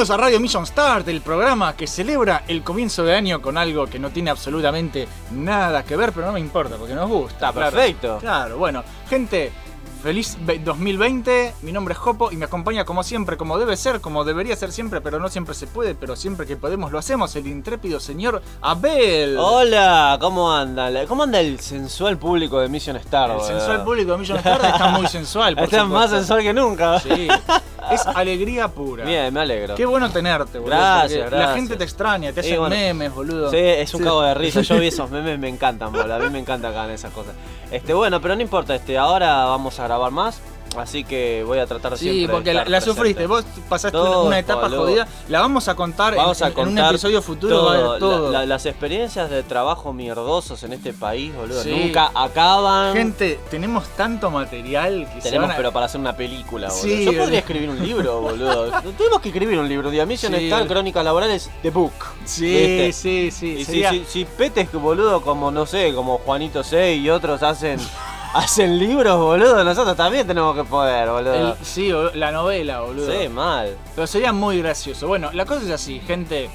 Bienvenidos a Radio Mission Start, el programa que celebra el comienzo de año con algo que no tiene absolutamente nada que ver, pero no me importa porque nos gusta. Está claro. perfecto. Claro, bueno, gente, feliz ve- 2020. Mi nombre es Jopo y me acompaña como siempre, como debe ser, como debería ser siempre, pero no siempre se puede, pero siempre que podemos lo hacemos, el intrépido señor Abel. Hola, ¿cómo anda? ¿Cómo anda el sensual público de Mission Star? El sensual público de Mission Start está muy sensual. por Está más sensual que nunca. Sí, es alegría pura. Bien, me alegro. Qué bueno tenerte, boludo. Gracias, porque La gracias. gente te extraña, te hacen bueno, memes, boludo. Sí, es un Sí. cago de risa. Yo vi esos memes, me encantan, boludo. A mí me encanta acá en esas cosas. Este, bueno, pero no importa, este, ahora vamos a grabar más. Así que voy a tratar Sí, siempre de porque la, estar la presente. sufriste, vos pasaste una- Todo, una etapa jodida. La vamos a contar, en- a un episodio futuro, va a haber todo. La- la- las experiencias de trabajo mierdosos en este país, boludo, Sí. nunca acaban. Gente, tenemos tanto material que se Tenemos, van a- pero para hacer una película, boludo. Sí, Yo podría escribir un libro, boludo. Tenemos que escribir un libro. The Mission Sí, Star. Crónicas Laborales, The Book. Sí, sí, sí. Y si, sería- si, si petes, boludo, como no sé, como Juanito C y otros hacen hacen libros, boludo, nosotros también tenemos que poder, boludo. el- sí, la novela, boludo. Sí, mal. Pero sería muy gracioso. Bueno, la cosa es así, gente.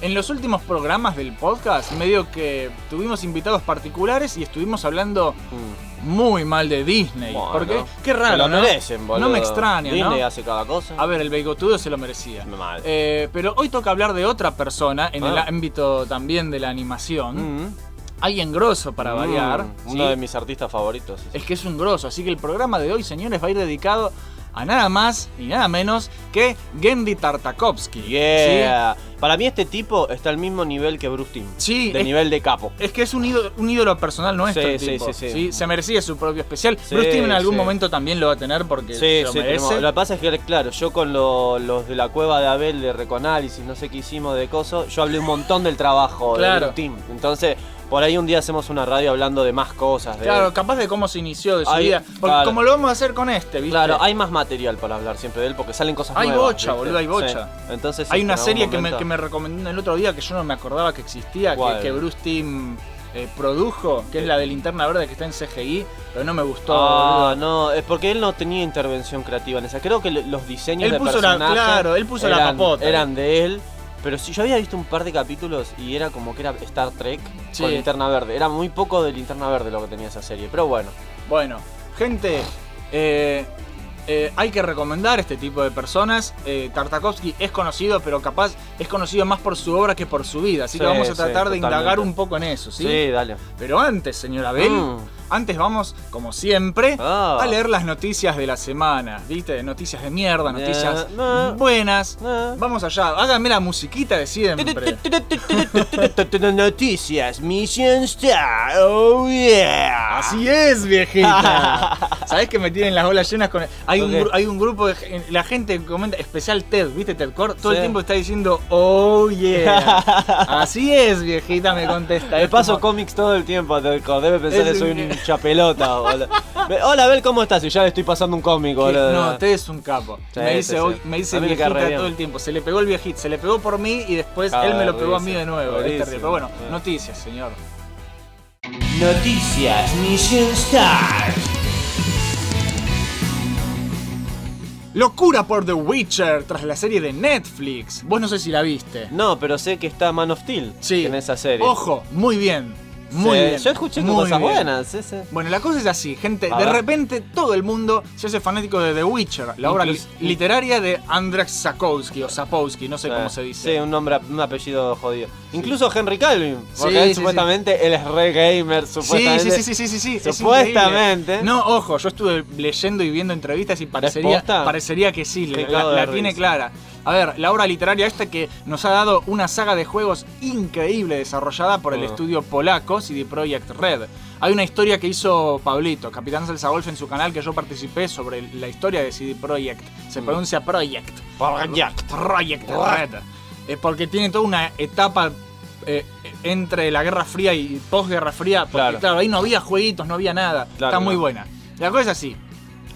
En los últimos programas del podcast, medio que tuvimos invitados particulares y estuvimos hablando Mm. muy mal de Disney. Bueno, porque, qué raro, Se lo ¿no? merecen, boludo. No me extraña, Disney ¿no? hace cada cosa. A ver, el bigotudo se lo merecía. Mal. Eh, pero hoy toca hablar de otra persona en el Ah. ámbito también de la animación. Mm. Alguien grosso para Mm. variar. Uno ¿sí? de mis artistas favoritos. Es que es un grosso. Así que el programa de hoy, señores, va a ir dedicado a nada más y nada menos que Gendy Tartakovsky. Yeah. Para mí este tipo está al mismo nivel que Bruce Timm. Sí, De es- nivel de capo. ¿sí? Es que es un ídolo, un ídolo personal nuestro. Sí, el sí, tipo, sí, sí. Se merecía su propio especial. Sí, Bruce Timm en algún sí. momento también lo va a tener porque Sí, se lo sí, merece. tenemos- lo que pasa es que, claro, yo con lo- los de la cueva de Abel de Reconálisis, no sé qué hicimos de coso, yo hablé un montón del trabajo Claro. del team. Entonces, por ahí un día hacemos una radio hablando de más cosas. de- Claro, capaz de cómo se inició de su Hay- vida. Porque claro. como lo vamos a hacer con este, ¿viste? Claro, hay más material para hablar siempre de él porque salen cosas Hay nuevas. bocha, ¿viste? boludo, hay bocha. Sí. Entonces, Hay sí, una serie que me, que me recomendó el otro día que yo no me acordaba que existía, que, Bruce Timm eh, produjo, que es la de Linterna Verde que está en CGI, pero no me gustó. Ah, no, es porque él no tenía intervención creativa en esa. Creo que lo- los diseños Él de puso la- claro, él puso la eran, papota. Eran de él. Pero si yo había visto un par de capítulos y era como que era Star Trek Sí. con Linterna Verde. Era muy poco de Linterna Verde lo que tenía esa serie. Pero bueno. Bueno, gente, eh, eh, hay que recomendar este tipo de personas. Eh, Tartakovsky es conocido, pero capaz es conocido más por su obra que por su vida. Así que vamos a sí, tratar de indagar un poco en eso, ¿sí? Sí, dale. Pero antes, señor Abel, Mm. Antes vamos, como siempre, Ah. a leer las noticias de la semana. ¿Viste? Noticias de mierda, noticias Eh, no. buenas. No. Vamos allá, háganme la musiquita de siempre. Noticias, Mission Star, oh yeah. Así es, viejita. ¿Sabés que me tienen las olas llenas con.? Hay, un, Ok. gru- hay un grupo de. La gente comenta, especial Ted, ¿viste? Ted Core, todo el tiempo está diciendo, oh yeah. Así es, viejita, me contesta. Me paso como- cómics todo el tiempo, Telco. Debe pensar Es que soy un- un chapelota, boludo. Hola, Abel, ¿cómo estás? Y ya le estoy pasando un cómic, que- boludo. No, Ted es un capo. Sí, me dice, sí, me dice viejita todo el tiempo. Se le pegó el viejito, se le pegó por mí y después Ah, él me lo pegó a mí de nuevo. es. Pero bueno, Sí. noticias, señor. Noticias Mission Star. Locura por The Witcher tras la serie de Netflix. Vos no sé si la viste. No, pero sé que está Man of Steel Sí. en esa serie. Ojo, muy bien. Muy Sí, bien. Yo escuché muy cosas bien. buenas, sí, sí. Bueno, la cosa es así, gente. A de ver. repente todo el mundo se hace fanático de The Witcher, la obra literaria de Andrzej Sapkowski o Sapkowski, no sé cómo se dice. Sí, un nombre, un apellido jodido. Incluso Henry Calvin, porque él supuestamente él es re gamer, supuestamente. sí, sí, sí, sí, sí, es Supuestamente. No, ojo, yo estuve leyendo y viendo entrevistas y parecería, que sí, la, tiene clara. A ver, la obra literaria esta que nos ha dado una saga de juegos increíble desarrollada por el Ah. estudio polaco CD Projekt Red. Hay una historia que hizo Pablito, Capitán Salsa Golf en su canal que yo participé sobre la historia de CD Projekt. Se Mm. pronuncia Project. Project. Project Red. Eh, porque tiene toda una etapa eh, entre la Guerra Fría y posguerra Fría. Porque Claro. claro. ahí no había jueguitos, no había nada. Claro, Está muy buena. La cosa es así.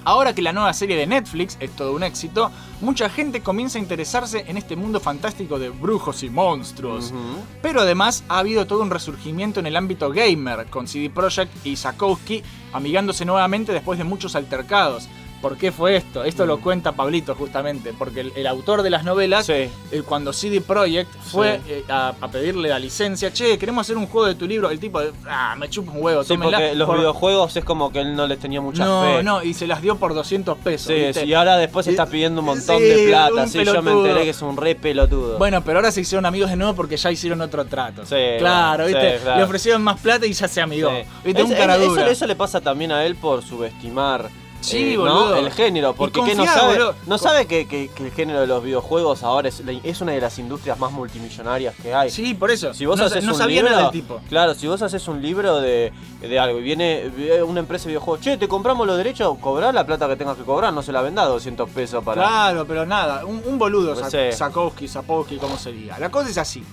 Ahora que la nueva serie de Netflix es todo un éxito, mucha gente comienza a interesarse en este mundo fantástico de brujos y monstruos. Pero además ha habido todo un resurgimiento en el ámbito gamer, con CD Projekt y Sakowski amigándose nuevamente después de muchos altercados. ¿Por qué fue esto? Esto lo cuenta Pablito justamente, porque el, el autor de las novelas, Sí. cuando CD Projekt fue Sí. eh, a, a pedirle la licencia, che, queremos hacer un juego de tu libro, el tipo, ah, me chupa un huevo, Sí, tómenla porque los por- videojuegos es como que él no les tenía mucha No, fe. no, y se las dio por 200 pesos. Sí, y ahora después está pidiendo un montón de plata. Sí, yo me enteré que es un re pelotudo. Bueno, pero ahora se hicieron amigos de nuevo porque ya hicieron otro trato. Sí, claro, bueno, ¿viste? claro. Le ofrecieron más plata y ya se amigó. ¿Viste? Es- un cara eso, eso le pasa también a él por subestimar Sí, eh, boludo. ¿no? el género. Porque Y ¿qué no sabe, boludo. no sabe que, que- que el género de los videojuegos ahora es, es una de las industrias más multimillonarias que hay. Sí, por eso. Si vos no, haces no un sabía libro, nada del tipo. Claro, si vos haces un libro de, de algo y viene viene una empresa de videojuegos, che, te compramos los derechos, cobrar la plata que tengas que cobrar, no se la venda 200 pesos para. Claro, pero nada, un, un boludo, Pues. Sakowski, Sapowski, como se diga. La cosa es así.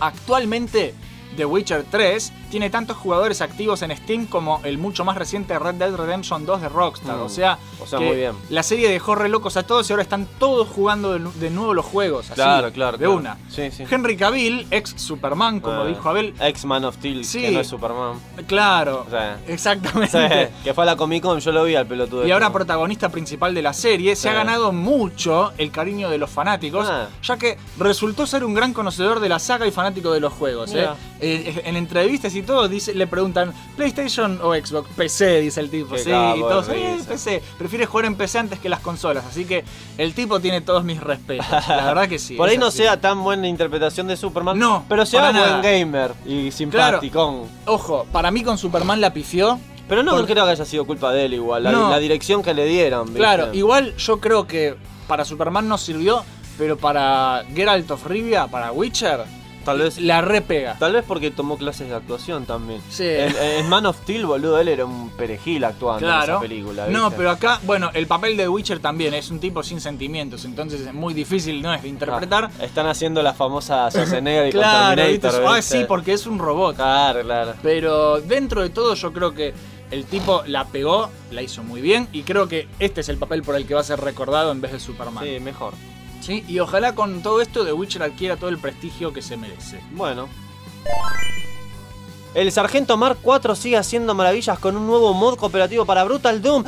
Actualmente, The Witcher 3 tiene tantos jugadores activos en Steam como el mucho más reciente Red Dead Redemption 2 de Rockstar. Mm. O sea, O sea, que muy bien. la serie dejó re locos a todos y ahora están todos jugando de, nu- de nuevo los juegos. Así, Claro, claro. De claro. una. Sí, sí. Henry Cavill, ex Superman, como dijo Abel. Ex Man of Steel, Sí. que no es Superman. Claro, O sea, exactamente. Que fue a la Comic Con, yo lo vi al pelotudo. Y este. ahora protagonista principal de la serie, se ha ganado mucho el cariño de los fanáticos, Ah. ya que resultó ser un gran conocedor de la saga y fanático de los juegos. ¿eh? Eh, en entrevistas y todo, dice, le preguntan, ¿PlayStation o Xbox? PC, dice el tipo. Qué sí, y todos, eh. PC. Prefiere jugar en PC antes que las consolas, así que el tipo tiene todos mis respetos. La verdad que sí. Por ahí no así. sea tan buena interpretación de Superman. No, pero sea para buen gamer y simpaticón. Ojo, para mí con Superman la pifió. Pero no creo que haya sido culpa de él igual. La, No. la dirección que le dieron. ¿viste? Claro, igual yo creo que para Superman no sirvió, pero para Geralt of Rivia, para Witcher, Tal vez. la repega. Tal vez porque tomó clases de actuación también. Sí. En, en Man of Steel, boludo, él era un perejil actuando en esa película. No, pero acá, bueno, el papel de Witcher también es un tipo sin sentimientos, entonces es muy difícil, ¿no? Es de interpretar. Ah, están haciendo la famosa Schwarzenegger y claro, ¿viste? Terminator. Ah, sí, porque es un robot. Claro, claro. Pero dentro de todo yo creo que el tipo la pegó, la hizo muy bien y creo que este es el papel por el que va a ser recordado en vez de Superman. Sí, mejor. ¿Sí? Y ojalá con todo esto The Witcher adquiera todo el prestigio que se merece. Bueno. El Sargento Mark IV sigue haciendo maravillas con un nuevo mod cooperativo para Brutal Doom.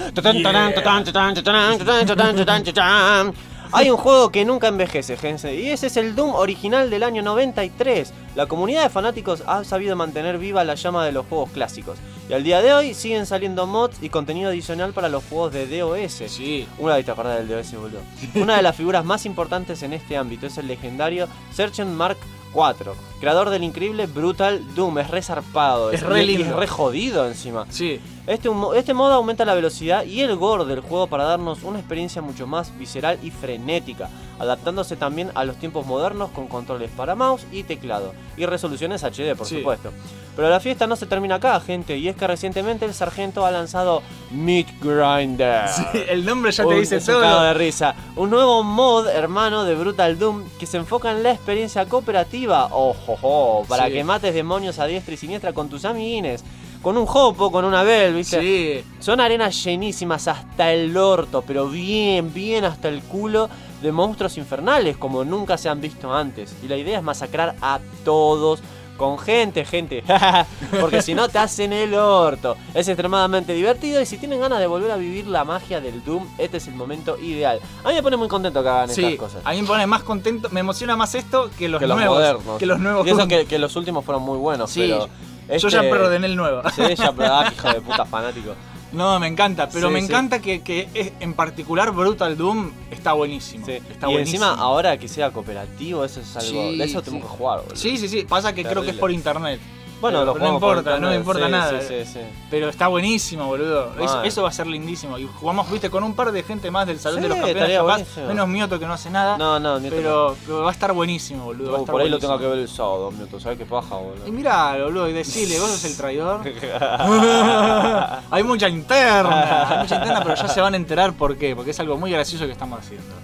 Hay un juego que nunca envejece, gente, y ese es el Doom original del año 93. La comunidad de fanáticos ha sabido mantener viva la llama de los juegos clásicos. Y al día de hoy siguen saliendo mods y contenido adicional para los juegos de DOS. Sí. Una te acordás del DOS, boludo. Una de las figuras más importantes en este ámbito es el legendario Sergeant Mark IV, creador del increíble Brutal Doom. Es re zarpado. Es re y lindo. es re jodido encima. Sí. Este, este modo aumenta la velocidad y el gore del juego para darnos una experiencia mucho más visceral y frenética, adaptándose también a los tiempos modernos con controles para mouse y teclado, y resoluciones HD por Sí. supuesto. Pero la fiesta no se termina acá, gente, y es que recientemente el sargento ha lanzado Meat Grinder. Sí, el nombre ya te Un- dice es todo. de risa. Un nuevo mod, hermano, de Brutal Doom que se enfoca en la experiencia cooperativa. Ojo, para Sí. que mates demonios a diestra y siniestra con tus amiguines. Con un hopo, con una bell, ¿viste? Sí. Son arenas llenísimas hasta el orto, pero bien, bien hasta el culo de monstruos infernales como nunca se han visto antes. Y la idea es masacrar a todos con gente, gente. Porque si no te hacen el orto. Es extremadamente divertido y si tienen ganas de volver a vivir la magia del Doom, este es el momento ideal. A mí me pone muy contento que hagan Sí, estas cosas. a mí me pone más contento, me emociona más esto que los que los nuevos. modernos. Que los nuevos. Y eso que, que los últimos fueron muy buenos, Sí, pero... Yo ya este- preordené el nuevo. Sí, ya, ah, hijo de puta fanático. No, me encanta, pero Sí, me sí. encanta que, que es- en particular Brutal Doom está buenísimo. Sí. Está y buenísimo. encima, ahora que sea cooperativo, eso es algo. De eso tenemos que jugar, boludo. Sí, sí, sí. Pasa que creo que es por internet. Bueno, lo no jugamos importa, no me importa sí, nada. Sí, sí, sí. Pero está buenísimo, boludo. Eso, va a ser lindísimo. Y jugamos, viste, con un par de gente más del Salón de los Campeones. capaz, menos Mioto que no hace nada. No, no, pero, pero va a estar buenísimo, boludo. va a no. estar por ahí lo tengo que ver el sábado, Mioto. ¿Sabes qué paja, boludo? Y mirá, boludo, y decile, vos sos el traidor. hay mucha interna, hay mucha interna, pero ya se van a enterar por qué, porque es algo muy gracioso que estamos haciendo.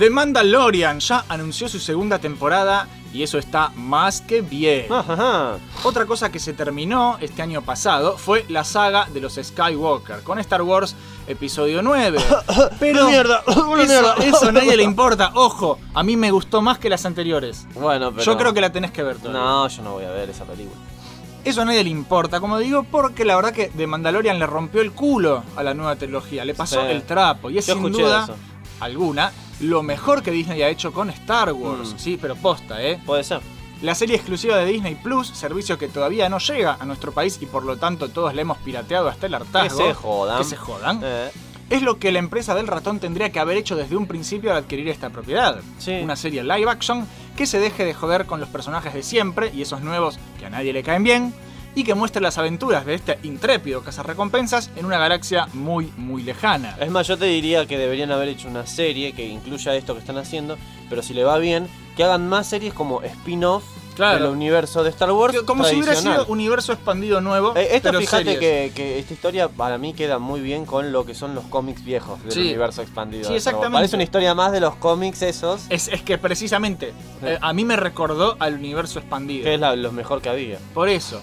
The Mandalorian ya anunció su segunda temporada y eso está más que bien. Ajá. Otra cosa que se terminó este año pasado fue la saga de los Skywalker con Star Wars Episodio 9. Pero mierda, eso, mierda. eso a nadie le importa. Ojo, a mí me gustó más que las anteriores. Bueno, pero. Yo creo que la tenés que ver todavía. No, yo no voy a ver esa película. Eso a nadie le importa, como digo, porque la verdad que The Mandalorian le rompió el culo a la nueva trilogía. Le pasó Sí. el trapo. Y es Yo sin duda eso. Alguna lo mejor que Disney ha hecho con Star Wars. Mm. Sí, pero posta, ¿eh? Puede ser. La serie exclusiva de Disney Plus, servicio que todavía no llega a nuestro país y por lo tanto todos la hemos pirateado hasta el hartazgo. Que se jodan. Que se jodan. Eh, Es lo que la empresa del ratón tendría que haber hecho desde un principio al adquirir esta propiedad. Sí. Una serie live action que se deje de joder con los personajes de siempre y esos nuevos que a nadie le caen bien. Y que muestre las aventuras de este intrépido cazarrecompensas en una galaxia muy, muy lejana. Es más, yo te diría que deberían haber hecho una serie que incluya esto que están haciendo, pero si le va bien, que hagan más series como spin-off Claro. del universo de Star Wars. Como si hubiera sido universo expandido nuevo. Eh, esto pero fíjate que, que esta historia para mí queda muy bien con lo que son los cómics viejos del Sí. universo expandido. Sí, exactamente. Parece una historia más de los cómics esos, Es, es que precisamente eh, a mí me recordó al universo expandido. que es la- lo mejor que había. Por eso,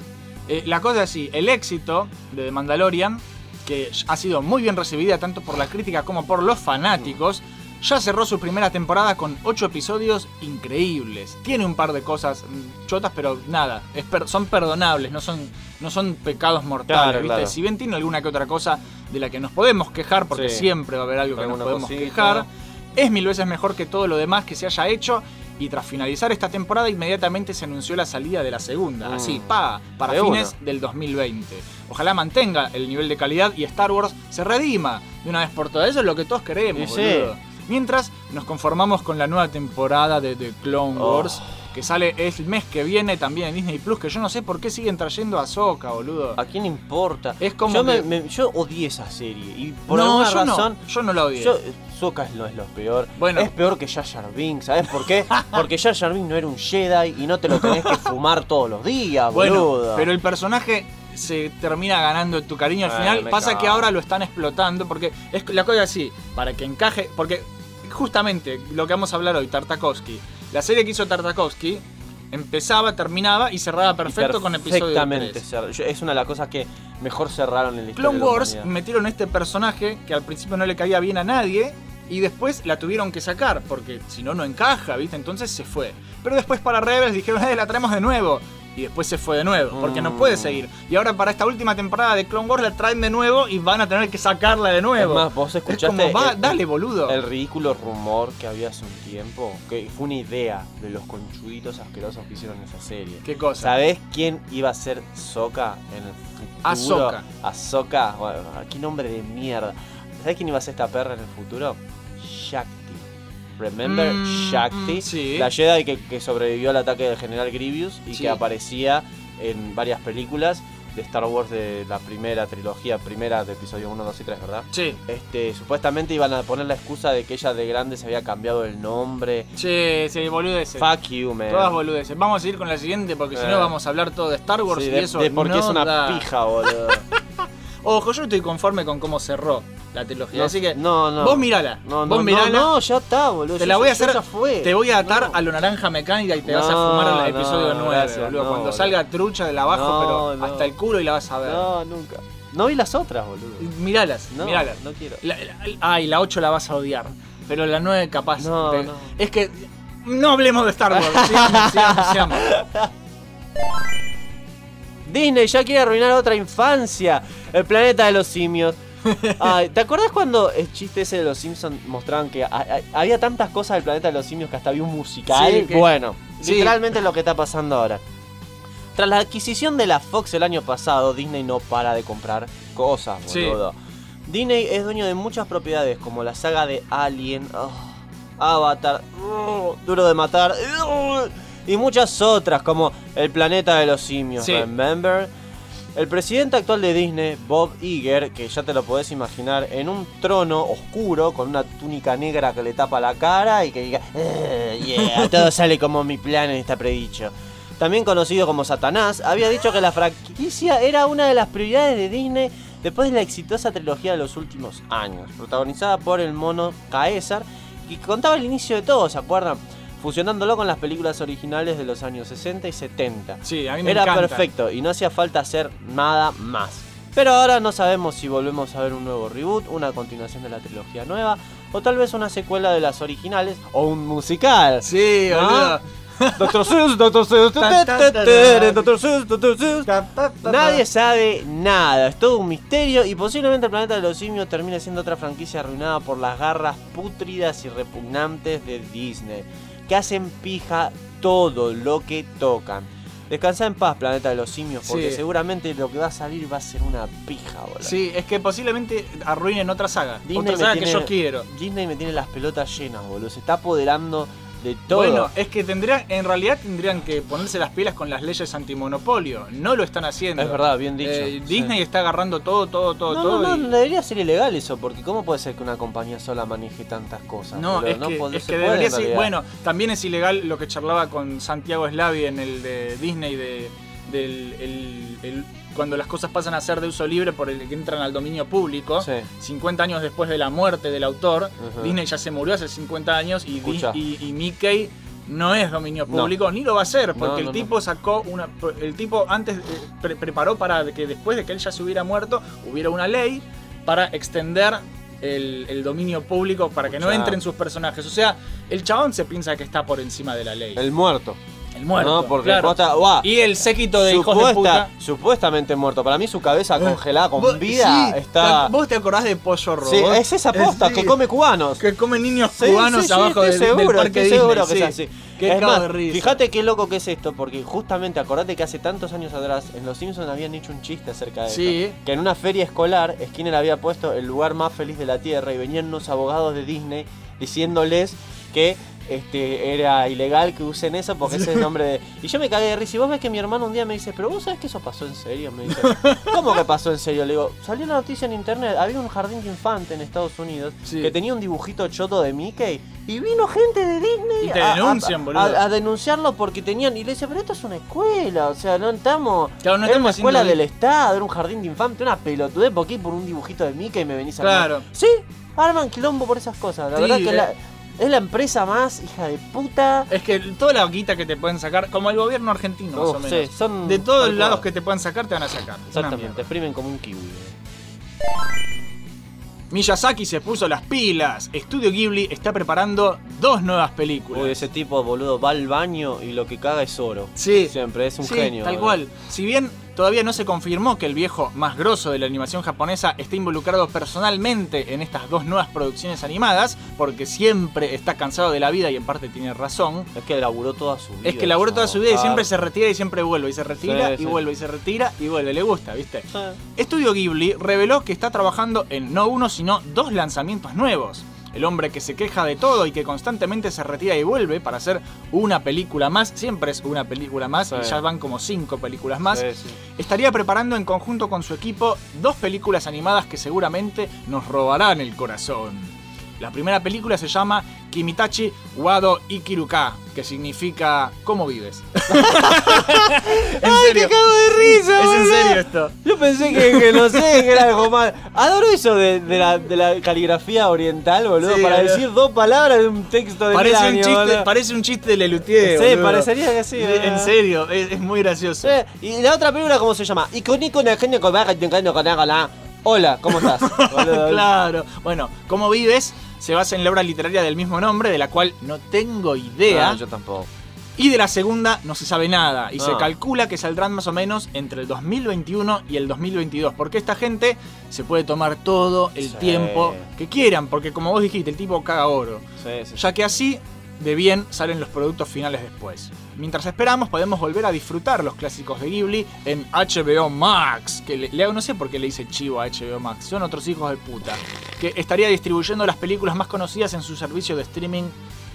eh, la cosa es así, el éxito de The Mandalorian, que ha sido muy bien recibida tanto por la crítica como por los fanáticos, ya cerró su primera temporada con 8 episodios increíbles. Tiene un par de cosas mm, chotas, pero nada, es per- son perdonables, no son, no son pecados mortales. Claro, ¿viste? claro. Si bien tiene alguna que otra cosa de la que nos podemos quejar, porque Sí. siempre va a haber algo que nos podemos cosita. quejar, es mil veces mejor que todo lo demás que se haya hecho. Y tras finalizar esta temporada, inmediatamente se anunció la salida de la segunda. Mm. Así, pa, para De fines una. del 2020. Ojalá mantenga el nivel de calidad y Star Wars se redima de una vez por todas. Eso es lo que todos queremos, sí. boludo. Mientras nos conformamos con la nueva temporada de The Clone Oh. Que sale el mes que viene también en Disney Plus, que yo no sé por qué siguen trayendo a Ahsoka, boludo. ¿A quién importa? Es como yo, que- me- me- yo odié esa serie y por no, alguna yo razón no, yo no la odié. Yo, Sokka es lo, es lo peor. Bueno. Es peor que Jar Jar Binks, ¿sabes por qué? Porque Jar Jar Binks no era un Jedi y no te lo tenés que fumar todos los días, Bueno, boludo. pero el personaje se termina ganando tu cariño al Ay, final. Pasa cago. que ahora lo están explotando porque es la cosa así, para que encaje, porque justamente lo que vamos a hablar hoy, Tartakovsky, la serie que hizo Tartakovsky empezaba, terminaba y cerraba perfecto con episodio Perfectamente 3. cerrado. Yo- Es una de las cosas que mejor cerraron en la Clone de la Wars metieron este personaje que al principio no le caía bien a nadie y después la tuvieron que sacar porque si no no encaja, ¿viste? Entonces se fue. Pero después para Rebels dijeron, "Eh, la traemos de nuevo." Y después se fue de nuevo, porque no Mm. puede seguir. Y ahora para esta última temporada de Clone Wars la traen de nuevo y van a tener que sacarla de nuevo. Es más, vos Es escuchaste como, va, el- dale, boludo. El ridículo rumor que había hace un tiempo, que fue una idea de los conchuditos asquerosos que hicieron esa serie. ¿Qué cosa? ¿Sabés quién iba a ser Sokka en el futuro? Ahsoka. Ahsoka. Bueno, qué nombre de mierda. ¿Sabés quién iba a ser esta perra en el futuro? Shakti. Remember Mm, Shakti, sí. la Jedi que, que sobrevivió al ataque del general Grievous y Sí. que aparecía en varias películas de Star Wars de la primera trilogía, primera de episodio 1, 2 y 3, ¿verdad? Sí. Este, supuestamente iban a poner la excusa de que ella de grande se había cambiado el nombre. Sí, sí, boludeces. Fuck you, man. Todas boludeces. Vamos a seguir con la siguiente porque si Eh. no vamos a hablar todo de Star Wars Sí, y de, eso de porque no es una da. pija, boludo. Ojo, yo estoy conforme con cómo cerró la trilogía. No, así que no, no. vos mirala. No, no, vos no, mirala. no, ya está, boludo. Te la voy a hacer. fue. Te voy a atar a lo naranja mecánica y te vas a fumar el episodio 9, gracias, boludo. Cuando salga trucha de la abajo, pero hasta el culo y la vas a ver. No, nunca. No vi las otras, boludo. Miralas, No, miralas. no quiero. La- la- ay, la 8 la vas a odiar. Pero la 9 capaz. No, te- no. Es que. No hablemos de Star Wars. Sigamos, sigamos, sigamos. Disney ya quiere arruinar otra infancia. El planeta de los simios. Ay, ¿Te acordás cuando el chiste ese de los Simpsons mostraban que a- a- había tantas cosas del planeta de los simios que hasta había un musical? Sí, que- Bueno, Sí. literalmente es lo que está pasando ahora. Tras la adquisición de la Fox el año pasado, Disney no para de comprar cosas, Sí. boludo. Disney es dueño de muchas propiedades, como la saga de Alien, oh, Avatar, oh, Duro de Matar, oh, y muchas otras, como El Planeta de los Simios, Sí. Remember. El presidente actual de Disney, Bob Iger, que ya te lo podés imaginar, en un trono oscuro con una túnica negra que le tapa la cara y que diga, "Eh, yeah, todo sale como mi plan está predicho. También conocido como Satanás, había dicho que la franquicia era una de las prioridades de Disney después de la exitosa trilogía de los últimos años, protagonizada por el mono Caesar que contaba el inicio de todo, ¿se acuerdan? Fusionándolo con las películas originales de los años 60 y 70. Sí, a mí me Era encanta. perfecto y no hacía falta hacer nada más. Pero ahora no sabemos si volvemos a ver un nuevo reboot, una continuación de la trilogía nueva, o tal vez una secuela de las originales, o un musical. Sí, ¿No? boludo. Doctor Seuss, Doctor Seuss. Doctor Seuss, Doctor Seuss. Nadie sabe nada, es todo un misterio y posiblemente el planeta de los simios termine siendo otra franquicia arruinada por las garras pútridas y repugnantes de Disney, que hacen pija todo lo que tocan. Descansa en paz, planeta de los simios, porque Sí. seguramente lo que va a salir va a ser una pija, boludo. Sí, es que posiblemente arruinen otra saga. Disney otra saga que yo quiero. Disney me tiene las pelotas llenas, boludo. Se está apoderando de todo. Bueno, es que tendrían, en realidad tendrían que ponerse las pilas con las leyes antimonopolio. No lo están haciendo. es verdad, bien dicho. Eh, Sí. Disney está agarrando todo, todo, todo, No, todo. no, y- no, debería ser ilegal eso, porque ¿cómo puede ser que una compañía sola maneje tantas cosas? No, boludo? es que, pod- es que debería ser. Bueno, también es ilegal lo que charlaba con Santiago Slavi en el de Disney de del el- el- cuando las cosas pasan a ser de uso libre por el que entran al dominio público. Sí. 50 años después de la muerte del autor. Disney ya se murió hace 50 años y, Mickey no es dominio No. público ni lo va a ser porque No, el tipo sacó una el tipo antes eh, pre- preparó para que después de que él ya se hubiera muerto hubiera una ley para extender el, el dominio público para que no entren sus personajes. O sea, el chabón se piensa que está por encima de la ley. El, El muerto. No, porque claro. posta- guau, Y el séquito de hijos de puta. supuestamente muerto. Para mí su cabeza congelada con Vos- vida sí, está... ¿Vos te acordás de Pollo Robot? Sí, es esa posta Eh, que sí. come cubanos. Que come niños Sí, cubanos sí, sí, abajo estoy del, del seguro, parque Disney. seguro que sí. es así. Qué Es más, de risa. fíjate qué loco que es esto, porque justamente acordate que hace tantos años atrás en Los Simpsons habían hecho un chiste acerca de Sí. esto. Que en una feria escolar Skinner había puesto el lugar más feliz de la Tierra y venían unos abogados de Disney diciéndoles que este, era ilegal que usen eso porque ese es el nombre de... Y yo me cagué de risa y vos ves que mi hermano un día me dice, pero vos sabés que eso pasó en serio, me dice. ¿Cómo que pasó en serio? Le digo, salió una noticia en internet, había un jardín de infante en Estados Unidos Sí. que tenía un dibujito choto de Mickey y vino gente de Disney Y te a- denuncian, a, boludo. a denunciarlo porque tenían y le dice pero esto es una escuela o sea no estamos Claro, no era una escuela del estado era un jardín de infante una pelotudez porque ir por un dibujito de Mickey me venís a Claro. sí arman quilombo por esas cosas la Sí, verdad que eh. la- es la empresa más hija de puta Es que toda la guita que te pueden sacar, como el gobierno argentino, más o sí, menos. son de todos tal lados cual. que te puedan sacar, te van a sacar. Exactamente te exprimen como un kiwi. Miyazaki se puso las pilas. Estudio Ghibli está preparando dos nuevas películas. Uy, ese tipo boludo va al baño y lo que caga es oro Sí. siempre es un Sí, genio Tal boludo. cual. Si bien todavía no se confirmó que el viejo más grosso de la animación japonesa esté involucrado personalmente en estas dos nuevas producciones animadas, porque siempre está cansado de la vida y en parte tiene razón. es que laburó toda su vida Es que laburó toda su vida y siempre se retira y siempre vuelve. Y se retira Sí, y sí. vuelve y se retira y vuelve. Le gusta, ¿viste? Estudio Ghibli reveló que está trabajando en no uno, sino dos lanzamientos nuevos. El hombre que se queja de todo y que constantemente se retira y vuelve para hacer una película más, siempre es una película más, Sí. y ya van como cinco películas más, Sí, sí. estaría preparando en conjunto con su equipo dos películas animadas que seguramente nos robarán el corazón. La primera película se llama Kimitachi Wado Ikiruka, que significa ¿Cómo vives? en serio. Esto. Yo pensé que, que no sé, que era algo más. Adoro eso de, de la, de la caligrafía oriental, boludo, Sí, para boludo. decir dos palabras de un texto de Parece un, chiste, boludo. parece un chiste de Lelutier. Sí, boludo. parecería que sí. En serio, es, es muy gracioso. Sí, Y la otra película, ¿cómo se llama? Genio con Hola, ¿cómo estás? Claro. Bueno, ¿Cómo vives? Se basa en la obra literaria del mismo nombre, de la cual no tengo idea. Ah, yo tampoco. Y de la segunda no se sabe nada. Y se Ah. calcula que saldrán más o menos entre el 2021 y el 2022. Porque esta gente se puede tomar todo el Sí. tiempo que quieran. Porque como vos dijiste, el tipo caga oro. Sí, sí, sí. ya que así de bien salen los productos finales después. Mientras esperamos podemos volver a disfrutar los clásicos de Ghibli en HBO Max, que le, le- no sé por qué le dice chivo a HBO Max, son otros hijos de puta, que estaría distribuyendo las películas más conocidas en su servicio de streaming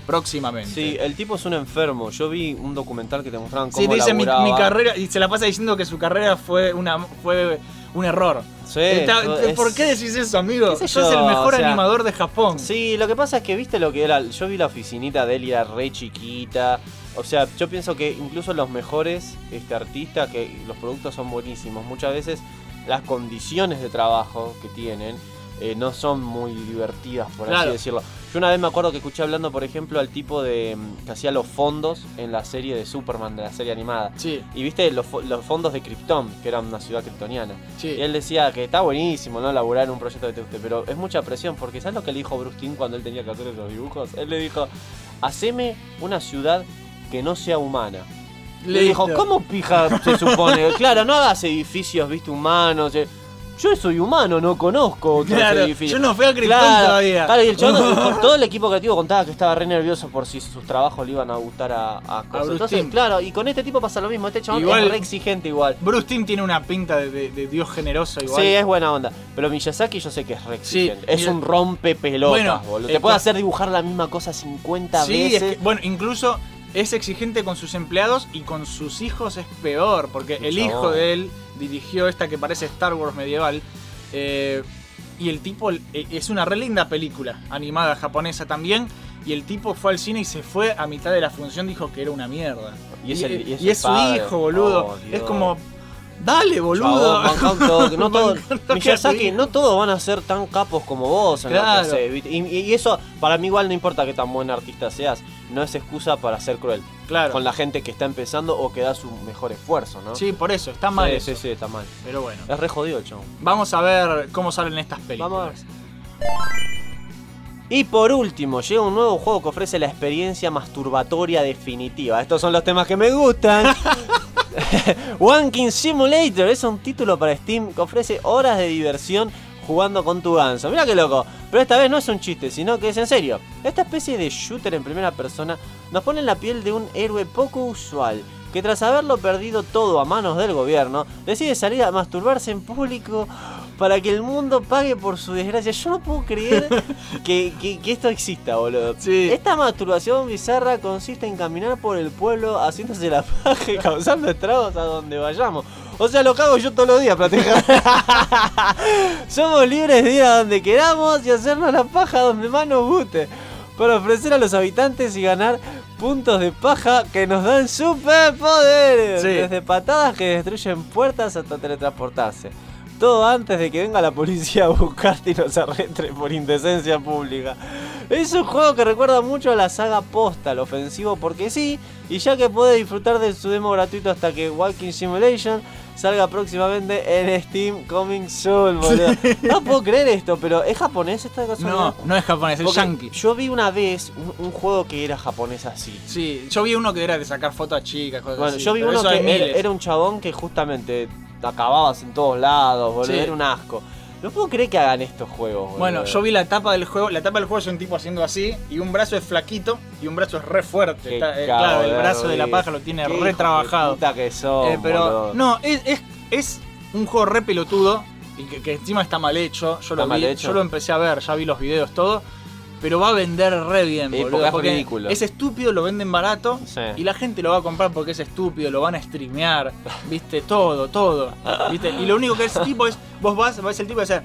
próximamente. Sí, el tipo es un enfermo. Yo vi un documental que te mostraban cómo Sí, dice mi, carrera y se la pasa diciendo que su carrera fue una fue un error. Sí, Está- es- ¿Por qué decís eso, amigo? Sos yo, el mejor o sea, animador de Japón. Sí, lo que pasa es que viste lo que era. Yo vi la oficinita de él y era re chiquita. O sea, yo pienso que incluso los mejores este, artistas, que los productos son buenísimos, muchas veces las condiciones de trabajo que tienen eh, no son muy divertidas, por así decirlo. Yo una vez me acuerdo que escuché hablando, por ejemplo, al tipo de mm, que hacía los fondos en la serie de Superman, de la serie animada. Sí, Y viste los, los fondos de Krypton, que era una ciudad kryptoniana. sí. Y él decía que está buenísimo, ¿no? Laburar en un proyecto que te guste, pero es mucha presión, porque ¿sabes lo que le dijo Bruce cuando él tenía que hacer esos dibujos? Él le dijo, haceme una ciudad que no sea humana. Le dijo. ¿cómo pija se supone? claro, no hagas edificios, viste, humanos. eh. Yo soy humano, no conozco otros Claro, edificios. yo no fui a Krypton Claro, todavía. Claro, y el chabón, todo el equipo creativo contaba que estaba re nervioso por si sus trabajos le iban a gustar a, a cosas. Entonces, claro, y con este tipo pasa lo mismo. Este chabón Igual- es re exigente igual. Bruce Timm tiene una pinta de, de- de dios generoso igual. Sí, es buena onda. Pero Miyazaki yo sé que es re exigente. es un rompe pelotas, Bueno, boludo. Te puede hacer dibujar la misma cosa 50 Sí, es veces. que- bueno, incluso es exigente con sus empleados y con sus hijos es peor, porque el hijo de él dirigió esta que parece Star Wars medieval. eh, y el tipo eh, es una re linda película, animada japonesa también. Y el tipo fue al cine y se fue a mitad de la función, dijo que era una mierda. Y es el- y es y el es su hijo, boludo. Oh, es como, dale, boludo. Chabón. No todo, Miyazaki, no todos van a ser tan capos como vos en lo que. Y, y eso, para mí igual no importa qué tan buen artista seas, no es excusa para ser cruel. Claro. Con la gente que está empezando o que da su mejor esfuerzo, ¿no? Sí, por eso, está mal. sí, eso. sí, sí, está mal. Pero bueno. Es re jodido el chabón. Vamos a ver cómo salen estas películas. Vamos a ver. Y por último, llega un nuevo juego que ofrece la experiencia masturbatoria definitiva. Estos son los temas que me gustan. Wanking Simulator es un título para Steam que ofrece horas de diversión jugando con tu ganso. Mira qué loco. Pero esta vez no es un chiste, sino que es en serio. Esta especie de shooter en primera persona nos pone en la piel de un héroe poco usual que tras haberlo perdido todo a manos del gobierno, decide salir a masturbarse en público para que el mundo pague por su desgracia. Yo no puedo creer que, que- que esto exista, boludo. Sí. Esta masturbación bizarra consiste en caminar por el pueblo haciéndose la paja y causando estragos a donde vayamos. O sea, lo hago yo todos los días, plateja. Somos libres de ir a donde queramos y hacernos la paja donde más nos guste. Para ofrecer a los habitantes y ganar puntos de paja que nos dan superpoderes. Sí. Desde patadas que destruyen puertas hasta teletransportarse. Todo antes de que venga la policía a buscarte y nos arrestre por indecencia pública. Es un juego que recuerda mucho a la saga Postal, ofensivo porque sí, y ya que puede disfrutar de su demo gratuito hasta que Walking Simulation salga próximamente en Steam Coming Soon, boludo. No puedo creer esto, pero ¿es japonés esta cosa? No, no es japonés, es Porque yankee. Yo vi una vez un, un juego que era japonés así. Sí, yo vi uno que era de sacar fotos a chicas, cosas Bueno, así, yo vi uno que era un chabón que justamente acababas en todos lados, boludo. Sí. Era un asco. No puedo creer que hagan estos juegos, boludo. Bueno, yo vi la tapa del juego. La tapa del juego es un tipo haciendo así. Y un brazo es flaquito y un brazo es re fuerte. Está- eh, claro, el brazo de la paja lo tiene Qué re trabajado. puta que son, Eh, pero boludo. no, es, es, es un juego re pelotudo. Y que, que encima está mal hecho. Yo lo mal vi, hecho. yo lo empecé a ver, ya vi los videos, todo. Pero va a vender re bien, Sí, boludo. porque es ridículo. es estúpido, lo venden barato. Sí. Y la gente lo va a comprar porque es estúpido, lo van a streamear, viste, todo, todo. ¿Viste? Y lo único que es tipo es, vos vas, vas el tipo y hace.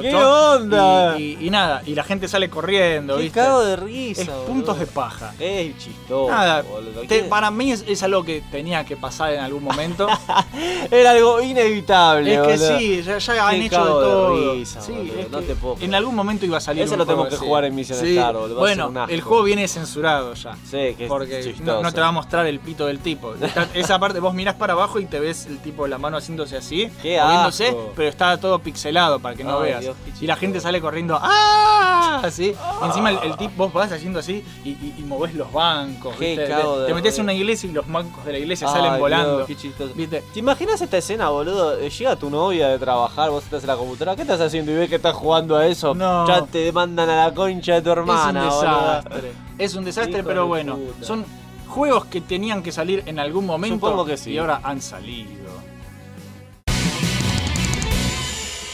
¿Qué onda? Y, y- y nada, y la gente sale corriendo, Qué ¿viste? cago de risa. es boludo. puntos de paja. Es chistoso. Nada, boludo. te- ¿Qué? para mí es, es algo que tenía que pasar en algún momento. Era algo inevitable, es que boludo. sí, ya, ya han Qué hecho de todo. risa, Sí, es no te puedo en algún momento iba a salir Ese un lo tenemos que. Jugar en Mission Sí, Star, boludo, Bueno, el juego viene censurado ya. Sí, que Porque no, no te va a mostrar el pito del tipo. Está- esa parte, vos mirás para abajo y te ves el tipo de la mano haciéndose así, Qué moviéndose, asco. pero está todo pixelado para que no Ay, veas. Dios, y la gente sale corriendo, ¡ah! Así. Y encima el, el tipo, vos vas haciendo así y, y, y movés los bancos. Qué ¿viste? Te, de te metes en una iglesia y los bancos de la iglesia Ay, salen Dios, volando. qué chistoso. ¿Viste? ¿Te imaginas esta escena, boludo? Eh, Llega tu novia de trabajar, vos estás en la computadora, ¿qué estás haciendo? Y ves que estás jugando a eso. No. Ya te mandan a la concha de tu hermana, es un boludo. desastre. Es un desastre, Hijo pero bueno. puta. Son juegos que tenían que salir en algún momento. Supongo que sí. Y ahora han salido.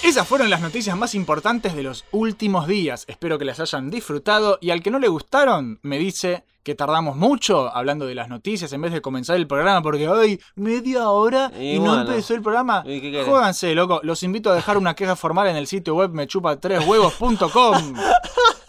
Esas fueron las noticias más importantes de los últimos días. Espero que las hayan disfrutado y al que no le gustaron me dice que tardamos mucho hablando de las noticias en vez de comenzar el programa porque hoy media hora y, Y no empezó el programa. Jódanse, loco. Los invito a dejar una queja formal en el sitio web mechupa3huevos.com.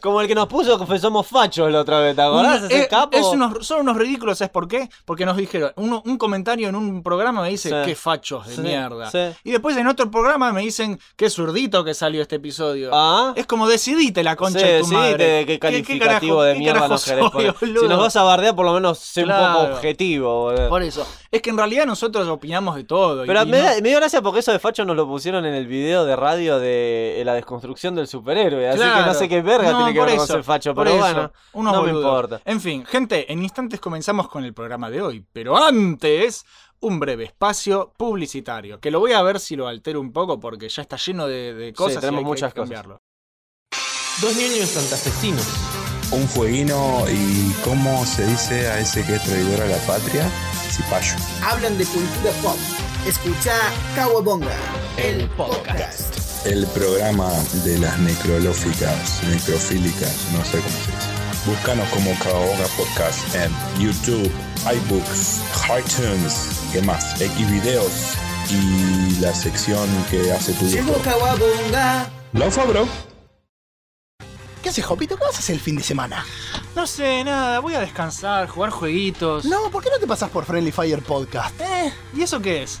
Como el que nos puso que somos fachos la otra vez, ¿te acordás? Ese eh, capo. es unos- son unos ridículos, ¿sabes por qué? Porque nos dijeron, uno- un comentario en un programa me dice, Sí. qué fachos de Sí, mierda. sí. Y después en otro programa me dicen, qué zurdito que salió este episodio. Ah. Es como decidite la concha de tu madre. de qué calificativo carajo- de mierda nos querés poner. Si nos vas a bardear, por lo menos sé un poco objetivo, boludo. Por eso. Es que en realidad nosotros opinamos de todo. Pero y me, no- da- me dio gracia porque eso de facho nos lo pusieron en el video de radio de eh, la desconstrucción del superhéroe. Así que no sé qué verga No, tiene que por ver con eso, ser facho. por Pero eso. bueno, Unos no me importa. En fin, gente, en instantes comenzamos con el programa de hoy. Pero antes, un breve espacio publicitario. Que lo voy a ver si lo altero un poco porque ya está lleno de, de cosas. tenemos hay que muchas cosas. cambiarlo. Dos niños santafesinos. un fueguino y cómo se dice a ese que es traidor a la patria, cipayo. hablan de cultura pop. Escucha Kawabonga, el podcast. El programa de las necrolóficas, necrofílicas, no sé cómo se dice. Búscanos como Caoga Podcast en YouTube, iBooks, iTunes, ¿qué más? Xvideos y la sección que hace tu Llegó hijo. Kawabonga. Laufa, bro. ¿Qué haces, Jopito? ¿Qué vas a hacer el fin de semana? No sé, nada, voy a descansar, jugar jueguitos. No, ¿por qué no te pasas por Friendly Fire Podcast? Eh, ¿y eso qué es?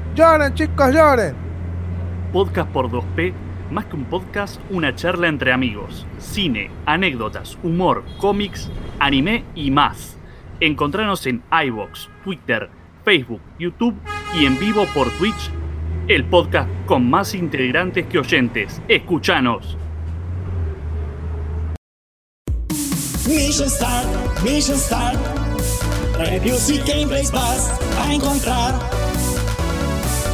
Lloren, chicos, lloren. Podcast por 2P, más que un podcast, una charla entre amigos. Cine, anécdotas, humor, cómics, anime y más. Encontranos en iBox, Twitter, Facebook, YouTube y en vivo por Twitch. El podcast con más integrantes que oyentes. Escuchanos. Mission Start, Mission Start. Reviews y gameplays vas a encontrar.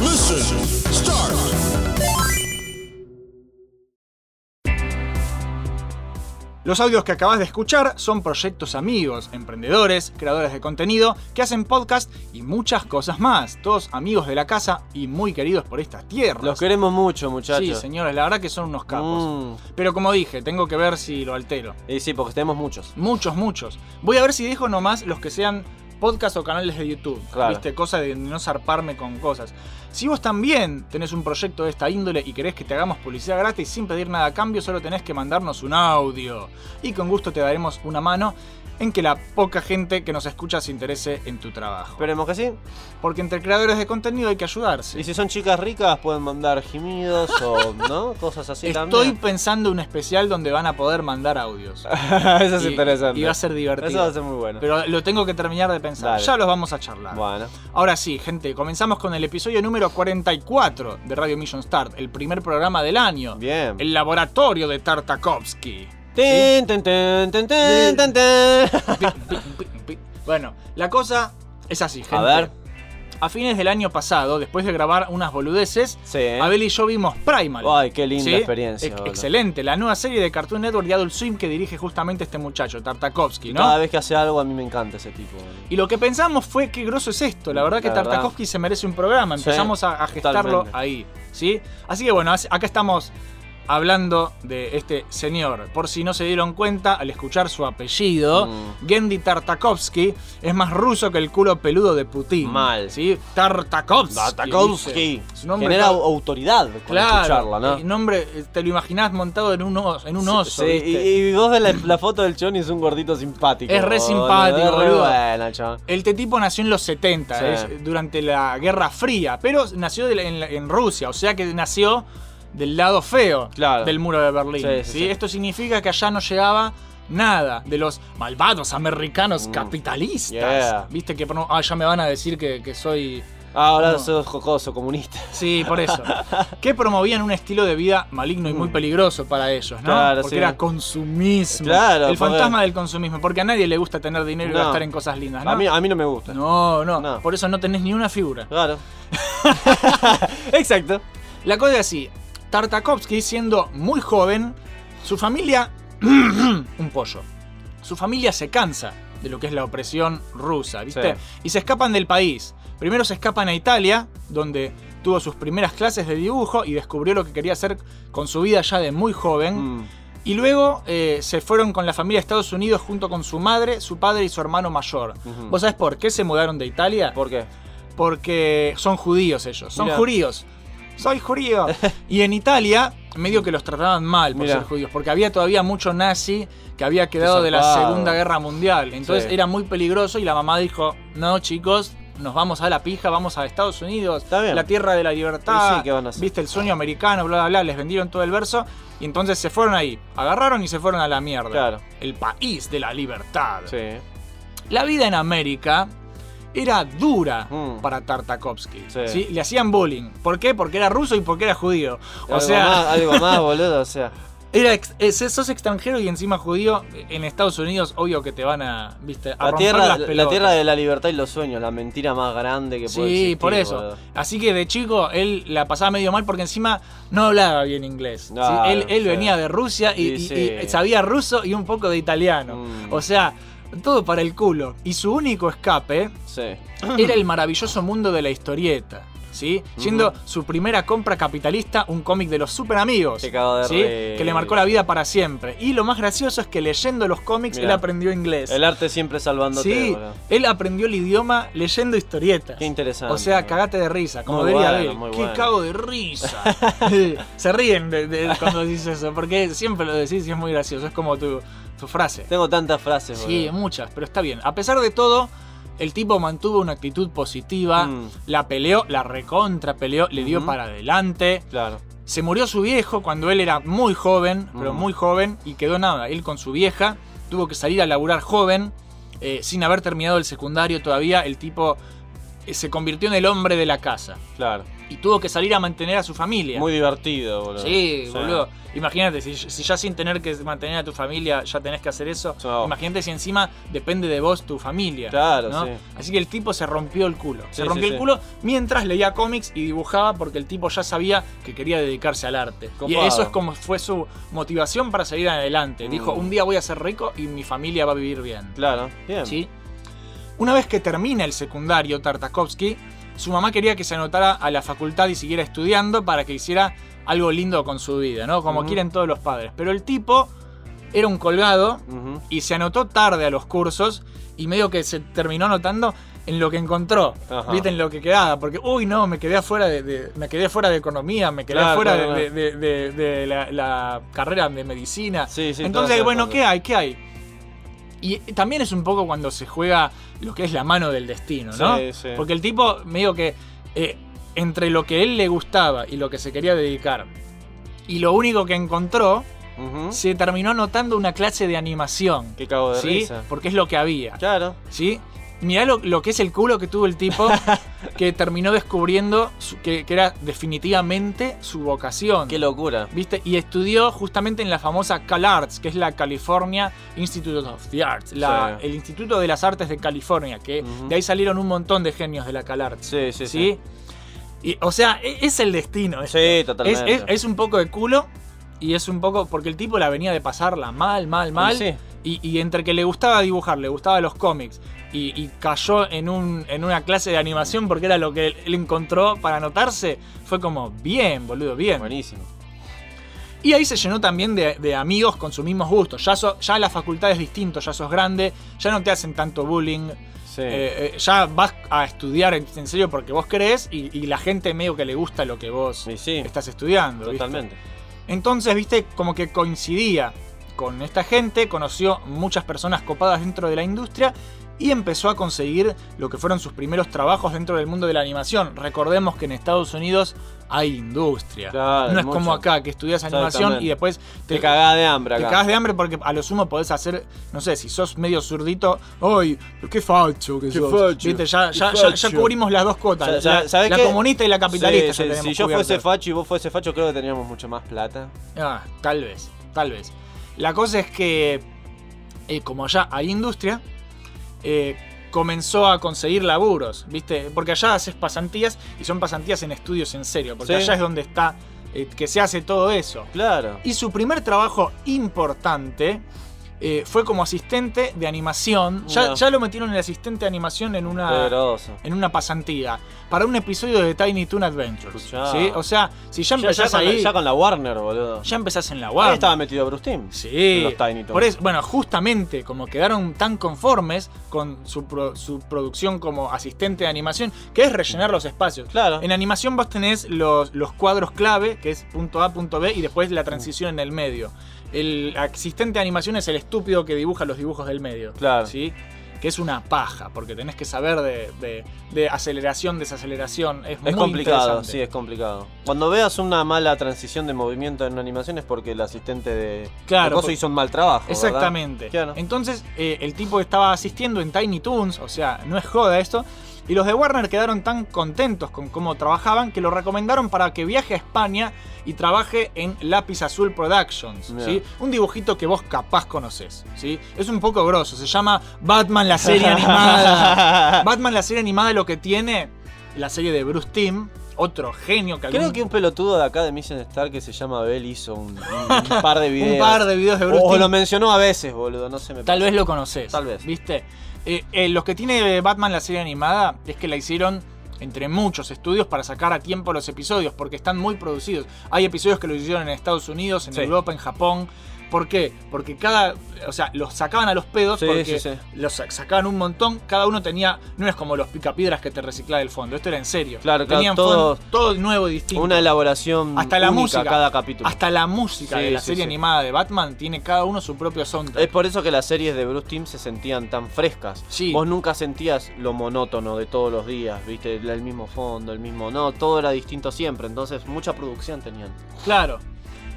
Start. Los audios que acabas de escuchar son proyectos amigos, emprendedores, creadores de contenido que hacen podcast y muchas cosas más. Todos amigos de la casa y muy queridos por estas tierras. Los queremos mucho, Sí, muchachos. señores, la verdad que son unos capos. Mm. Pero como dije, tengo que ver si lo altero. Y sí, porque tenemos muchos. Muchos, muchos. Voy a ver si dejo nomás los que sean podcast o canales de YouTube. Claro. ¿Viste? Cosa de no zarparme con cosas. Si vos también tenés un proyecto de esta índole y querés que te hagamos publicidad gratis sin pedir nada a cambio, solo tenés que mandarnos un audio. Y con gusto te daremos una mano en que la poca gente que nos escucha se interese en tu trabajo. Esperemos que sí. Porque entre creadores de contenido hay que ayudarse. Y si son chicas ricas, pueden mandar gemidos o, ¿no? Cosas así Estoy también. pensando un especial donde van a poder mandar audios. Eso es Y- interesante. Y va a ser divertido. Eso va a ser muy bueno. Pero lo tengo que terminar de pensar. Dale. Ya los vamos a charlar. Bueno. Ahora sí, gente, comenzamos con el episodio número 44 de Radio Mission Start, el primer programa del año. Bien. El laboratorio de Tartakovsky. Bueno, la cosa es así, gente. A ver. A fines del año pasado, después de grabar unas boludeces, Sí. Abel y yo vimos Primal. Ay, qué linda ¿Sí? experiencia. Boludo. excelente, la nueva serie de Cartoon Network y Adult Swim que dirige justamente este muchacho, Tartakovsky, ¿no? Cada vez que hace algo a mí me encanta ese tipo. boludo. Y lo que pensamos fue qué grosso es esto. La verdad que La verdad. Tartakovsky se merece un programa. Empezamos a, a gestarlo totalmente. ahí. ¿sí? Así que bueno, acá estamos hablando de este señor. Por si no se dieron cuenta, al escuchar su apellido, Mm. Gendy Tartakovsky es más ruso que el culo peludo de Putin. Mal. ¿Sí? Tartakovsky. Tartakovsky. Su nombre Genera está- autoridad con Claro, escucharla, ¿no? el nombre eh, te lo imaginás montado en un oso, en un oso Sí, y, vos ves la, la foto del chon y es un gordito simpático. Es re simpático, es re boludo. bueno el. El tipo nació en los 70, Sí. es durante la Guerra Fría, pero nació en Rusia, o sea que nació del lado feo Claro. del muro de Berlín. Sí, sí, ¿sí? sí. Esto significa que allá no llegaba nada de los malvados americanos capitalistas. Mm. Yeah. Viste que no- ah, ya me van a decir que, que soy. Ahora No. sos jocoso, comunista. Sí, por eso. que promovían un estilo de vida maligno y muy peligroso para ellos, ¿no? Mm. Claro, porque sí. era consumismo. Claro, El fantasma del consumismo. Porque a nadie le gusta tener dinero y gastar en cosas lindas, ¿no? A, mí, a mí no me gusta. No, no, No. Por eso no tenés ni una figura. Claro. Exacto. La cosa es así. Tartakovsky, siendo muy joven, su familia... un pollo. Su familia se cansa de lo que es la opresión rusa, ¿viste? Sí. Y se escapan del país. Primero se escapan a Italia, donde tuvo sus primeras clases de dibujo y descubrió lo que quería hacer con su vida ya de muy joven. Mm. Y luego eh, se fueron con la familia a Estados Unidos junto con su madre, su padre y su hermano mayor. ¿Vos sabés por qué se mudaron de Italia? ¿Por qué? porque son judíos ellos, son Mirá. judíos. Soy judío. y en Italia, medio que los trataban mal por Mirá. ser judíos, porque había todavía mucho nazi que había quedado de la. Segunda Guerra Mundial. Entonces Sí. era muy peligroso y la mamá dijo, no chicos, nos vamos a la pija, vamos a Estados Unidos, la tierra de la libertad, sí, ¿qué van a hacer? viste el sueño americano, bla, bla, bla, les vendieron todo el verso. Y entonces se fueron ahí, agarraron y se fueron a la mierda. Claro. El país de la libertad. Sí. La vida en América era dura Mm. para Tartakovsky. Sí. ¿sí? Le hacían bullying. ¿Por qué? Porque era ruso y porque era judío. O algo, sea, más, algo más, boludo, o sea. era ex- eh, sos extranjero y encima judío. En Estados Unidos, obvio que te van a, ¿viste? a La romper tierra, las la tierra de la libertad y los sueños, la mentira más grande que puede Sí, existir. por eso. boludo. Así que de chico él la pasaba medio mal porque encima no hablaba bien inglés. Él, él sí. venía de Rusia y sabía ruso y un poco de italiano. Mm. O sea, todo para el culo. Y su único escape Sí. era el maravilloso mundo de la historieta. ¿Sí? Siendo su primera compra capitalista un cómic de los super amigos. De ¿sí? Que le marcó la vida para siempre. Y lo más gracioso es que leyendo los cómics Mirá. él aprendió inglés. El arte siempre salvándote, Sí, él aprendió el idioma leyendo historietas. Qué interesante. O sea, cagate de risa, como Muy diría bueno, muy Qué bueno. cago de risa. Se ríen de- de- cuando dices eso, porque siempre lo decís y es muy gracioso. Es como tu, tu frase. Tengo tantas frases, Sí, boludo. muchas, pero está bien. A pesar de todo, el tipo mantuvo una actitud positiva, Mm. la peleó, la recontra peleó, le dio para adelante. Claro. Se murió su viejo cuando él era muy joven, pero muy joven, y quedó nada. Él con su vieja tuvo que salir a laburar joven, eh, sin haber terminado el secundario todavía. El tipo eh, se convirtió en el hombre de la casa Claro. Y tuvo que salir a mantener a su familia. Muy divertido, boludo. Sí, boludo. Imagínate, si, si ya sin tener que mantener a tu familia ya tenés que hacer eso, imagínate si encima depende de vos tu familia. Claro, ¿no? sí. Así que el tipo se rompió el culo. Se rompió sí, el culo mientras leía cómics y dibujaba porque el tipo ya sabía que quería dedicarse al arte. Y eso es como fue su motivación para salir adelante. Mm. Dijo, un día voy a ser rico y mi familia va a vivir bien. Claro. Bien. ¿Sí? Una vez que termina el secundario, Tartakovsky, su mamá quería que se anotara a la facultad y siguiera estudiando para que hiciera algo lindo con su vida, ¿no? Como quieren todos los padres. Pero el tipo era un colgado y se anotó tarde a los cursos y medio que se terminó anotando en lo que encontró, Ajá. ¿viste? En lo que quedaba, porque, uy, no, me quedé afuera de, de- me quedé fuera de economía, me quedé Claro, afuera claro, de, de- de- de la, la carrera de medicina. Sí, sí. Entonces, bueno. ¿qué hay? ¿Qué hay? Y también es un poco cuando se juega lo que es la mano del destino, ¿no? Sí, sí. Porque el tipo, medio que eh, entre lo que él le gustaba y lo que se quería dedicar, y lo único que encontró, se terminó anotando una clase de animación. Qué cago de ¿Sí? risa. Porque es lo que había. Claro. ¿Sí? Mirá lo, lo que es el culo que tuvo el tipo que terminó descubriendo su- que, que era definitivamente su vocación. Qué locura. ¿Viste? Y estudió justamente en la famosa CalArts, que es la California Institute of the Arts, la- Sí. el Instituto de las Artes de California, que de ahí salieron un montón de genios de la CalArts. Sí, sí, sí. ¿Sí? Y, o sea, e- es el destino. esto. Sí, totalmente. es- es un poco de culo y es un poco. Porque el tipo la venía de pasarla mal, mal, mal. Sí. Y, y entre que le gustaba dibujar, le gustaba los cómics y, y cayó en, un, en una clase de animación porque era lo que él, encontró para anotarse, fue como bien, boludo, bien. Buenísimo. Y ahí se llenó también de, de amigos con sus mismos gustos. Ya, so- ya la facultad es distinto, ya sos grande, ya no te hacen tanto bullying. Sí. Eh, eh, ya vas a estudiar en, serio porque vos querés y, y la gente medio que le gusta lo que vos sí, estás estudiando. ¿viste? totalmente. Entonces, viste, como que coincidía con esta gente, conoció muchas personas copadas dentro de la industria y empezó a conseguir lo que fueron sus primeros trabajos dentro del mundo de la animación. Recordemos que en Estados Unidos hay industria. Claro, no es mucho. como acá, que estudias animación y después Te cagás de hambre te cagás de hambre porque a lo sumo podés hacer, no sé, si sos medio zurdito, ¡ay! ¡Qué facho que Qué sos! facho, Viste, ya, qué ya, facho. cubrimos las dos cuotas, Sa- la, comunista y la capitalista. Sí, sí, si yo fuese facho y vos fuese facho, creo que teníamos mucho más plata. Ah, tal vez, tal vez. La cosa es que, eh, como allá hay industria, eh, comenzó a conseguir laburos, ¿viste? Porque allá haces pasantías y son pasantías en estudios en serio, porque Sí. allá es donde está, eh, que se hace todo eso. Claro. Y su primer trabajo importante eh, fue como asistente de animación. Ya, lo metieron el asistente de animación en una, en una pasantía. Para un episodio de Tiny Toon Adventures. O sea, si ya empezás ya con la, ahí. ya con la Warner, boludo. Ya empezás en la Ahí Warner. estaba metido Bruce Timm. Sí. Los Tiny Toons. Por eso, bueno, justamente como quedaron tan conformes con su, pro- su producción como asistente de animación, que es rellenar los espacios. Claro. En animación vos tenés los, los cuadros clave, que es punto A, punto B, y después la transición en el medio. El asistente de animación es el estúpido que dibuja los dibujos del medio. Claro. ¿Sí? Que es una paja, porque tenés que saber de, de- de aceleración, desaceleración. Es, Es muy complicado, sí, es complicado. Cuando veas una mala transición de movimiento en una animación es porque el asistente de, Claro, de coso por- hizo un mal trabajo. Exactamente. Claro. Entonces, eh, el tipo estaba asistiendo en Tiny Toons, o sea, no es joda esto. Y los de Warner quedaron tan contentos con cómo trabajaban que lo recomendaron para que viaje a España y trabaje en Lápiz Azul Productions. ¿sí? Un dibujito que vos capaz conoces. ¿sí? Es un poco grosso, se llama Batman la serie animada. Batman la serie animada lo que tiene, la serie de Bruce Timm, otro genio que Creo algún- que un pelotudo de acá de Mission Star que se llama Bell hizo un, un- un par de videos. un par de videos de Bruce O, lo mencionó a veces, boludo, no sé. Me Tal vez lo conoces. Tal vez. ¿Viste? Eh, eh, los que tiene Batman la serie animada es que la hicieron entre muchos estudios para sacar a tiempo los episodios, porque están muy producidos. Hay episodios que lo hicieron en Estados Unidos, en Sí. Europa, en Japón. ¿Por qué? Porque cada. O sea, los sacaban a los pedos Sí, porque sí, los sa- sacaban un montón. Cada uno tenía. No es como los picapiedras que te reciclaba del fondo. Esto era en serio. Claro, claro, Tenían todo- fon- todo nuevo y distinto. Una elaboración Hasta la única música. cada capítulo. Hasta la música de la serie animada de Batman tiene cada uno su propio soundtrack. Es por eso que las series de Bruce Timm se sentían tan frescas. Sí. Vos nunca sentías lo monótono de todos los días, viste, el mismo fondo, el mismo. No, todo era distinto siempre, entonces mucha producción tenían. Claro.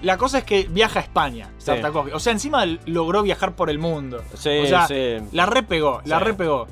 La cosa es que viaja a España. Tartakovsky. O sea, encima logró viajar por el mundo. Sí, o sea, sí. la repegó, la Sí. repegó.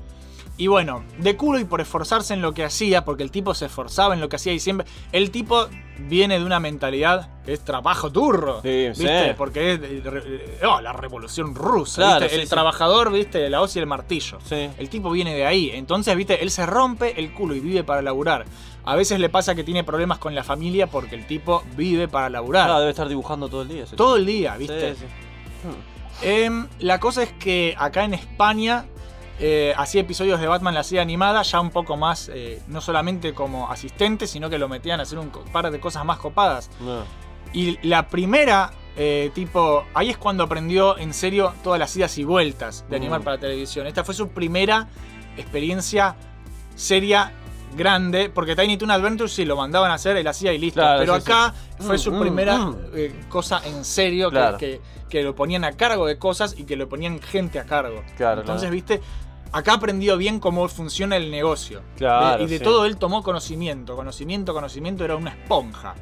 Y bueno, de culo y por esforzarse en lo que hacía, porque el tipo se esforzaba en lo que hacía y siempre. El tipo viene de una mentalidad que es trabajo turro. Sí, ¿Viste? sí. Porque es de- de- oh, la revolución rusa. Claro, ¿viste? sí, el trabajador, ¿viste? La hoz y el martillo. Sí. El tipo viene de ahí. Entonces, ¿viste? Él se rompe el culo y vive para laburar. A veces le pasa que tiene problemas con la familia porque el tipo vive para laburar. Ah, debe estar dibujando todo el día. Todo tipo. el día, ¿viste? Sí, sí. Em, la cosa es que acá en España eh, hacía episodios de Batman la serie animada, ya un poco más, eh, no solamente como asistente, sino que lo metían a hacer un par de cosas más copadas. No. Y la primera, eh, tipo, ahí es cuando aprendió en serio todas las idas y vueltas de animar Mm. para televisión. Esta fue su primera experiencia seria grande, porque Tiny Toon Adventure sí lo mandaban a hacer, él hacía y listo. Claro, pero sí, sí. acá fue Mm, su mm, primera mm. eh, cosa en serio que- Claro. que, que lo ponían a cargo de cosas y que lo ponían gente a cargo. Claro, Entonces, viste, acá aprendió bien cómo funciona el negocio. Claro, y de sí. todo él tomó conocimiento, conocimiento, conocimiento, era una esponja.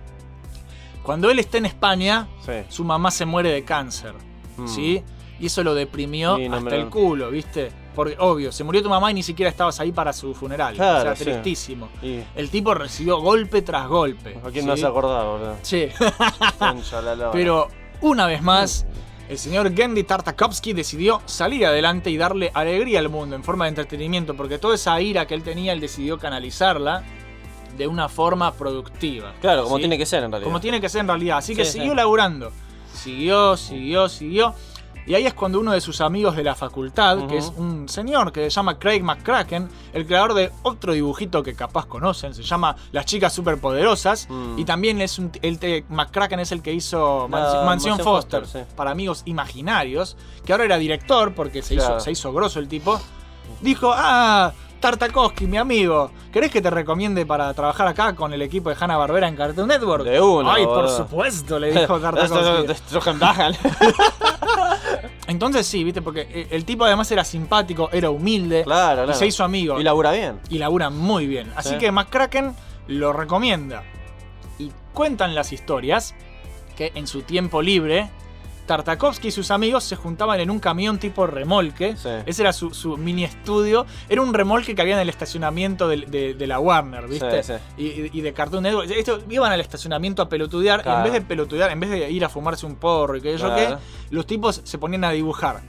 Cuando él está en España, su mamá se muere de cáncer, Mm. ¿sí? Y eso lo deprimió Sí, no hasta lo- el culo, ¿viste? Porque, obvio, se murió tu mamá y ni siquiera estabas ahí para su funeral. Claro, o sea, sí. tristísimo. El tipo recibió golpe tras golpe. ¿A quién no se acordaba, boludo? Sí. Pero una vez más, el señor Gendy Tartakovsky decidió salir adelante y darle alegría al mundo en forma de entretenimiento, porque toda esa ira que él tenía, él decidió canalizarla de una forma productiva. Claro, como ¿sí? tiene que ser en realidad. Como tiene que ser en realidad. Así que Sí, siguió sí. laburando. Siguió, siguió, siguió. Y ahí es cuando uno de sus amigos de la facultad, que es un señor que se llama Craig McCracken, el creador de otro dibujito que capaz conocen, se llama Las chicas superpoderosas. Mm. Y también es un, el McCracken es el que hizo Mansión Foster, Foster, sí. para amigos imaginarios, que ahora era director porque se, Claro. hizo, se hizo grosso el tipo. Dijo, ah, Tartakovsky, mi amigo, ¿querés que te recomiende para trabajar acá con el equipo de Hanna Barbera en Cartoon Network? De una, Ay, por supuesto, le dijo Tartakovsky. Entonces sí, viste, porque eh, el tipo además era simpático, era humilde. Claro, Y claro. se hizo amigo. Y labura bien. Y labura muy bien. Así Sí. que McCracken lo recomienda. Y cuentan las historias que en su tiempo libre, Tartakovsky y sus amigos se juntaban en un camión tipo remolque. Sí. Ese era su, su mini estudio. Era un remolque que había en el estacionamiento de, de la Warner, ¿viste? Sí, Y, y- y de Cartoon Network. Esto, iban al estacionamiento a pelotudear. Y en Claro. vez de pelotudear, en vez de ir a fumarse un porro y que yo Claro. qué, los tipos se ponían a dibujar.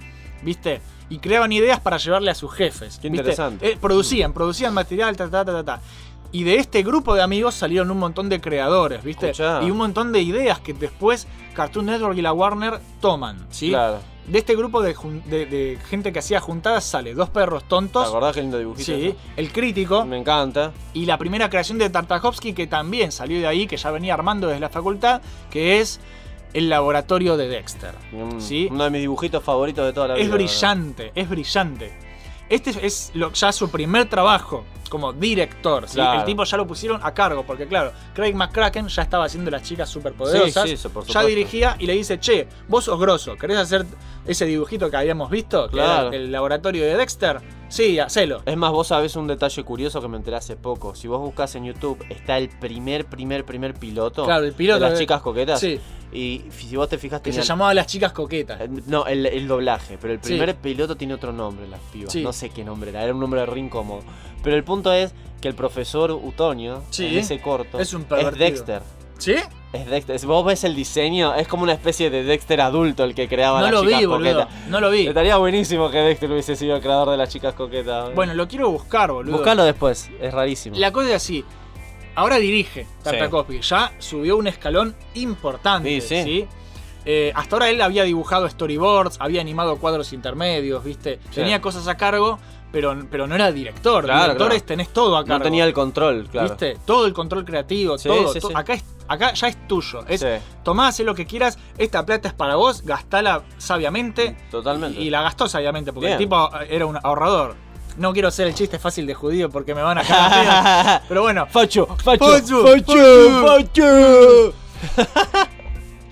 ¿Viste? Y creaban ideas para llevarle a sus jefes. Qué interesante. Eh, producían, producían material, ta, ta, ta, ta, ta. Y de este grupo de amigos salieron un montón de creadores, ¿viste? Escuchá. Y un montón de ideas que después Cartoon Network y la Warner toman, ¿sí? Claro. De este grupo de, jun- de- de gente que hacía juntadas sale Dos Perros ¿Te Tontos. acordás qué lindo dibujito? Sí? El Crítico. Me encanta. Y la primera creación de Tartakovsky, que también salió de ahí, que ya venía armando desde la facultad, que es el laboratorio de Dexter. Un- ¿Sí? Uno de mis dibujitos favoritos de toda la vida. Es la brillante, es brillante. Este es lo- ya su primer trabajo como director. ¿sí? Claro. El tipo ya lo pusieron a cargo, porque claro, Craig McCracken ya estaba haciendo las chicas superpoderosas. Sí, sí, eso por ya dirigía y le dice, che, vos sos grosso, ¿querés hacer ese dibujito que habíamos visto? Que Claro. era el laboratorio de Dexter. Sí, hacelo. Es más, vos sabés un detalle curioso que me enteré hace poco. Si vos buscas en YouTube, está el primer, primer, primer piloto. Claro, el piloto De las de- chicas coquetas. Sí. Y si vos te fijas, Que se tenían- llamaba Las Chicas Coquetas. Eh, No, el, el doblaje, pero el Sí. primer piloto tiene otro nombre, las pibas. Sí. No sé qué nombre era, era un nombre re incómodo. Pero el punto es que el profesor Utonio, Sí. en ese corto, Es un es. Dexter. ¿Sí? Es Dexter. Si vos ves el diseño, es como una especie de Dexter adulto el que creaba No las lo chicas vi, boludo. coquetas. No lo vi. Estaría buenísimo que Dexter hubiese sido el creador de las chicas coquetas. Bueno, lo quiero buscar, boludo. Buscalo después, es rarísimo. La cosa es así. Ahora dirige Tartakovsky. Ya subió un escalón importante. Sí, sí. Eh, hasta ahora él había dibujado storyboards, había animado cuadros intermedios, ¿viste? Sí. Tenía cosas a cargo, pero, pero no era director. Claro, Directores claro. tenés todo a cargo. No tenía el control, claro. ¿Viste? Todo el control creativo, Sí, todo. sí, to- sí. Acá, es, acá ya es tuyo. Es. Tomá, haz lo que quieras. Esta plata es para vos, gastala sabiamente. Totalmente. Y, y la gastó sabiamente, porque Bien. el tipo era un ahorrador. No quiero hacer el chiste fácil de judío porque me van a cagar Pero bueno. Facho, facho, Facho, facho, facho.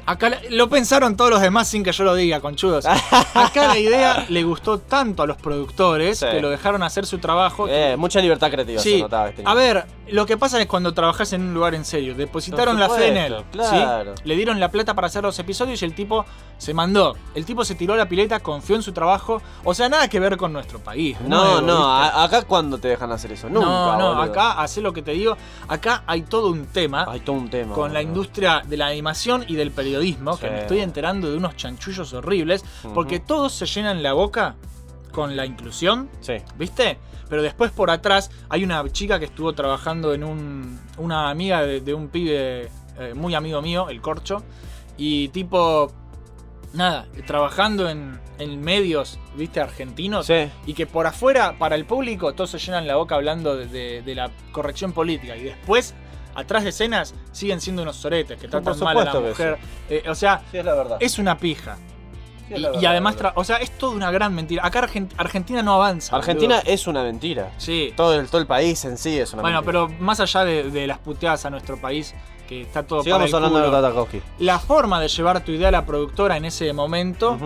Acá la- lo pensaron todos los demás sin que yo lo diga, conchudos. Acá la idea le gustó tanto a los productores Sí. que lo dejaron hacer su trabajo. que- Eh, mucha libertad creativa se Sí, notaba este a ver, lo que pasa es cuando trabajás en un lugar en serio, depositaron la fe en él, claro. ¿sí? le dieron la plata para hacer los episodios y el tipo se mandó. El tipo se tiró a la pileta, confió en su trabajo, o sea, nada que ver con nuestro país. No, nuevo, no, acá cuando te dejan hacer eso, nunca. no, no, boludo. acá, hace lo que te digo, acá hay todo un tema hay todo un tema. con la industria de la animación y del periodismo, que Sí. me estoy enterando de unos chanchullos horribles, porque todos se llenan la boca con la inclusión, Sí. ¿viste? Pero después por atrás hay una chica que estuvo trabajando en un. una amiga de, de un pibe eh, muy amigo mío, el Corcho, y tipo. Nada, trabajando en, en medios, ¿viste? Argentinos. Sí. Y que por afuera, para el público, todos se llenan la boca hablando de, de- de la corrección política. Y después, atrás de escenas, siguen siendo unos soretes que tratan mal a la mujer. Eh, o sea, Sí, es la verdad. es una pija. Sí, es Y, además, la o sea, es toda una gran mentira. Acá Argen- Argentina no avanza. Argentina boludo. es una mentira. Sí. Todo el, todo el país en sí es una Bueno, mentira. pero más allá de, de las puteadas a nuestro país, que está todo Sigamos para el hablando de culo, Tartakovsky. La forma de llevar tu idea a la productora en ese momento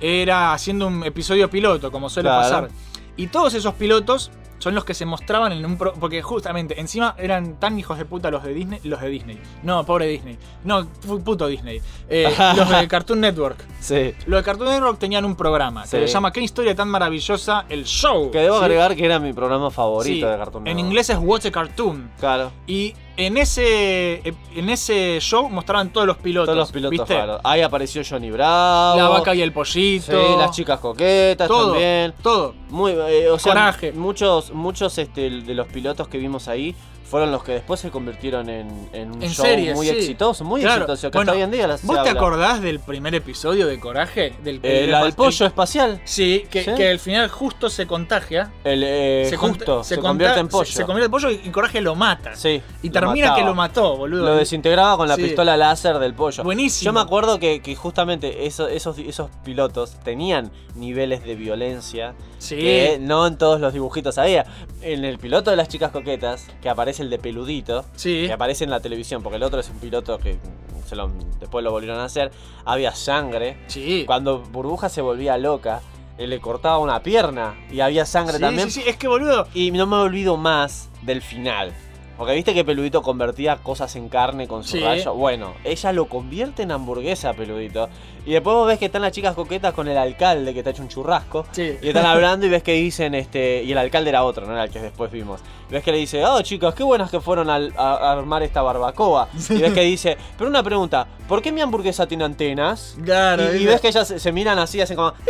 era haciendo un episodio piloto, como suele Claro. pasar. Y todos esos pilotos son los que se mostraban en un pro- porque justamente encima eran tan hijos de puta los de Disney, los de Disney. No, pobre Disney. No, puto Disney. Eh, los de Cartoon Network. Sí. Los de Cartoon Network tenían un programa que Sí. se llama Qué historia tan maravillosa, el show. Que debo ¿sí? agregar que era mi programa favorito Sí, de Cartoon En Network. inglés es Watch a Cartoon. Claro. Y en ese, en ese show mostraban todos los pilotos. Todos los pilotos ¿viste? raros. Ahí apareció Johnny Bravo. La vaca y el pollito. Sí, las chicas coquetas todo, también. Todo. Muy, eh, o sea, Coraje. muchos, muchos este, de los pilotos que vimos ahí fueron los que después se convirtieron en, en un En show series, muy sí. exitoso, muy Claro. exitoso, que Bueno, hasta hoy en día las- ¿Vos te habla. acordás del primer episodio de Coraje? Del, Eh, la del pollo espacial. Sí, que, ¿Sí? que al final justo se contagia. El eh, se justo, se, convierte en pollo. Se, convierte en pollo y, Coraje lo mata. Sí. Y termina mataba. que lo mató, boludo. Lo desintegraba con la Sí. pistola láser del pollo. Buenísimo. Yo me acuerdo que, que justamente eso- esos, esos pilotos tenían niveles de violencia Sí. que no en todos los dibujitos había. En el piloto de las chicas coquetas, que aparece el de peludito, Sí. que aparece en la televisión, porque el otro es un piloto que se lo- después lo volvieron a hacer, había sangre. Sí. Cuando Burbuja se volvía loca, le cortaba una pierna y había sangre Sí, también. sí, sí, es que boludo. Y no me olvido más del final. Porque viste que Peludito convertía cosas en carne con su Sí. rayo. Bueno, ella lo convierte en hamburguesa, Peludito. Y después vos ves que están las chicas coquetas con el alcalde que está hecho un churrasco. Sí. Y están hablando y ves que dicen, este. Y el alcalde era otro, no era el que después vimos. Y ves que le dice, oh chicas, qué buenas que fueron al- a, a armar esta barbacoa. Y ves que dice, pero una pregunta, ¿por qué mi hamburguesa tiene antenas? Claro, Y, ves que ellas se, se miran así, hacen como.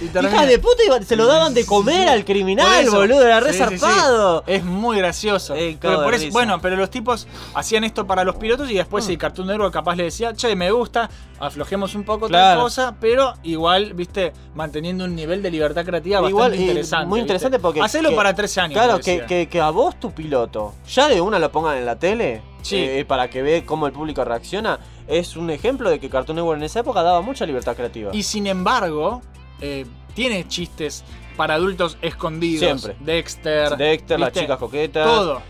Y termina- Hija de puta, se lo daban de comer al criminal, boludo, era re Sí, sí, sí. zarpado. Es muy gracioso. Eh, Pero por eso- bueno, pero los tipos hacían esto para los pilotos y después sí, Cartoon Network capaz le decía, che, me gusta, aflojemos un poco Claro. tal cosa, pero igual, viste, manteniendo un nivel de libertad creativa bastante Igual, eh, interesante. muy ¿viste? interesante porque. Hacelo que- para 13 años. Claro, que, que, que a vos tu piloto ya de una lo pongan en la tele. Sí. eh, para que ve cómo el público reacciona. Es un ejemplo de que Cartoon Network en esa época daba mucha libertad creativa. Y sin embargo, eh, tiene chistes para adultos escondidos. Siempre. Dexter. Dexter, las chicas coquetas. Todo.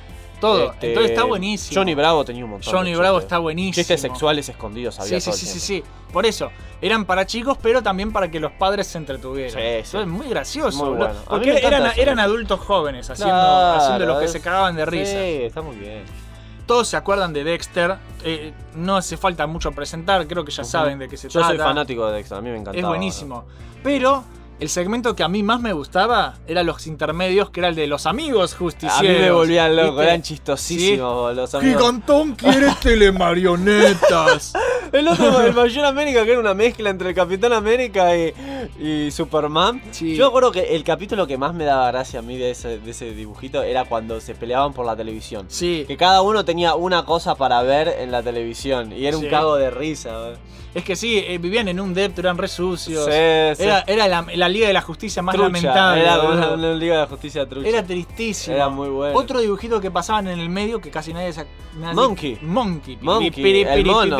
Todo. este, Entonces está buenísimo. Johnny Bravo tenía un montón. de Johnny Bravo está buenísimo. Chistes sexuales escondidos había Sí, sí, todo el sí, sí, sí. Por eso, eran para chicos, pero también para que los padres se entretuvieran. Sí, sí. Eso es muy gracioso. Muy bueno. Porque encanta eran, eran adultos jóvenes haciendo, Claro, haciendo los que es- se cagaban de risa. Sí, está muy bien. Todos se acuerdan de Dexter. eh, no hace falta mucho presentar, creo que ya saben de qué se Yo trata. soy fanático de Dexter, a mí me encantaba. Es buenísimo. Pero el segmento que a mí más me gustaba eran los intermedios, que era el de los amigos A justicieros. mí me volvían loco, ¿viste? eran chistosísimos los amigos. Gigantón quiere telemarionetas. El otro, el Mayor América, que era una mezcla entre el Capitán América y, y Superman. Sí. Yo recuerdo que el capítulo que más me daba gracia a mí de ese, de ese dibujito era cuando se peleaban por la televisión. Sí. Que cada uno tenía una cosa para ver en la televisión. Y era un cago de risa. Es que sí, eh, vivían en un depto, eran re sucios. Sí, sí. Era, era la, la Liga de la Justicia más Trucha, lamentable. Era una, una Liga de la Justicia trucha. Era tristísimo. Era muy bueno. Otro dibujito que pasaban en el medio que casi nadie se. nadie- Monkey. Monkey. Monkey, el mono.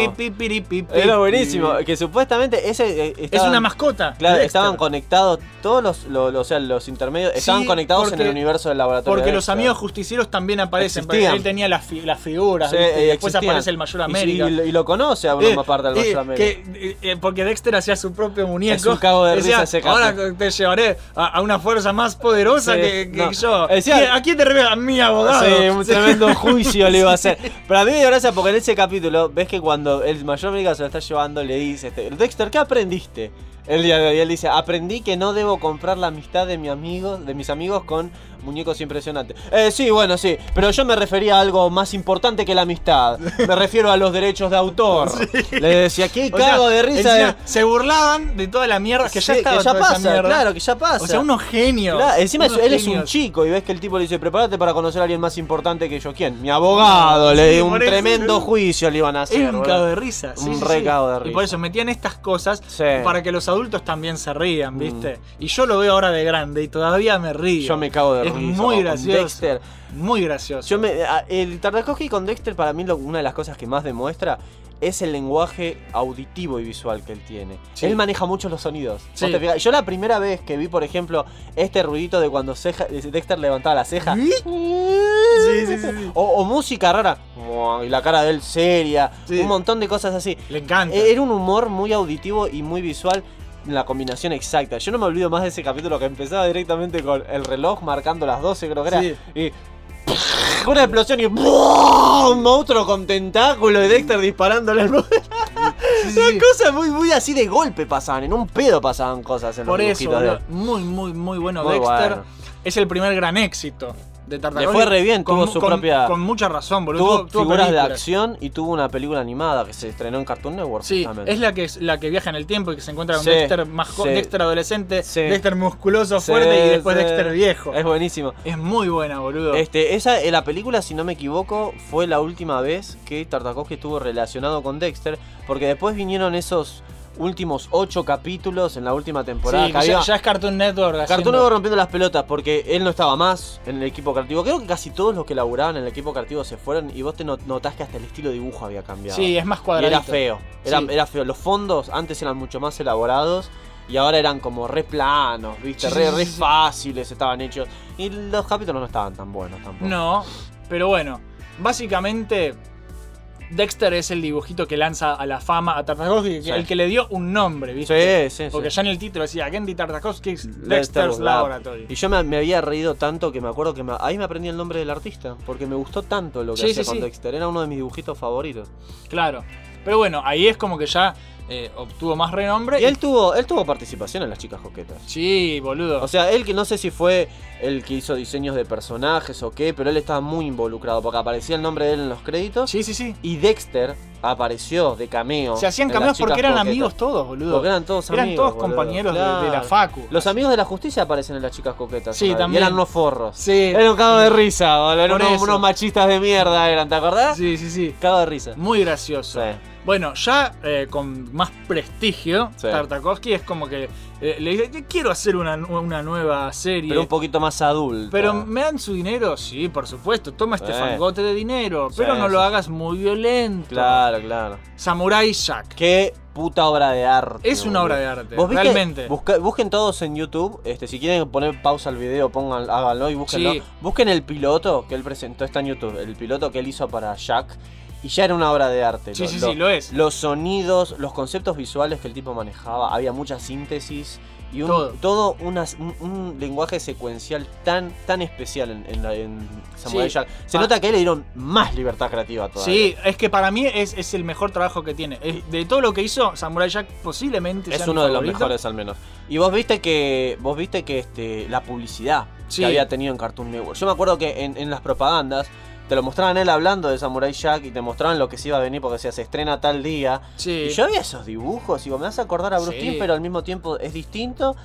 Era buenísimo. Que supuestamente ese. eh, Es una mascota. Claro, estaban conectados. Todos los, los, los- o sea, los intermedios Sí, estaban conectados en el universo del laboratorio. Porque de los amigos justicieros también aparecen. Él tenía las, fi- las figuras. Sí, y después aparece el Mayor América. Y, lo- y lo conoce a una Eh, parte del Mayor América. Que, eh, eh, porque Dexter hacía su propio muñeco. Es un cago de Decía, risa ese. Ahora te llevaré a, a una fuerza más poderosa Sí, que, que no. yo. Decía- ¿Quién- ¿A quién te revela? A mi abogado. Sí, un tremendo juicio le iba a hacer. Pero a mí me dio gracia porque en ese capítulo ves que cuando el Mayor América se lo está llevando le dice, este, Dexter, ¿qué aprendiste? El día de hoy él dice, aprendí que no debo comprar la amistad de mi amigo, de mis amigos con muñecos impresionantes. Eh, sí, bueno, sí, pero yo me refería a algo más importante que la amistad. Me refiero a los derechos de autor. Le decía, qué O sea, cago de risa. encima, de- se burlaban de toda la mierda que ya Sí, estaba que ya toda esa pasa, mierda. claro, que ya pasa. O sea, unos genios. Claro, encima unos él es un chico y ves que el tipo le dice, prepárate para conocer a alguien más importante que yo. ¿Quién? Mi abogado. le dio un tremendo juicio le iban a hacer. Es un cago de risa. Un sí, re sí. cago de Y por risa. eso metían estas cosas para que los adultos también se rían, Mm. ¿viste? Y yo lo veo ahora de grande y todavía me río. Yo me cago de es muy gracioso. Dexter. Muy gracioso. Yo me, a- el Tartakovsky con Dexter para mí lo- una de las cosas que más demuestra es el lenguaje auditivo y visual que él tiene. Sí. Él maneja mucho los sonidos. Yo la primera vez que vi, por ejemplo, este ruidito de cuando ceja- Dexter levantaba la ceja. Sí. O, o música rara. Y la cara de él seria. Un montón de cosas así. Le encanta. Era un humor muy auditivo y muy visual. La combinación exacta. Yo no me olvido más de ese capítulo que empezaba directamente con el reloj marcando las 12, creo que era. Sí. Y. Una explosión y. Un monstruo con tentáculo y Dexter disparándole al. Sí, sí, cosas muy, muy así de golpe pasaban. En un pedo pasaban cosas en Por los eso, de él. muy, muy, muy bueno Muy Dexter. bueno. Es el primer gran éxito de Tartakovsky. Le fue re bien, con, tuvo su con- propia- Con mucha razón, boludo. Tuvo, tuvo figuras de películas. acción y tuvo una película animada que se estrenó en Cartoon Network. Sí, justamente. es la que es la que viaja en el tiempo y que se encuentra con Sí, Dexter más sí. Dexter adolescente, Sí. Dexter musculoso, fuerte y después. Dexter viejo. Es buenísimo. Es muy buena, boludo. Este, esa, eh, la película, si no me equivoco, fue la última vez que Tartakovsky estuvo relacionado con Dexter, porque después vinieron esos últimos ocho capítulos en la última temporada. Sí, que ya, es Cartoon Network. Cartoon haciendo- Network rompiendo las pelotas porque él no estaba más en el equipo creativo. Creo que casi todos los que laburaban en el equipo creativo se fueron y vos te not- notás que hasta el estilo de dibujo había cambiado. Sí, es más Y cuadradito. era feo. Era, Sí. era feo. Los fondos antes eran mucho más elaborados y ahora eran como re planos, ¿viste? Re, re fáciles estaban hechos. Y los capítulos no estaban tan buenos tampoco. No, pero bueno, básicamente Dexter es el dibujito que lanza a la fama a Tartakovsky, Sí. el que le dio un nombre, ¿viste? Sí, sí, sí. Porque ya en el título decía Gendy Tartakovsky's Dexter's Dexter's Lab. Laboratory. Y yo me, me había reído tanto que me acuerdo que me- ahí me aprendí el nombre del artista. Porque me gustó tanto lo que hacía con. Dexter. Era uno de mis dibujitos favoritos. Claro. Pero bueno, ahí es como que ya eh, obtuvo más renombre. Y él tuvo, él tuvo participación en las chicas coquetas. Sí, boludo. O sea, él que no sé si fue el que hizo diseños de personajes o qué, pero él estaba muy involucrado porque aparecía el nombre de él en los créditos. Sí, sí, sí. Y Dexter apareció de cameo. Se hacían cameos porque eran coquetas. amigos todos, boludo. Porque eran todos Eran amigos. todos boludo. compañeros de- de, la. Facu. Los amigos de la justicia aparecen en las chicas coquetas. Sí, también. Y eran unos forros. Sí. Era un cago de risa, boludo. Eran unos, machistas de mierda, eran, ¿te acordás? Sí, sí, sí. Cago de risa. Muy gracioso. Sí. Bueno, ya eh, con más prestigio, Sí. Tartakovsky es como que eh, le dice, quiero hacer una, una nueva serie. Pero un poquito más adulto. Pero me dan su dinero, sí, por supuesto. Toma este Sí. fangote de dinero, Sí, pero no lo hagas muy violento. Claro, claro. Samurai Jack. Qué puta obra de arte. Es una boludo. obra de arte, ¿Vos realmente. Busca- busquen todos en YouTube. Este, si quieren poner pausa al video, pongan, háganlo y búsquenlo. Sí. Busquen el piloto que él presentó, está en YouTube. El piloto que él hizo para Jack. Y ya era una obra de arte. Sí, sí, sí, lo es. Los sonidos, los conceptos visuales que el tipo manejaba. Había mucha síntesis. Y un, Todo. todo unas- un, un lenguaje secuencial tan, tan especial en, en, en Samurai Sí. Jack. Se Pa- nota que a él le dieron más libertad creativa todavía. Sí, es que para mí es, es el mejor trabajo que tiene. Es- de todo lo que hizo, Samurai Jack posiblemente Es sea mi uno de los mejores al menos. Y vos viste que. Vos viste que este. la publicidad Sí. que había tenido en Cartoon Network. Yo me acuerdo que en, en las propagandas. Te lo mostraban él hablando de Samurai Jack y te mostraban lo que se iba a venir porque decía se estrena tal día. Sí. Y yo había esos dibujos y me vas a acordar a Bruce Sí. Timm, pero al mismo tiempo es distinto.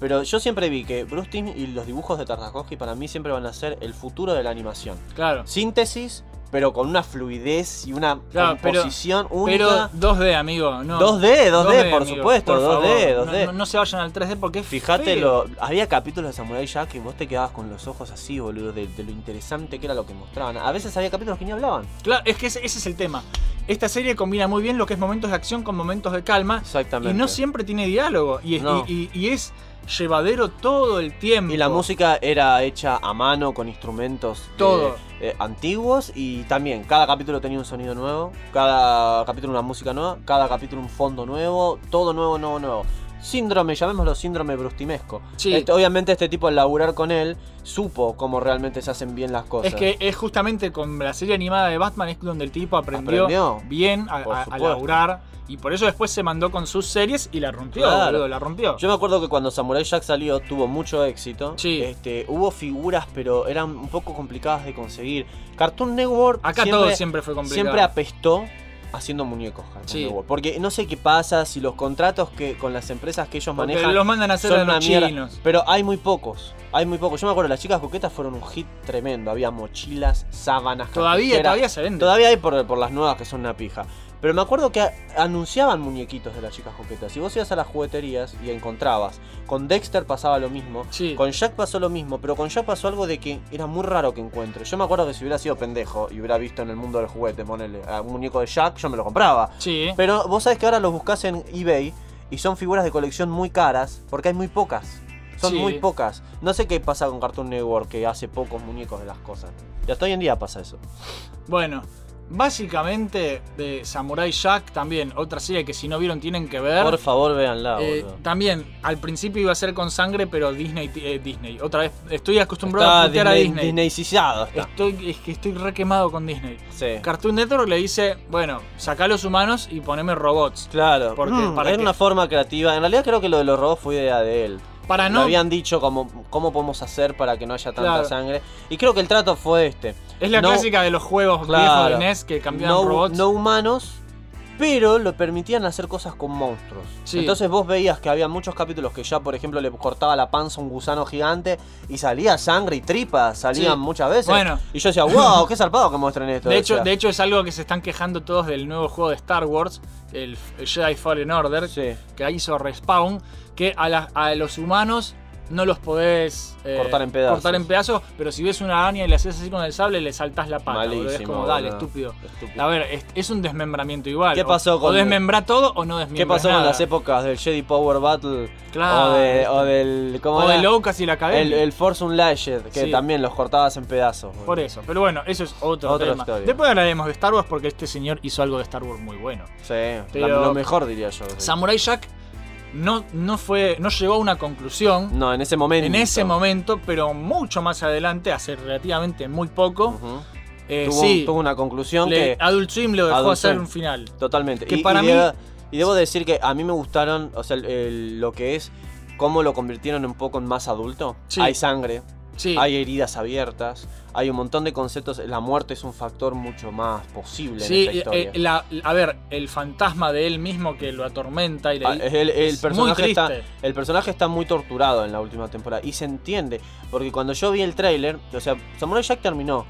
Pero yo siempre vi que Bruce Timm y los dibujos de Tartakovsky para mí siempre van a ser el futuro de la animación. Claro. Síntesis, pero con una fluidez y una Claro, pero- composición Pero única. 2D, amigo. No. 2D, 2D, por amigo, supuesto, por 2D, favor. 2D. No, no se vayan al 3D porque es Fíjate, feo. lo, había capítulos de Samurai Jack que vos te quedabas con los ojos así, boludo, de, de lo interesante que era lo que mostraban. A veces había capítulos que ni hablaban. Claro, es que ese, ese es el tema. Esta serie combina muy bien lo que es momentos de acción con momentos de calma. Exactamente. Y no siempre tiene diálogo. Y es, No. y- y- y es llevadero todo el tiempo. Y la música era hecha a mano con instrumentos de- Todo. eh, antiguos y también cada capítulo tenía un sonido nuevo, cada capítulo una música nueva, cada capítulo un fondo nuevo, todo nuevo, nuevo, nuevo. Síndrome, llamémoslo síndrome brustimesco. Sí. Este, obviamente este tipo al laburar con él supo cómo realmente se hacen bien las cosas. Es que es justamente con la serie animada de Batman es donde el tipo aprendió, Aprendió. bien a, laburar. Y por eso después se mandó con sus series y la rompió, Claro. boludo, la rompió. Yo me acuerdo que cuando Samurai Jack salió tuvo mucho éxito. Sí. Este, hubo figuras, pero eran un poco complicadas de conseguir. Cartoon Network Acá todo siempre fue complicado. Siempre apestó haciendo muñecos Cartoon Sí. Network. Porque no sé qué pasa si los contratos que con las empresas que ellos Porque manejan los mandan a hacer son a una los chinos. Pero hay muy pocos. Hay muy pocos. Yo me acuerdo, las chicas coquetas fueron un hit tremendo. Había mochilas, sábanas, Todavía, todavía se vende. Todavía hay por, por las nuevas que son una pija. Pero me acuerdo que anunciaban muñequitos de las chicas coquetas. Si vos ibas a las jugueterías y encontrabas. Con Dexter pasaba lo mismo. Sí. Con Jack pasó lo mismo. Pero con Jack pasó algo de que era muy raro que encuentre. Yo me acuerdo que si hubiera sido pendejo y hubiera visto en el mundo del juguete, ponerle a un muñeco de Jack, yo me lo compraba. Sí. Pero vos sabés que ahora los buscas en eBay y son figuras de colección muy caras porque hay muy pocas. Son Sí. muy pocas. No sé qué pasa con Cartoon Network que hace pocos muñecos de las cosas. Y hasta hoy en día pasa eso. Bueno, básicamente de Samurai Jack también, otra serie que si no vieron tienen que ver. Por favor, véanla, Eh, también, al principio iba a ser con sangre, pero Disney, eh, Disney. Otra vez, estoy acostumbrado Está a putear a Disney, Disney. Disneycizado está. Estoy, es que estoy re quemado con Disney. Sí. Cartoon Network le dice, bueno, sacá los humanos y poneme robots. Claro, Porque, Mm, para que- una forma creativa. En realidad creo que lo de los robots fue idea de él. Para no- habían dicho como cómo podemos hacer para que no haya tanta Claro. sangre. Y creo que el trato fue este. Es la No- clásica de los juegos Claro. viejos de NES que cambiaban no, robots. no humanos, pero lo permitían hacer cosas con monstruos. Sí. Entonces vos veías que había muchos capítulos que ya, por ejemplo, le cortaba la panza a un gusano gigante y salía sangre y tripas, salían Sí. muchas veces. Bueno. Y yo decía, wow, qué zarpado que muestren esto. De hecho, de hecho, es algo que se están quejando todos del nuevo juego de Star Wars, el, el Jedi Fallen Order, Sí. que hizo Respawn, que a, la- a los humanos no los podés eh, Cortar en pedazos. cortar en pedazos, pero si ves una araña y le haces así con el sable, le saltás la pata. boludo. Es Malísimo, como, dale, estúpido. Estúpido. A ver, es, es un desmembramiento igual. ¿Qué O- pasó O con- desmembra todo o no desmembra ¿Qué pasó nada. con las épocas del Jedi Power Battle? Claro. O, de- o del. ¿cómo O era? de Lucas y la Academia. El, el Force Unleashed, que Sí. también los cortabas en pedazos. Por eso. Pero bueno, eso es otro Otra tema. historia. Después hablaremos de Star Wars porque este señor hizo algo de Star Wars muy bueno. Sí, Pero- lo mejor diría yo. sí. Samurai Jack no, no fue. no llegó a una conclusión. No, en ese momento. En ese momento, pero mucho más adelante, hace relativamente muy poco. Eh, tuvo, sí, tuvo una conclusión le- que. Adult Swim lo dejó Adult hacer Swim. un final. Totalmente. Que y, para y mí- debo, y debo decir que a mí me gustaron, o sea, el- el- lo que es cómo lo convirtieron un poco en más adulto. Sí. Hay sangre, Sí. hay heridas abiertas, hay un montón de conceptos. La muerte es un factor mucho más posible Sí, en esta historia. eh, la- a ver, el fantasma de él mismo que lo atormenta y le- Ah, el, el es personaje muy está, el personaje está muy torturado en la última temporada y se entiende, porque cuando yo vi el tráiler, o sea, Samurai Jack terminó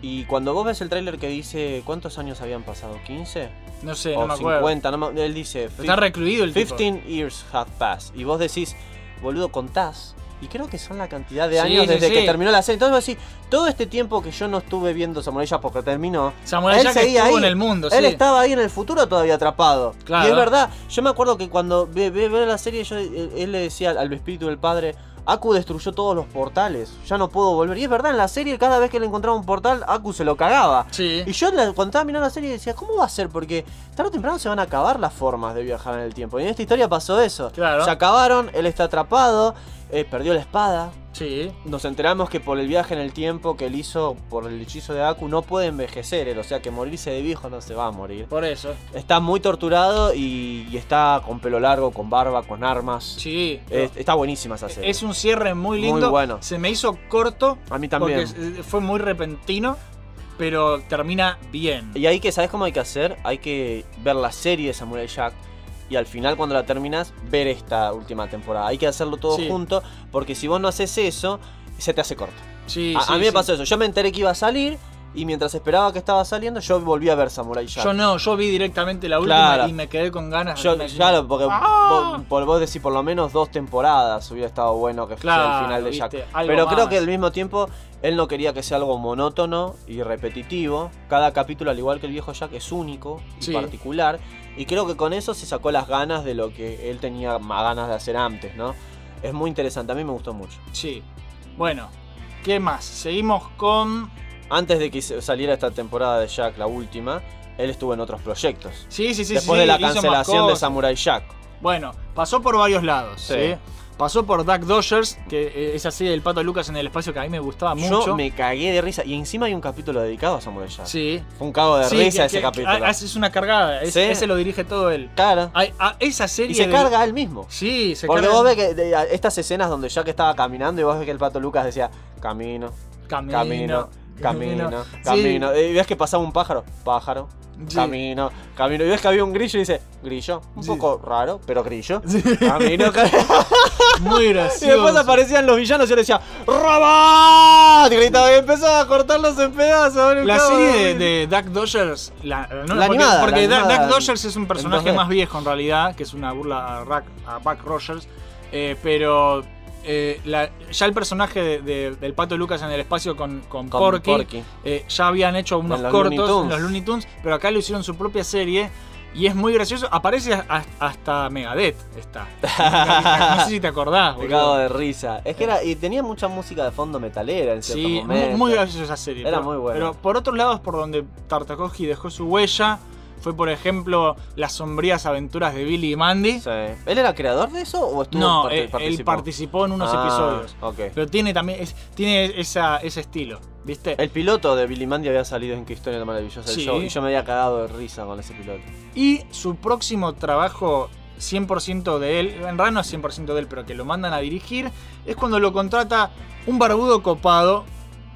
y cuando vos ves el tráiler que dice cuántos años habían pasado, 15 No sé, o no me acuerdo. 50, no me- él dice Está recluido el tipo. 15 years have passed y vos decís, boludo, contás y creo que son la cantidad de años sí, desde sí. que terminó la serie. Entonces todo este tiempo que yo no estuve viendo Samurai Jack porque terminó, Samurai él Jack seguía estuvo ahí. en el mundo, Él estaba ahí en el futuro todavía atrapado. Claro. Y es verdad, yo me acuerdo que cuando ve, ve- ve la serie, yo, él, le decía al, espíritu del padre, Aku destruyó todos los portales, ya no puedo volver. Y es verdad, en la serie cada vez que le encontraba un portal, Aku se lo cagaba. Sí. Y yo cuando estaba mirando la serie decía, ¿cómo va a ser? Porque tarde o temprano se van a acabar las formas de viajar en el tiempo. Y en esta historia pasó eso. Claro. Se acabaron, él está atrapado, eh, perdió la espada. Sí. Nos enteramos que por el viaje en el tiempo que él hizo por el hechizo de Aku no puede envejecer él, o sea que morirse de viejo no se va a morir. Por eso. Está muy torturado y, y está con pelo largo, con barba, con armas. Sí. Es- está buenísima esa serie. Es un cierre muy Muy lindo. bueno. Se me hizo corto. A mí también. Porque eh, fue muy repentino. Pero termina bien. Y ahí que, ¿sabes cómo hay que hacer? Hay que ver la serie de Samurai Jack y al final cuando la terminas, ver esta última temporada. Hay que hacerlo todo Sí. junto porque si vos no haces eso, se te hace corto. Sí, a, sí, a mí me pasó eso. Yo me enteré que iba a salir y mientras esperaba que estaba saliendo, yo volví a ver Samurai Jack. Yo no, yo vi directamente la última Claro. y me quedé con ganas. Yo, claro, porque ¡Ah! vos, por vos decís por lo menos dos temporadas hubiera estado bueno que fuera el final de viste, Jack. Pero creo que al mismo tiempo él no quería que sea algo monótono y repetitivo. Cada capítulo, al igual que el viejo Jack, es único y Sí. particular. Y creo que con eso se sacó las ganas de lo que él tenía más ganas de hacer antes, ¿no? Es muy interesante, a mí me gustó mucho. Sí. Bueno, ¿qué más? Seguimos con. Antes de que saliera esta temporada de Jack, la última, él estuvo en otros proyectos. Sí, sí, sí. Después sí, de la cancelación de. Samurai Jack. Bueno, pasó por varios lados. Sí. ¿sí? Pasó por Duck Dodgers, que eh, esa serie del Pato Lucas en el espacio que a mí me gustaba mucho. Yo me cagué de risa. Y encima hay un capítulo dedicado a Samurai Jack. Sí. Fue un cago de Sí, risa que- ese que- capítulo. ah, Es una cargada. es- Sí. Ese lo dirige todo él. Claro. Ay, ah, esa serie. Y se de- carga él mismo. Sí, se Porque carga. vos ves que de- a- estas escenas donde Jack estaba caminando y vos ves que el pato Lucas decía camino, Camino. camino, camino, camino. Y ves que pasaba un pájaro, pájaro, Sí. camino, camino. Y ves que había un grillo y dice, grillo. Un Sí. poco raro, pero grillo. Camino, camino. Muy Y gracioso. después aparecían los villanos y él decía, ¡Robot! Gritaba y empezaba a cortarlos en pedazos. La serie de, de Duck Dodgers, la, no, La porque, animada, porque la Duck- animada Duck Dodgers es un personaje 2D. más viejo en realidad, que es una burla a, Rack- a Buck Rogers, eh, pero eh, la- ya el personaje de- de- del Pato Lucas en el espacio con, con, Con Porky, Porky. eh, ya habían hecho unos En cortos Looney en los Looney Tunes, pero acá lo hicieron su propia serie. Y es muy gracioso, aparece hasta, hasta Megadeth está. No sé si te acordás, boludo. cago de risa. Es que era, y tenía mucha música de fondo metalera en cierto Sí, momento. muy, muy graciosa esa serie. Era pero, muy buena. Pero por otros lados, por donde Tartakovsky dejó su huella, fue por ejemplo las sombrías aventuras de Billy y Mandy. Sí. ¿Él era creador de eso o estuvo No, eh, él participó en unos Ah, episodios. Pero tiene también es- tiene esa, ese estilo, ¿viste? El piloto de Billy Mandy había salido en Qué historia maravillosa del Sí. show y yo me había cagado de risa con ese piloto. Y su próximo trabajo 100% de él, en realidad no es 100% de él, pero que lo mandan a dirigir, es cuando lo contrata un barbudo copado,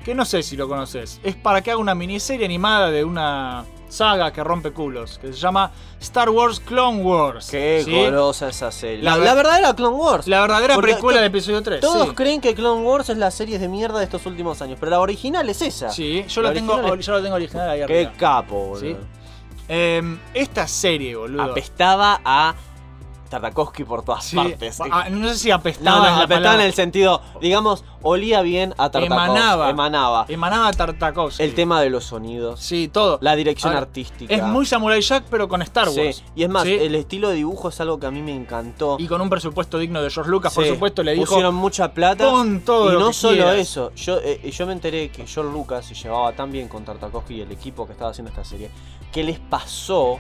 que no sé si lo conoces, es para que haga una miniserie animada de una saga que rompe culos, que se llama Star Wars Clone Wars. Qué ¿sí? golosa esa serie. La La, ver- la verdadera Clone Wars. La verdadera Porque precuela del episodio 3. Todos sí. creen que Clone Wars es la serie de mierda de estos últimos años, pero la original es esa. Sí, yo lo, tengo, es- yo lo tengo original ahí Qué arriba. capo, boludo. Eh, esta serie, boludo. Apestaba a Tartakovsky por todas Sí, partes. ah, no sé si apestaba. no, apestaba en el sentido, digamos, olía bien a Tartakovsky. Emanaba. Emanaba. Emanaba Tartakovsky. El tema de los sonidos. Sí, todo. La dirección Ahora, artística. Es muy Samurai Jack, pero con Star Sí, Wars. Y es más, Sí. el estilo de dibujo es algo que a mí me encantó. Y con un presupuesto digno de George Lucas, por Sí, supuesto, le dijo. Pusieron mucha plata. Pon todo y lo no que solo quieras. eso, yo, eh, yo me enteré que George Lucas se llevaba tan bien con Tartakovsky y el equipo que estaba haciendo esta serie, que les pasó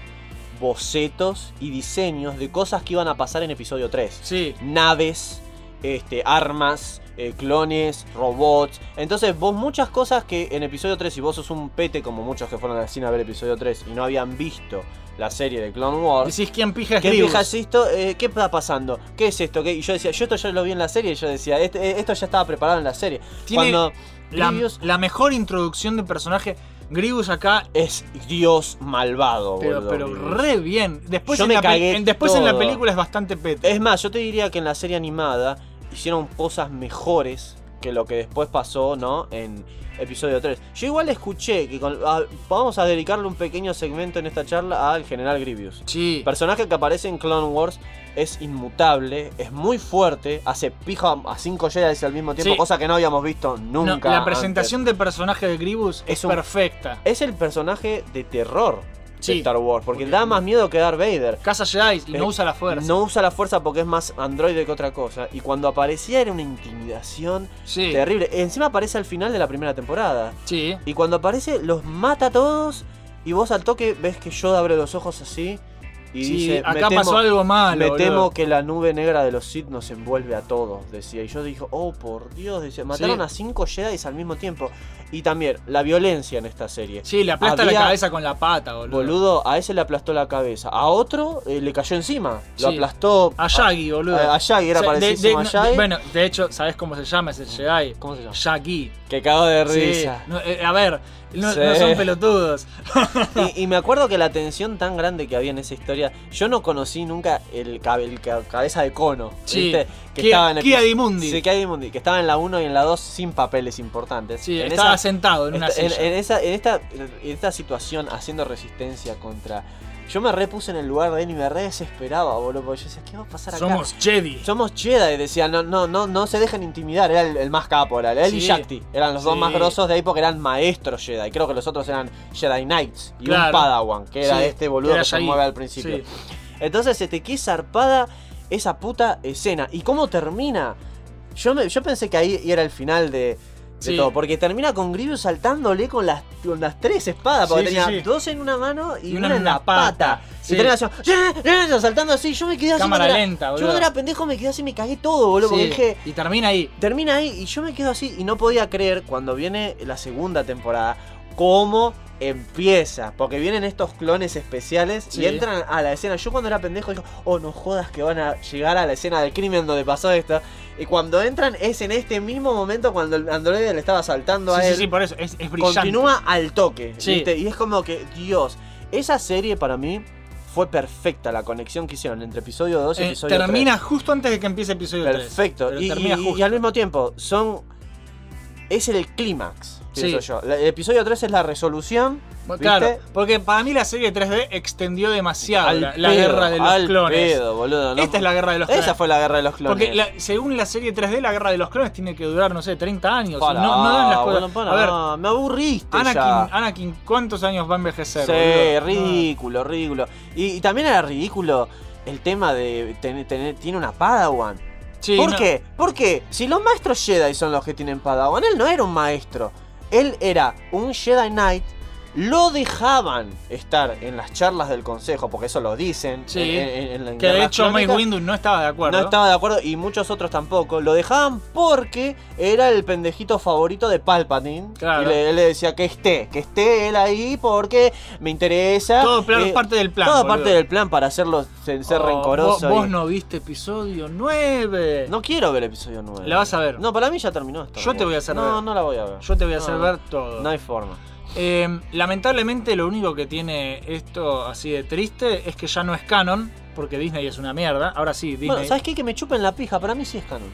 bocetos y diseños de cosas que iban a pasar en episodio 3. Sí. Naves, este, armas, eh, clones, robots. Entonces, vos muchas cosas que en episodio 3, si vos sos un pete, como muchos que fueron al cine a ver episodio 3 y no habían visto la serie de Clone Wars. Decís, ¿quién pija es ¿Qué pija es esto? Eh, ¿Qué está pasando? ¿Qué es esto? ¿Qué? Y yo decía, yo esto ya lo vi en la serie y yo decía, este- eh, esto ya estaba preparado en la serie. Tiene Cuando La, Grievous la mejor introducción de personaje. Grievous acá. es Dios malvado, Pero, boludo, pero Grievous. re bien. Después, Yo en, me la, pe- cagué en- después en la todo. película es bastante pete. Es más, yo te diría que en la serie animada hicieron cosas mejores que lo que después pasó, ¿no? En episodio 3. Yo igual escuché que con- ah, vamos a dedicarle un pequeño segmento en esta charla al General Grievous. Sí. Personaje que aparece en Clone Wars es inmutable, es muy fuerte, hace pija a 5 Jedi al mismo tiempo, Sí. cosa que no habíamos visto No, nunca. la antes. presentación del personaje de Grievous es, Es un- perfecta. Es el personaje de terror Sí. de Star Wars, porque da más miedo que Darth Vader. Casa Jedi y Eh, no usa la fuerza. No usa la fuerza porque es más androide que otra cosa. Y cuando aparecía era una intimidación Sí. terrible. Encima aparece al final de la primera temporada. Sí. Y cuando aparece, los mata a todos. Y vos al toque ves que Yoda abre los ojos así. Y Sí, dice: "Me acá pasó algo malo, Me boludo". temo que la nube negra de los Sith nos envuelve a todos, decía. Y yo dije: Oh, por Dios, decía. Mataron Sí. a cinco Jedi al mismo tiempo. Y también la violencia en esta serie. Sí, le aplasta Había- la cabeza con la pata, boludo. Boludo, a ese le aplastó la cabeza. A otro eh, le cayó encima. Lo Sí. aplastó. A Shaggy, boludo. A, a Shaggy, era O sea, de- a Shaggy. Bueno, de hecho, ¿sabes cómo se llama ese Jedi? ¿Cómo se llama? Shaggy. Que cagó de Sí. risa. No, eh, a ver, no, Sí. no son pelotudos. Y, y me acuerdo que la tensión tan grande que había en esa historia, yo no conocí nunca el, cabe- el ca- cabeza de cono. Sí. ¿viste? Que Kia- estaba en el Kia Dimundi. Sí, Kia Dimundi, que estaba en la 1 y en la 2 sin papeles importantes. Sí, En estaba sentado en una esta- en, silla. en esa, en, esta, en esta situación haciendo resistencia contra. Yo me repuse en el lugar de él y me re desesperaba, boludo. Porque yo decía, ¿qué va a pasar acá? Somos Jedi. Somos Jedi, decía, no, no, no, no se dejen intimidar, era el, el más capo, era él y. Shakti, eran los dos más grosos de ahí porque eran maestros Jedi, creo que los otros eran Jedi Knights y Claro. un Padawan, que era Sí, este boludo era que se mueve al principio. Entonces, este, qué zarpada esa puta escena. ¿Y cómo termina? Yo, me, yo pensé que ahí era el final de, de Sí. todo, porque termina con Grievous saltándole con las, con las tres espadas, porque Sí, tenía sí. dos en una mano y, Y una, en la pata. Y termina así, saltando así, yo me quedé así. Cámara lenta, Yo boludo. cuando era pendejo me quedé así, me cagué todo, boludo, porque Sí, dije, Y termina ahí. termina ahí y yo me quedo así y no podía creer cuando viene la segunda temporada cómo empieza, porque vienen estos clones especiales Sí. y entran a la escena. Yo cuando era pendejo digo, oh, no jodas que van a llegar a la escena del crimen donde pasó esto. Y cuando entran es en este mismo momento cuando el androide le estaba saltando Sí, a sí, él. sí, por eso. Es, es brillante. Continúa al toque, Sí. ¿viste? Y es como que, Dios, esa serie para mí fue perfecta la conexión que hicieron entre episodio 2 y Eh, episodio 3. termina justo antes de que empiece episodio 3. Perfecto. Y, y al mismo tiempo, son. Es el clímax, pienso Sí. yo. El episodio 3 es la resolución. Claro, porque para mí la serie 3D extendió demasiado Al la, guerra de los al clones. pedo, boludo, no- Esta es la guerra de los clones. Esa fue la guerra de los clones. Porque la- según la serie 3D, la guerra de los clones tiene que durar, no sé, 30 años. Pará, no, no dan las cosas. bueno, pará, a ver, me aburriste Anakin, ya. Anakin, ¿cuántos años va a envejecer? Sí, boludo? ridículo, ridículo. Y, y también era ridículo el tema de tener, tiene una Padawan. Sí, ¿Por no. qué? Porque si los maestros Jedi son los que tienen Padawan, él no era un maestro. Él era un Jedi Knight lo dejaban estar en las charlas del consejo, porque eso lo dicen. Sí. en- en- en la- en Que de hecho Clónicas. Windu no estaba de acuerdo. No estaba de acuerdo y muchos otros tampoco. Lo dejaban porque era el pendejito favorito de Palpatine. Claro. Y le, él le decía que esté, que esté él ahí porque me interesa. Todo plan- Eh, parte del plan. Toda boludo. parte del plan para hacerlo ser, Oh, rencoroso. Vos, vos no viste episodio 9. No quiero ver episodio 9. La vas a ver. No, para mí ya terminó esto. Yo te voy a hacer No, ver. no la voy a ver. Yo te voy a hacer No, ver todo. No hay forma. Eh, lamentablemente lo único que tiene esto así de triste es que ya no es canon, porque Disney es una mierda. Ahora sí, Disney... Bueno, ¿sabes qué? Que me chupen la pija. Para mí sí es canon.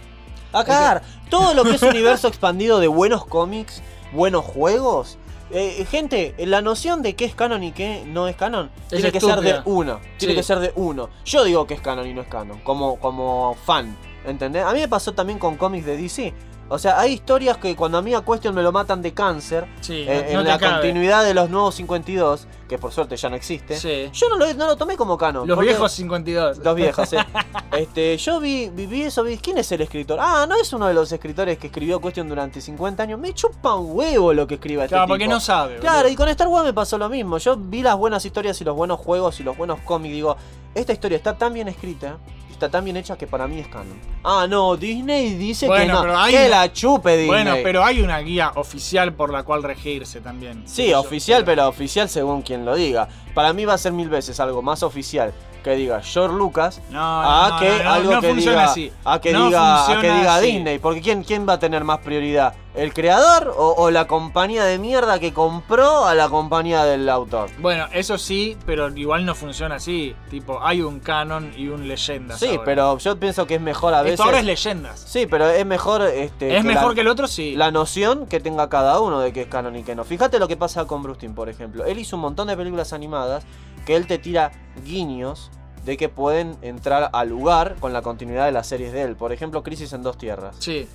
A cagar. Todo lo que es universo expandido de buenos cómics, buenos juegos. eh, gente, la noción de qué es canon y qué no es canon Es tiene que ser de uno. Tiene Sí. que ser de uno. Yo digo que es canon y no es canon. Como, como fan. ¿Entendés? A mí me pasó también con cómics de DC. O sea, hay historias que cuando a mí a Question me lo matan de cáncer, Sí, eh, no en la cabe. continuidad de los nuevos 52, que por suerte ya no existe, Sí. yo no lo, no lo tomé como canon. Los viejos 52. Los viejos, eh. Este, yo vi, vi, vi eso, vi, ¿quién es el escritor? Ah, no es uno de los escritores que escribió Question durante 50 años. Me chupa un huevo lo que escriba este Claro, tipo. porque no sabe. Claro, boludo. y con Star Wars me pasó lo mismo. Yo vi las buenas historias y los buenos juegos y los buenos cómics. Digo, esta historia está tan bien escrita, está tan bien hecha que para mí es canon. Ah, no, Disney dice que Bueno, no. pero hay que una- la chupe Disney. Bueno, pero hay una guía oficial por la cual regirse también. Sí, Yo- oficial, pero oficial según quien lo diga. Para mí va a ser mil veces algo más oficial que diga George Lucas No, a no, que no, algo que diga así. a que diga a que funciona diga así. Disney, porque quién quién va a tener más prioridad, el creador o, o la compañía de mierda que compró a la compañía del autor. Bueno, eso sí, pero igual no funciona así. Tipo, hay un canon y un leyendas. Sí, ahora. pero yo pienso que es mejor a veces. Esto ahora es leyendas. Sí, pero es mejor este Es mejor la- que el otro, sí. la noción que tenga cada uno de qué es canon y qué no. Fíjate lo que pasa con Brustin, por ejemplo. Él hizo un montón de películas animadas que él te tira guiños de que pueden entrar al lugar con la continuidad de las series de él. Por ejemplo, Crisis en Dos Tierras. Sí.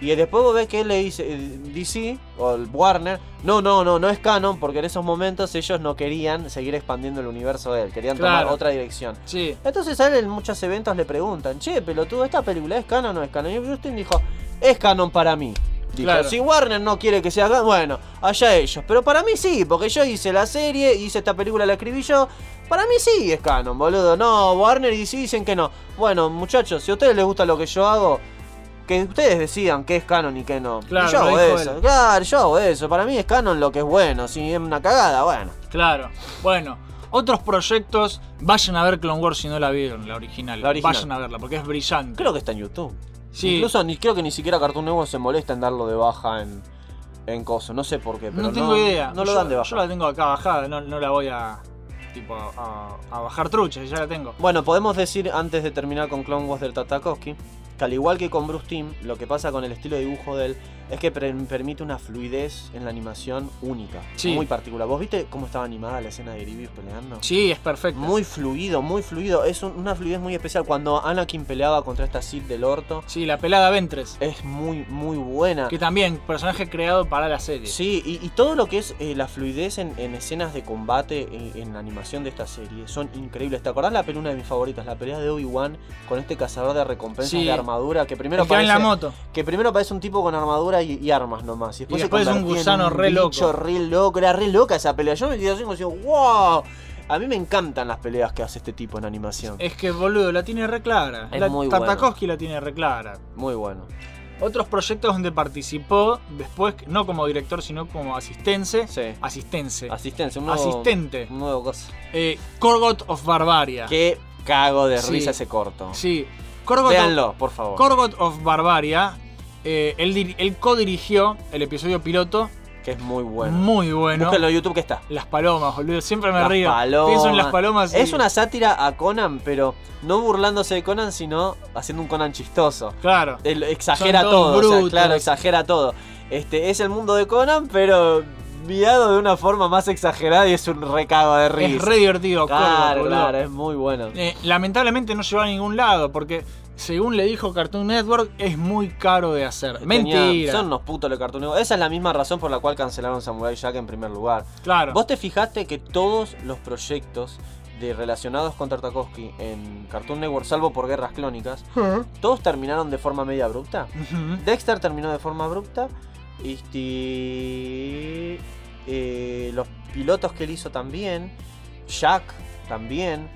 Y después vos ves que él le dice, eh, DC o el Warner, no, no, no, no es canon porque en esos momentos ellos no querían seguir expandiendo el universo de él, querían tomar otra dirección. Sí. Entonces a él en muchos eventos le preguntan, che, pelotudo, ¿esta película es canon o no es canon? Y Brustin dijo, es canon para mí. Dijo, Claro. si Warner no quiere que sea bueno, allá ellos. Pero para mí sí, porque yo hice la serie, hice esta película, la escribí yo. Para mí sí es canon, boludo. No, Warner y DC dicen que no. Bueno, muchachos, si a ustedes les gusta lo que yo hago, que ustedes decidan qué es canon y qué no. Y Claro, yo hago eso. él. Claro, yo hago eso. Para mí es canon lo que es bueno. Si es una cagada, bueno. Claro. Bueno, otros proyectos, vayan a ver Clone Wars si no la vieron, la original. La original. Vayan a verla, porque es brillante. Creo que está en YouTube. Sí. Incluso ni, creo que ni siquiera Cartoon Network se molesta en darlo de baja en, en coso. No sé por qué, pero no tengo idea. No lo Yo- dan de baja. Yo la tengo acá bajada, no, no la voy a. Tipo, a, a bajar truchas, ya la tengo. Bueno, podemos decir antes de terminar con Clone Wars del Tartakovsky que al igual que con Bruce Timm, lo que pasa con el estilo de dibujo de él es que permite una fluidez en la animación única, Sí. muy particular. ¿Vos viste cómo estaba animada la escena de Grievous peleando? Sí, es perfecto. Muy fluido, muy fluido. Es un- una fluidez muy especial. Cuando Anakin peleaba contra esta Sith del orto, Sí, la pelada Ventres. es muy, muy buena. Que también, personaje creado para la serie. Sí, y, y todo lo que es eh, la fluidez en, en escenas de combate en, en la animación de esta serie son increíbles. ¿Te acordás la pelea una de mis favoritas? La pelea de Obi-Wan con este cazador de recompensas Sí. de armadura que primero El que va en parece la moto. que primero parece un tipo con armadura y, y armas nomás. Y después, Y se después es un gusano re loco. bicho re loco. Era re loca esa pelea. Yo me quedé así como diciendo, wow. A mí me encantan las peleas que hace este tipo en animación. Es que, boludo, la tiene re clara. Es la, muy Tartakovsky la tiene re clara. Muy bueno. Otros proyectos donde participó después, no como director, sino como asistente. Sí. Asistente. Un nuevo, Asistente. Un nuevo cosa. Eh, Corgot of Barbaria. Qué cago de Sí. risa ese corto. Sí. Corgot of, Véanlo, por favor. Corgot of Barbaria. eh, él, dir- él co-dirigió el episodio piloto. que es muy bueno. Muy bueno. Búsquenlo en YouTube que está. Las palomas, boludo. Siempre me Las río. palomas. Pienso en las palomas. y- Es una sátira a Conan, pero no burlándose de Conan, sino haciendo un Conan chistoso. Claro. Él exagera todo, o sea, claro, exagera todo. Este, es el mundo de Conan, pero guiado de una forma más exagerada y es un recago de risa. Es re divertido, Claro, boludo. claro, es muy bueno. Eh, lamentablemente no llegó a ningún lado porque, según le dijo Cartoon Network, es muy caro de hacer. Tenía- Mentira. son unos putos de Cartoon Network. Esa es la misma razón por la cual cancelaron Samurai Jack en primer lugar. Claro. ¿Vos te fijaste que todos los proyectos de relacionados con Tartakovsky en Cartoon Network, salvo por Guerras Clónicas, todos terminaron de forma media abrupta? Dexter terminó de forma abrupta. Eh, los pilotos que él hizo también, Jack también.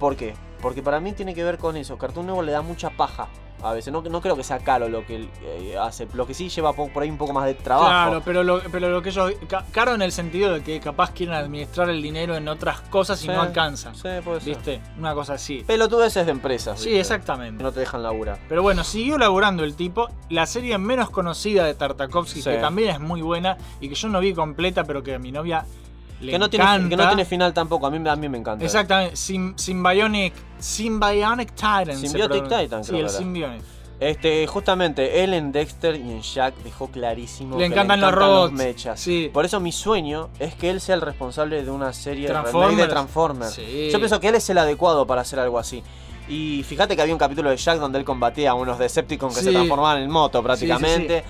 ¿Por qué? Porque para mí tiene que ver con eso. Cartoon Network le da mucha paja. A veces no, no creo que sea caro lo que él eh, hace. Lo que sí lleva po- por ahí un poco más de trabajo. Claro, pero lo, pero lo que ellos. ca- Caro en el sentido de que capaz quieren administrar el dinero en otras cosas y Sí, no alcanza. Sí, puede ser. ¿Viste? Una cosa así. Pelotudeces de empresas. Sí, ¿viste? exactamente. No te dejan laburar. Pero bueno, siguió laburando el tipo. La serie menos conocida de Tartakovsky, Sí. que también es muy buena y que yo no vi completa, pero que mi novia le Que no, tiene, que no tiene final tampoco. A mí, a mí me encanta. Exactamente, Sym- Symbionic, Symbionic Titan. Symbiotic. Titan, Sí, el. Symbionic. Este, justamente, él en Dexter y en Jack dejó clarísimo Le que encantan los robots. mechas. Sí. Por eso mi sueño es que él sea el responsable de una serie Transformers. de Transformers. Sí. Yo pienso que él es el adecuado para hacer algo así. Y fíjate que había un capítulo de Jack donde él combatía a unos Decepticons que Sí. se transformaban en moto Sí, prácticamente.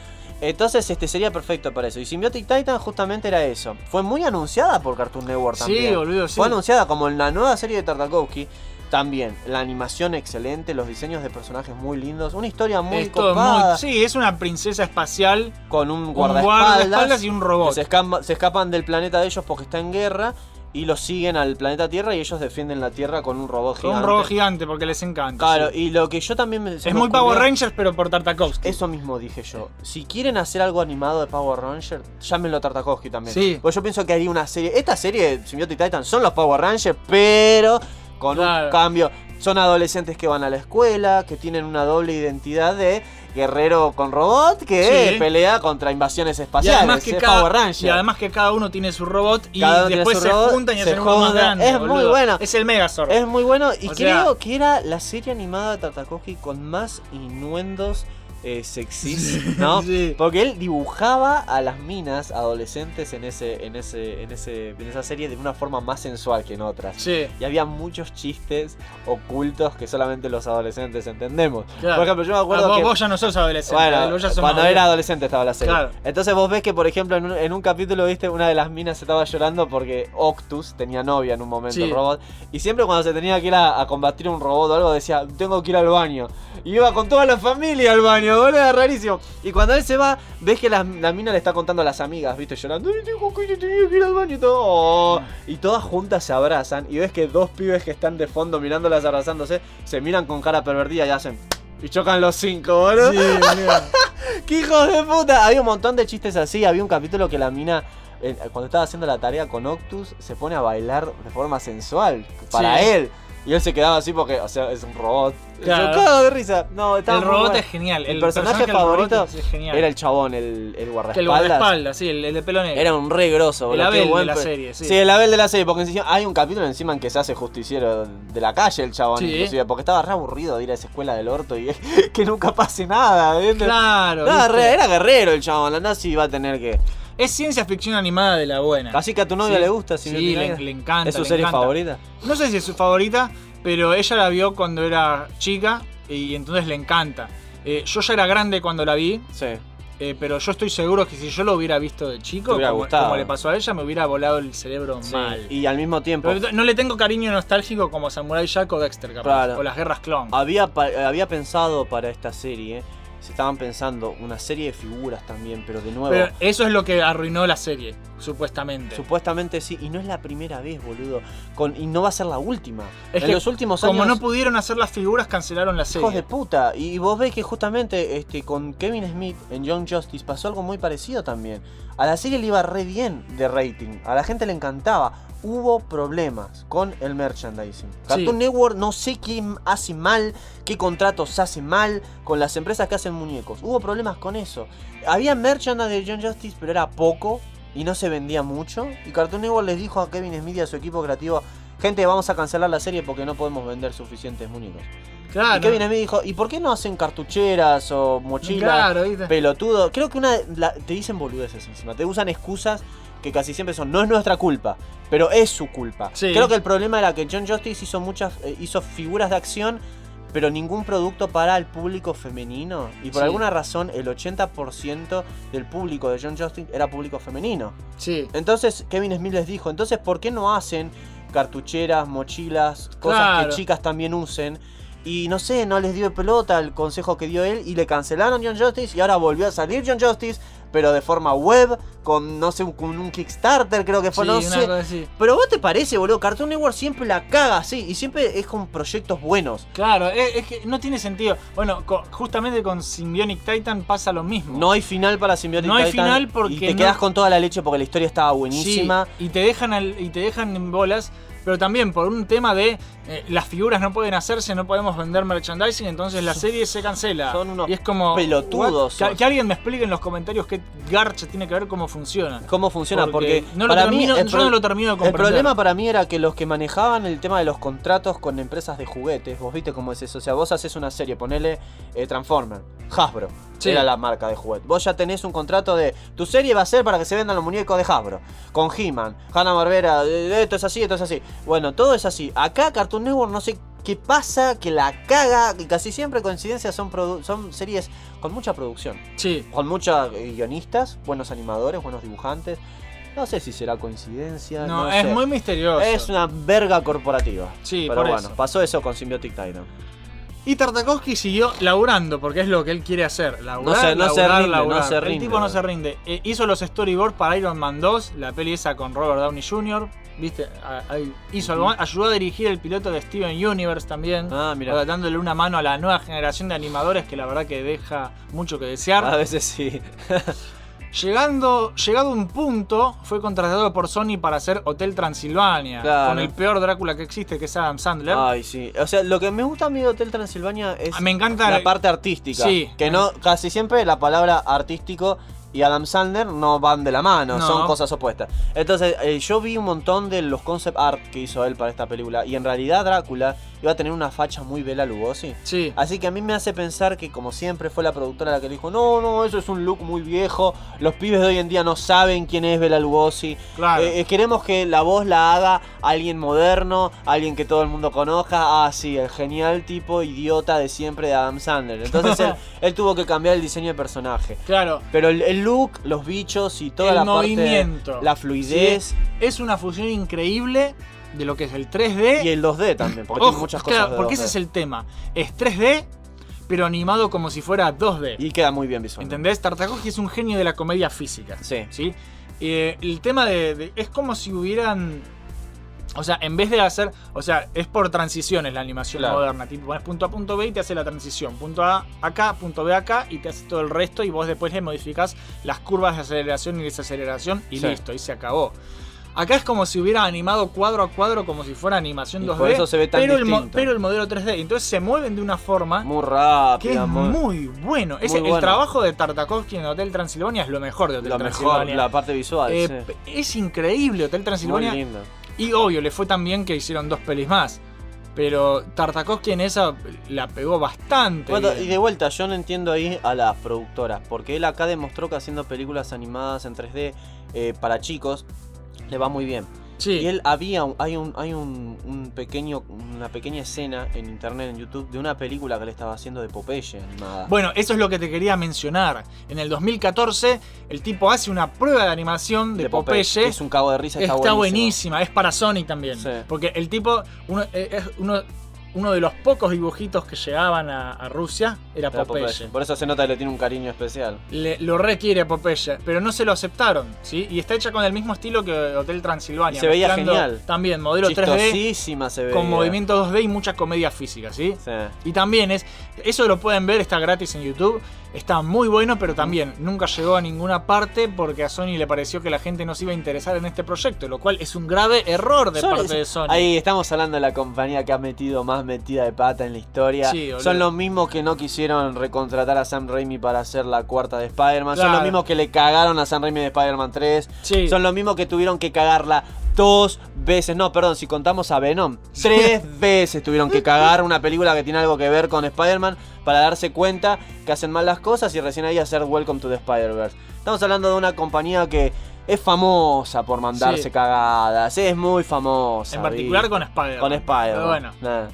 Entonces este sería perfecto para eso. Y Symbiotic Titan justamente era eso. Fue muy anunciada por Cartoon Network Sí, también. boludo, sí. Fue anunciada como en la nueva serie de Tartakovsky. También, la animación excelente, los diseños de personajes muy lindos, una historia muy Es todo copada muy- sí, es una princesa espacial con un un guardaespaldas, guardaespaldas y un robot. se, escapa- se escapan del planeta de ellos porque está en guerra y los siguen al planeta Tierra y ellos defienden la Tierra con un robot Con gigante. un robot gigante porque les encanta. Claro, sí. y lo que yo también me, Es muy ocurrió- Power Rangers, pero por Tartakovsky. Eso mismo dije yo. Si quieren hacer algo animado de Power Rangers, llámenlo a Tartakovsky también. Sí. Porque yo pienso que haría una serie. Esta serie, Symbiotic Titan, son los Power Rangers, pero con Claro. un cambio. Son adolescentes que van a la escuela, que tienen una doble identidad de guerrero con robot que Sí. pelea contra invasiones Y espaciales. además, que es cada, Power Ranger. y además que cada uno tiene su robot y después se robot, juntan y se hacen uno más juntan. grande. Es muy bueno. Es el Megazord. Es muy bueno y O creo sea- que era la serie animada de Tartakovsky con más innuendos eh, sexys, ¿no? Sí. Porque él dibujaba a las minas adolescentes en ese, en ese, en ese, en esa serie de una forma más sensual que en otras. Sí. Y había muchos chistes ocultos que solamente los adolescentes entendemos. Claro. Por ejemplo, yo me acuerdo Ah, vos, que vos ya no sos adolescente. bueno, vos ya sos cuando era adolescente estaba la serie. Claro. Entonces vos ves que, por ejemplo, en un, en un capítulo, viste, una de las minas se estaba llorando porque Octus tenía novia en un momento, Sí. el robot. Y siempre cuando se tenía que ir a, a combatir un robot o algo, decía, tengo que ir al baño. Y iba con toda la familia al baño, boludo, rarísimo. Y cuando él se va, ves que la, la mina le está contando a las amigas, viste, llorando, "Ay, tengo que ir, tenía que ir al baño y todo. Oh. Y todas juntas se abrazan. Y ves que dos pibes que están de fondo mirándolas abrazándose, se miran con cara pervertida y hacen... Y chocan los cinco, boludo. Sí. ¡Qué hijos de puta! Había un montón de chistes así. Había un capítulo que la mina, eh, cuando estaba haciendo la tarea con Octus, se pone a bailar de forma sensual para Sí. él. Y él se quedaba así porque, o sea, es un robot. Claro. Yo cago de risa. No, El robot bueno. es genial. El, personaje, favorito es genial. era el chabón, el, el Que el guardaespaldas. guardaespaldas, sí, el, el de pelo negro. Era un re grosso, El boludo, qué Abel de la serie, sí. el Abel de la serie, porque encima hay un capítulo encima en que se hace justiciero de la calle el chabón, Sí. inclusive, porque estaba re aburrido de ir a esa escuela del orto y que nunca pase nada. Claro. Era guerrero el chabón, la nazi iba a tener que... Es ciencia ficción animada de la buena. Así que a tu novia Sí. le gusta, Sí, Symbiotic le, encanta. ¿Es su serie encanta. favorita? No sé si es su favorita, pero ella la vio cuando era chica y entonces le encanta. Eh, yo ya era grande cuando la vi, Sí. eh, pero yo estoy seguro que si yo lo hubiera visto de chico, como, le pasó a ella, me hubiera volado el cerebro sí. mal. Y al mismo tiempo... Pero no le tengo cariño nostálgico como Samurai Jack o Dexter, capaz, Claro. o las guerras clon. Había, había pensado para esta serie, se estaban pensando una serie de figuras también, pero de nuevo... Pero eso es lo que arruinó la serie, supuestamente. Supuestamente sí, y no es la primera vez, boludo. Con, y no va a ser la última. Es en que los últimos como años. no pudieron hacer las figuras, cancelaron la serie. Hijos de puta. Y vos ves que justamente este, con Kevin Smith en Young Justice pasó algo muy parecido también. A la serie le iba re bien de rating. A la gente le encantaba. Hubo problemas con el merchandising. Cartoon Network no sé quién hace mal, qué contratos hace mal con las empresas que hacen muñecos. Hubo problemas con eso. Había merchandising de Young Justice, pero era poco y no se vendía mucho. Y Cartoon Network les dijo a Kevin Smith y a su equipo creativo, gente, vamos a cancelar la serie porque no podemos vender suficientes muñecos. Claro. Y Kevin Smith dijo, ¿y por qué no hacen cartucheras o mochilas? Claro, ¿viste? Pelotudo. Creo que una la- te dicen boludeces encima. Te usan excusas que casi siempre son, no es nuestra culpa, pero es su culpa. Sí. Creo que el problema era que John Justice hizo muchas, eh, hizo figuras de acción, pero ningún producto para el público femenino. Y por Sí. alguna razón el 80% del público de John Justice era público femenino. Sí. Entonces Kevin Smith les dijo, entonces ¿por qué no hacen cartucheras, mochilas, cosas Claro. que chicas también usen? Y no sé, no les dio pelota el consejo que dio él y le cancelaron John Justice y ahora volvió a salir John Justice, pero de forma web, con no sé, con un Kickstarter, creo que fue, Sí, no sé. así. Pero vos te parece, boludo, Cartoon Network siempre la caga así y siempre es con proyectos buenos. Claro, es, es que no tiene sentido. Bueno, justamente con Symbionic Titan pasa lo mismo. No hay final para Symbiotic No hay Titan final porque y te no- quedas con toda la leche porque la historia estaba Sí, buenísima. y te dejan al- y te dejan en bolas, pero también por un tema de eh, las figuras no pueden hacerse, no podemos vender merchandising, entonces la serie se cancela. Son unos y es como pelotudos? Que, alguien me explique en los comentarios qué garcha tiene que ver cómo funciona. ¿Cómo funciona? Porque, no lo para mí termino- el yo no lo termino de El comprender. problema para mí era que los que manejaban el tema de los contratos con empresas de juguetes, vos viste cómo es eso, o sea, vos haces una serie, ponele eh, Transformer, Hasbro, Sí. era la marca de juguete. Vos ya tenés un contrato de tu serie va a ser para que se vendan los muñecos de Hasbro, con He-Man, Hanna Barbera, esto es así, esto es así. Bueno, todo es así. Acá Cartoon Network no sé qué pasa, que la caga, que casi siempre coincidencias son, series con mucha producción. Sí. Con muchos guionistas, buenos animadores, buenos dibujantes. No sé si será coincidencia. No, No, es sé. muy misterioso. Es una verga corporativa. Sí, Pero por bueno, eso. pasó eso con Symbiotic Titan. Y Tartakovsky siguió laburando, porque es lo que él quiere hacer. Laburar, No se- no se laburar, rinde, no laburar. se El rinde. tipo no se rinde. Eh, hizo los storyboards para Iron Man 2, la peli esa con Robert Downey Jr. ¿Viste? A- hizo algo más. Ayudó a dirigir el piloto de Steven Universe también. Ah, mira. Dándole una mano a la nueva generación de animadores que la verdad que deja mucho que desear. A veces sí. Llegando, llegado un punto, fue contratado por Sony para hacer Hotel Transilvania. Claro. Con el peor Drácula que existe, que es Adam Sandler. Ay, sí. O sea, lo que me gusta a mí de Hotel Transilvania es Ah, me encanta la el- parte artística. Sí. Que no, casi siempre la palabra artístico y Adam Sandler no van de la mano, No. son cosas opuestas. Entonces, eh, yo vi un montón de los concept art que hizo él para esta película y en realidad Drácula iba a tener una facha muy Bela Lugosi. Sí. Así que a mí me hace pensar que como siempre fue la productora la que le dijo, no, no, eso es un look muy viejo, los pibes de hoy en día no saben quién es Bela Lugosi. Claro. Eh, eh, queremos que la voz la haga alguien moderno, alguien que todo el mundo conozca. Ah, sí, el genial tipo idiota de siempre de Adam Sandler. Entonces él, él tuvo que cambiar el diseño de personaje. Claro. Pero el, el look, los bichos y toda el la movimiento. parte, la fluidez Sí, es una fusión increíble de lo que es el 3D. y el 2D también, porque Ojo, tiene muchas cosas claro, de porque 2D. ese es el tema. Es 3D, pero animado como si fuera 2D. Y queda muy bien visual. ¿Entendés? Tartakovsky es un genio de la comedia física. Sí. Eh, el tema de, de- Es como si hubieran. O sea, en vez de hacer. O sea, es por transiciones la animación Claro. moderna. Tipo, pones punto A, punto B y te hace la transición. Punto A acá, punto B acá y te hace todo el resto. Y vos después le modificás las curvas de aceleración y desaceleración y Sí. listo, y se acabó. Acá es como si hubiera animado cuadro a cuadro como si fuera animación Y 2D. por eso se ve tan pero, el distinto. pero el modelo 3D. Entonces se mueven de una forma Muy que rápido. es muy bueno. Muy el bueno. trabajo de Tartakovsky en Hotel Transilvania es lo mejor de Hotel Lo mejor, Transilvania. la parte visual. Eh, sí. Es increíble Hotel Transilvania. Muy lindo. Y obvio, le fue tan bien que hicieron dos pelis más. Pero Tartakovsky en esa la pegó bastante. Bueno, bien. y de vuelta, yo no entiendo ahí a las productoras, porque él acá demostró que haciendo películas animadas en 3D eh, para chicos le va muy bien. Sí. Y él había, hay un, hay un, un pequeño, una pequeña escena en internet, en YouTube, de una película que él estaba haciendo de Popeye animada. Bueno, eso es lo que te quería mencionar. En el 2014, el tipo hace una prueba de animación de, De Popeye. es un cago de risa, está, Está buenísima, es para Sony también. Sí. Porque el tipo, uno, eh, es uno, uno de los pocos dibujitos que llegaban a, a Rusia era Popeye. Popeye. Por eso se nota que le tiene un cariño especial. Le- lo requiere a Popeye, pero no se lo aceptaron, ¿sí? Y está hecha con el mismo estilo que Hotel Transilvania. Y se veía genial. También, modelo 3D, Chistosísima se veía. con movimiento 2D y mucha comedia física, ¿sí? Sí. Y también es, eso lo pueden ver, está gratis en YouTube, está muy bueno, pero también nunca llegó a ninguna parte porque a Sony le pareció que la gente no se iba a interesar en este proyecto, lo cual es un grave error de parte de Sony. Ahí estamos hablando de la compañía que ha metido más metida de pata en la historia. Sí. Son los mismos que no quisieron recontratar a Sam Raimi para hacer la cuarta de Spider-Man. Son los mismos que le cagaron a Sam Raimi de Spider-Man 3. Sí. Son los mismos que tuvieron que cagarla dos veces. No, perdón, si contamos a Venom. Tres veces tuvieron que cagar una película que tiene algo que ver con Spider-Man para darse cuenta que hacen mal las cosas y recién ahí hacer Welcome to the Spider-Verse. Estamos hablando de una compañía que es famosa por mandarse Sí. cagadas. Es muy famosa. en particular ¿viste? con Spider-Man. Con Spider-Man. Pero bueno, Nah.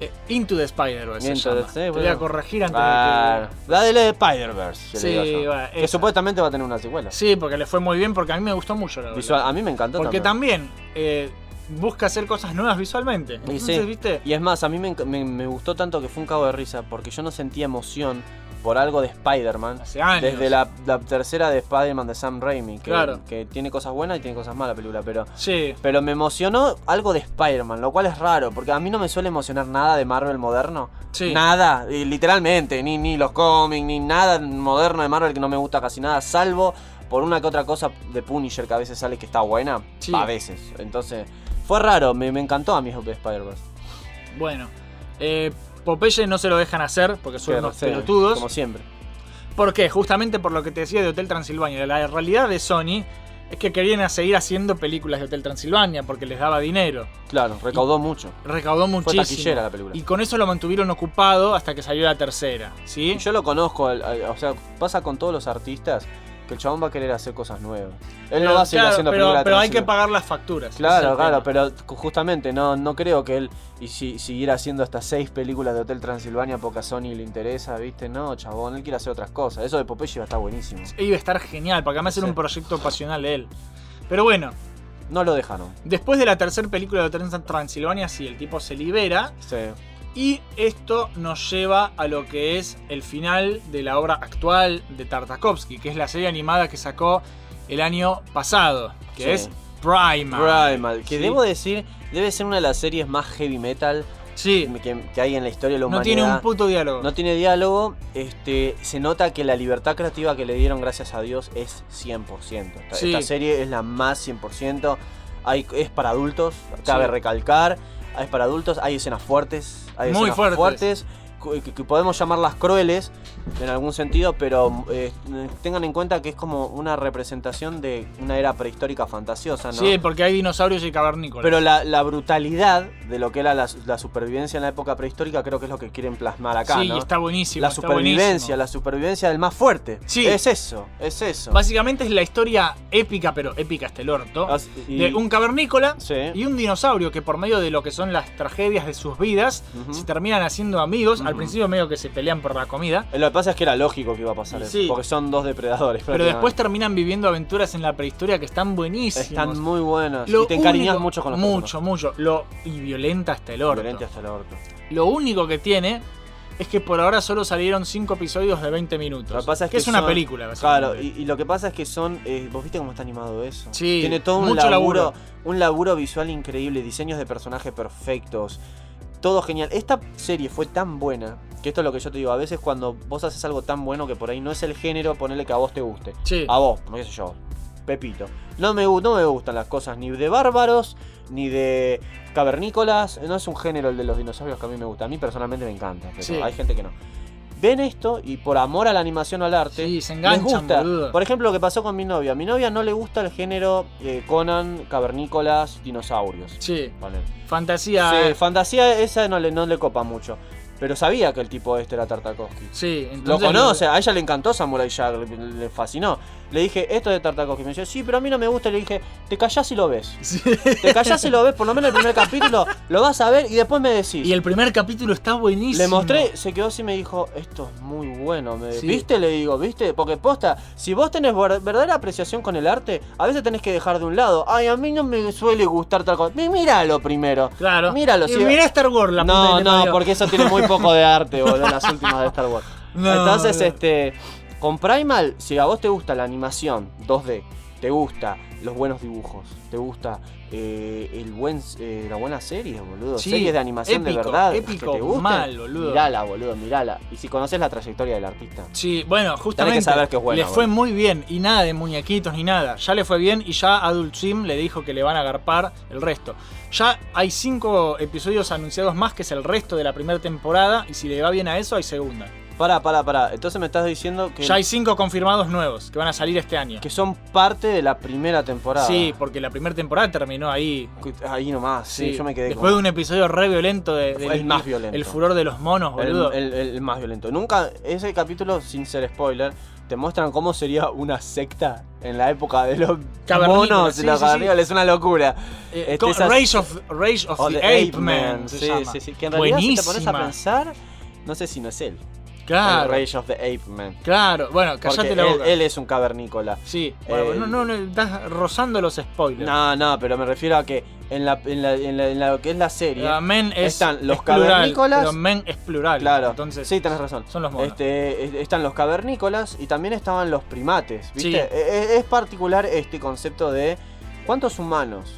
Eh, Into the Spider-Verse se Into the- Te voy a corregir antes de que... La de Spider-Verse. Sí, bueno, que supuestamente va a tener una secuela. Sí, porque le fue muy bien, porque a mí me gustó mucho la verdad. Visual, a mí me encantó Porque también. también eh, busca hacer cosas nuevas visualmente. Y Entonces, sí. ¿viste? Y es más, a mí me, enc- me- me gustó tanto que fue un cago de risa porque yo no sentía emoción por algo de Spider-Man. Hace años. Desde la, la tercera de Spider-Man de Sam Raimi, que, Claro. que tiene cosas buenas y tiene cosas malas la película, pero, Sí. pero me emocionó algo de Spider-Man, lo cual es raro, porque a mí no me suele emocionar nada de Marvel moderno. Sí. Nada, literalmente, ni, ni los cómics, ni nada moderno de Marvel que no me gusta casi nada, salvo por una que otra cosa de Punisher que a veces sale que está buena, Sí. a veces. Entonces, fue raro, me, me encantó a mí Spider-Verse. Bueno. Eh, Popeye no se lo dejan hacer porque son unos pelotudos. Como siempre. ¿Por qué? Justamente por lo que te decía de Hotel Transilvania. La realidad de Sony es que querían seguir haciendo películas de Hotel Transilvania porque les daba dinero. Claro, recaudó mucho. Recaudó Fue muchísimo. taquillera la película. Y con eso lo mantuvieron ocupado hasta que salió la tercera. ¿Sí? Y yo lo conozco, o sea, pasa con todos los artistas que el chabón va a querer hacer cosas nuevas. Él no va a seguir claro, haciendo pero, películas pero hay que pagar las facturas. Claro, claro, pero ju- justamente no, no creo que él y si, siguiera haciendo estas seis películas de Hotel Transilvania porque a Sony le interesa, ¿viste? No, chabón, él quiere hacer otras cosas. Eso de Popeye va a estar buenísimo. Iba a estar genial, porque además era Sí. un proyecto pasional de él. Pero bueno, No lo dejaron. después de la tercera película de Hotel Transilvania, sí, el tipo se libera. Sí. Y esto nos lleva a lo que es el final de la obra actual de Tartakovsky, que es la serie animada que sacó el año pasado, que Sí. es Primal. Primal, que Sí. debo decir, debe ser una de las series más heavy metal Sí, que, que hay en la historia de la no tiene un puto diálogo. No tiene diálogo, este, se nota que la libertad creativa que le dieron, gracias a Dios, es 100%. Esta, Sí. esta serie es la más 100%. Hay, es para adultos, cabe recalcar. Es para adultos, hay escenas fuertes. Hay Muy escenas fuertes. que podemos llamarlas crueles en algún sentido, pero eh, tengan en cuenta que es como una representación de una era prehistórica fantasiosa, ¿no? Sí, porque hay dinosaurios y cavernícolas. Pero la, la brutalidad de lo que era la, la supervivencia en la época prehistórica creo que es lo que quieren plasmar acá, sí, ¿no? está buenísimo. la supervivencia, buenísimo. la supervivencia del más fuerte. Sí. Es eso, es eso. Básicamente es la historia épica, pero épica hasta el orto, As- y- de un cavernícola Sí. y un dinosaurio que por medio de lo que son las tragedias de sus vidas se terminan haciendo amigos. Al principio medio que se pelean por la comida, que pasa es que era lógico que iba a pasar eso, Sí. porque son dos depredadores. pero después terminan viviendo aventuras en la prehistoria que están buenísimas. están muy buenas. Lo y te encariñas único- mucho con los Mucho, mucho. Lo, y violenta hasta el orto. Violente hasta el orto. Lo único que tiene es que por ahora solo salieron 5 episodios de 20 minutos. Lo que pasa es que, es una son- película, Claro, y lo que pasa es que son. eh, ¿Vos viste cómo está animado eso? Sí, Tiene todo un mucho laburo, laburo. Un laburo visual increíble, diseños de personajes perfectos. Todo genial. Esta serie fue tan buena. Que esto es lo que yo te digo. A veces cuando vos haces algo tan bueno que por ahí no es el género, ponele que a vos te guste. Sí. A vos, no sé yo. Pepito. No me, no me gustan las cosas ni de bárbaros, ni de cavernícolas. No es un género el de los dinosaurios que a mí me gusta. A mí personalmente me encanta, pero Sí. hay gente que no. Ven esto y por amor a la animación o al arte, Sí, se les enganchan, gusta. boludo. Por ejemplo, lo que pasó con mi novia. A mi novia no le gusta el género eh, Conan, cavernícolas, dinosaurios. Sí, fantasía. Sí, eh, fantasía esa no le, no le copa mucho. Pero sabía que el tipo este era Tartakovsky. sí, Lo entonces. conoce, a ella le encantó Samurai Jack, le, le fascinó. Le dije, esto es de Tartakovsky. Me decía, sí, pero a mí no me gusta. Le dije, te callás y lo ves. Sí. Te callás y lo ves, por lo menos el primer capítulo, lo vas a ver y después me decís. Y el primer capítulo está buenísimo. Le mostré, se quedó así y me dijo, esto es muy bueno. Me- Sí. ¿Viste? Le digo, ¿viste? Porque posta, si vos tenés ver- verdadera apreciación con el arte, a veces tenés que dejar de un lado. Ay, a mí no me suele gustar tal cosa. Míralo primero. Claro. Míralo, Y sí. mirá Star Wars, la No, no, porque eso tiene muy poco de arte, boludo, las últimas de Star Wars. No, Entonces, no. este, con Primal, si a vos te gusta la animación 2D, te gusta los buenos dibujos, te gusta eh, el buen, eh, la buena serie, boludo, Sí, series de animación de verdad, épico, que te gusten, mal, boludo. Mirala, boludo, mirala. Y si conoces la trayectoria del artista. Sí, bueno, justamente. saber que es buena, le fue boludo. muy bien y nada de muñequitos ni nada. Ya le fue bien y ya Adult Swim le dijo que le van a agarpar el resto. Ya hay cinco episodios anunciados más, que es el resto de la primera temporada. Y si le va bien a eso, hay segunda. Pará, pará, pará. Entonces me estás diciendo que, Ya hay cinco confirmados nuevos que van a salir este año. que son parte de la primera temporada. Sí, porque la primera temporada terminó ahí. Ahí nomás, sí, yo me quedé Después de un episodio re violento de, Fue del- el más violento. El furor de los monos, El, boludo. el- el más violento. Nunca, ese capítulo, sin ser spoiler, te muestran cómo sería una secta en la época de los monos sí, los sí. Es una locura. Eh, Este, esas- Rage of, Rage of o the, the Ape Man. se sí, llama. sí, sí. Que en realidad, si te pones a pensar, no sé si no es él. Claro. El Rage of the Ape Man. Claro, bueno, Porque callate la él, boca. él es un cavernícola. Sí, bueno, Eh, no, no, no, estás rozando los spoilers. No, no, pero me refiero a que en la, en la, en la- en la- lo que es la serie Ah, men es, están los es cavernícolas. Pero men es plural. Claro, Entonces, sí, tenés razón. son los monos. Este, es- están los cavernícolas y también estaban los primates, ¿viste? Sí. E- e- Es, particular este concepto de cuántos humanos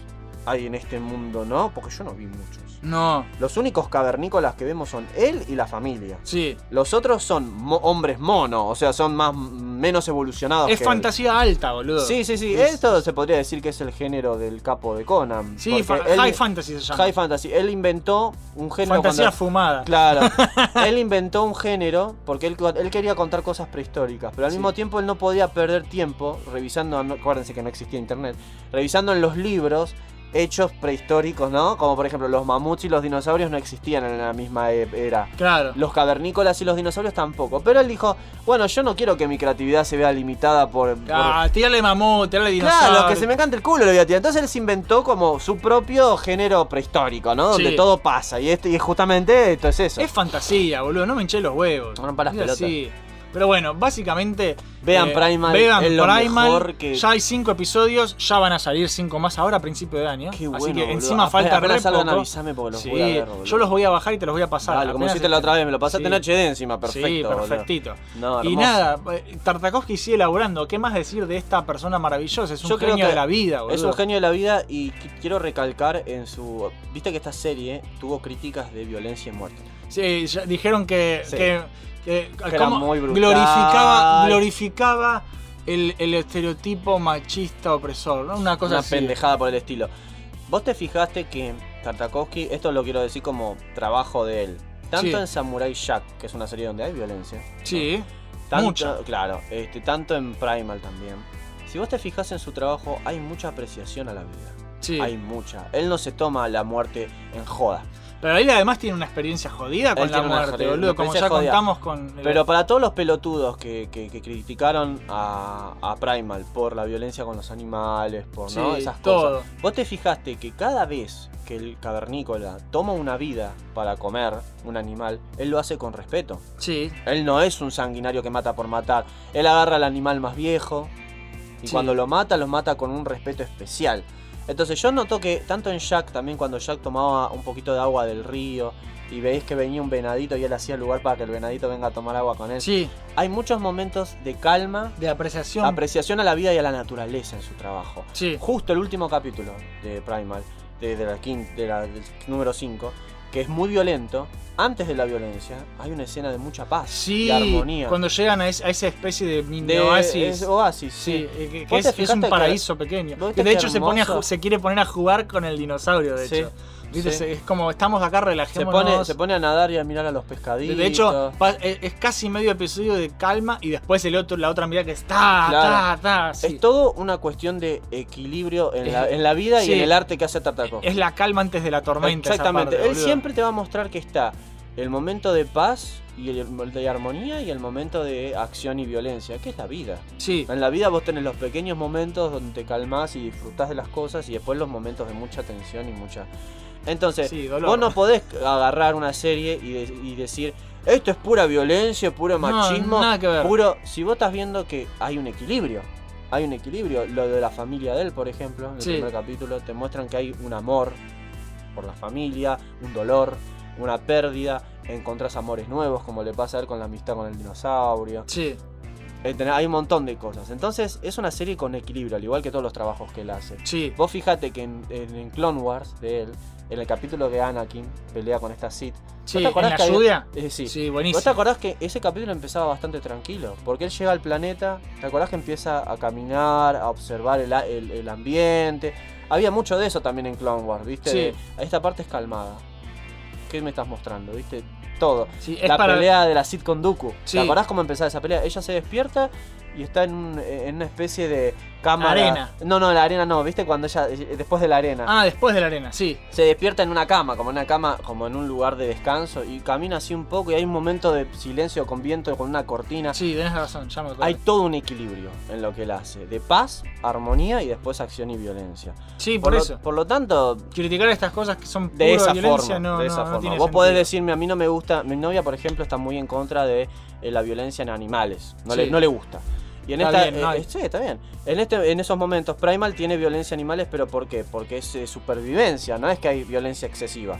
hay en este mundo, ¿no? Porque yo no vi muchos. No, Los únicos cavernícolas que vemos son él y la familia. sí. Los otros son mo- hombres mono, o sea, son más menos evolucionados. Es que él. fantasía alta, boludo. Sí, sí, sí. Es- Esto se podría decir que es el género del capo de Conan. Sí, porque fa- él- high fantasy se llama. High fantasy. Él inventó un género. fantasía cuando- fumada. Claro. él inventó un género porque él, él quería contar cosas prehistóricas, pero al Sí. mismo tiempo él no podía perder tiempo revisando, acuérdense que no existía internet, revisando en los libros hechos prehistóricos, ¿no? Como por ejemplo los mamuts y los dinosaurios no existían en la misma e- era. Claro. Los cavernícolas y los dinosaurios tampoco. Pero él dijo, bueno, yo no quiero que mi creatividad se vea limitada por... por- Ah, tírale mamut, tírale dinosaurio. Claro, que se me cante el culo lo voy a tirar. Entonces él se inventó como su propio género prehistórico, ¿no? Donde Sí. todo pasa. Y, este, y justamente esto es eso. Es fantasía, boludo, no me hinché los huevos. No rompa las pelotas. así. Pero bueno, básicamente. Vean Primal, Vean es lo Primal. mejor que- Ya hay cinco episodios, ya van a salir cinco más ahora a principio de año. Qué así bueno, que boludo. encima falta apenas re poco. avísame porque los Sí, voy a ver, boludo. Yo los voy a bajar y te los voy a pasar. Dale, como hiciste la otra vez, me lo pasaste Sí. en HD encima, perfecto. Sí, perfectito. No, y nada, eh, Tartakovsky sigue elaborando. ¿Qué más decir de esta persona maravillosa? Es un Yo genio de la vida, boludo. Es un genio de la vida y qu- quiero recalcar en su... Viste que esta serie tuvo críticas de violencia y muerte. Sí, ya dijeron que, Sí. que, que- Que era muy brutal. Glorificaba, glorificaba el, el estereotipo machista opresor, ¿no? Una cosa Una así. pendejada por el estilo. Vos te fijaste que Tartakovsky, esto lo quiero decir como trabajo de él. Tanto Sí. en Samurai Jack, que es una serie donde hay violencia. Sí, Tanto, mucha. Claro, este, tanto en Primal también. Si vos te fijas en su trabajo, hay mucha apreciación a la vida. Sí. Hay mucha. Él no se toma la muerte en joda. Pero él además tiene una experiencia jodida con Él la muerte, boludo. Como ya jodida. contamos con. el- Pero para todos los pelotudos que, que- que criticaron a, a Primal por la violencia con los animales, por ¿no? Esas todo. cosas, vos te fijaste que cada vez que el cavernícola toma una vida para comer un animal, él lo hace con respeto. Sí, Él no es un sanguinario que mata por matar. Él agarra al animal más viejo y Sí. cuando lo mata, lo mata con un respeto especial. Entonces yo noto que tanto en Jack, también cuando Jack tomaba un poquito de agua del río y veis que venía un venadito y él hacía lugar para que el venadito venga a tomar agua con él. sí, Hay muchos momentos de calma, de apreciación. apreciación a la vida y a la naturaleza en su trabajo. sí, Justo el último capítulo de Primal, de, de la, de la- del número 5, que es muy violento, antes de la violencia hay una escena de mucha paz sí. y armonía. Cuando llegan a, es- a esa especie de mini de oasis. es oasis, Sí, sí. eh, que, que ¿Vos es, un que- paraíso pequeño. ¿Vos Que de hecho se, pone a se quiere poner a jugar con el dinosaurio, de Sí, hecho. ¿Viste? sí. Es como estamos acá Se relajémonos. pone, se pone a nadar y a mirar a los pescaditos. De hecho, pa- es casi medio episodio de calma y después el otro, la otra mirada que está, Claro. ta, sí. es todo una cuestión de equilibrio en, la, Es- en la vida sí. y en el arte que hace Tartakovsky. Es la calma antes de la tormenta. esa Exactamente. parte, Él siempre te va a mostrar que está el momento de paz y el de armonía y el momento de acción y violencia, que es la vida. Sí, En la vida vos tenés los pequeños momentos donde te calmás y disfrutás de las cosas y después los momentos de mucha tensión y mucha... Entonces, Sí, vos no podés agarrar una serie y, de- y decir, esto es pura violencia, puro machismo, nada que ver. puro... Si vos estás viendo que hay un equilibrio, hay un equilibrio. Lo de la familia de él, por ejemplo, en el Sí. primer capítulo, te muestran que hay un amor por la familia, un dolor, una pérdida, encontrás amores nuevos, como le pasa a él con la amistad con el dinosaurio. sí. Eh, Hay un montón de cosas. Entonces, es una serie con equilibrio, al igual que todos los trabajos que él hace. Sí. Vos fíjate que en- en Clone Wars de él, en el capítulo que Anakin pelea con esta Sith. ¿vos Sí, te ¿en la que lluvia? Eh, sí. Sí, ¿Vos buenísimo. te acordás que ese capítulo empezaba bastante tranquilo? Porque él llega al planeta, ¿te acordás que empieza a caminar, a observar el, el- el ambiente? Había mucho de eso también en Clone Wars, ¿viste? Sí. De- esta parte es calmada. ¿Qué me estás mostrando? ¿Viste? Todo. Sí, la para- pelea de la Sith con Dooku. ¿Te acordás cómo empezaba esa pelea? Ella se despierta y está en, un- en una especie de cámara. Arena. No, no, la arena no, ¿viste? Cuando ella, eh, después de la arena. Ah, después de la arena, sí. Se despierta en una cama, como en una cama, como en un lugar de descanso, y camina así un poco y hay un momento de silencio con viento, con una cortina. Sí, tenés razón, ya me acuerdo. Hay todo un equilibrio en lo que él hace, de paz, armonía y después acción y violencia. Sí, por, eso. por lo tanto, Criticar estas cosas que son de esa violencia forma, no, de no- esa no forma. tiene Vos podés decirme, a mí no me gusta, mi novia por ejemplo está muy en contra de eh, la violencia en animales, no, Sí. le, no le gusta. Y en Está esta, bien, no eh, hay. sí, está bien. En este, en esos momentos Primal tiene violencia en animales, pero ¿por qué? Porque es eh, supervivencia, no es que hay violencia excesiva.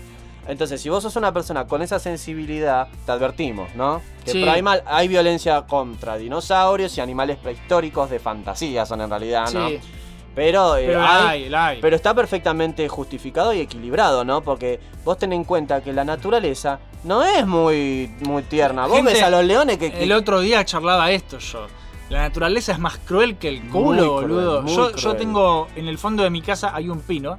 Entonces, si vos sos una persona con esa sensibilidad, te advertimos, ¿no? Que Sí. Primal hay violencia contra dinosaurios y animales prehistóricos de fantasía son en realidad, ¿no? Sí, Pero, eh, pero hay, pero está perfectamente justificado y equilibrado, ¿no? Porque vos ten en cuenta que la naturaleza no es muy, muy tierna. Vos Gente, ves a los leones que... que- El otro día charlaba esto yo. La naturaleza es más cruel que el culo, cruel, boludo. yo, tengo, en el fondo de mi casa hay un pino.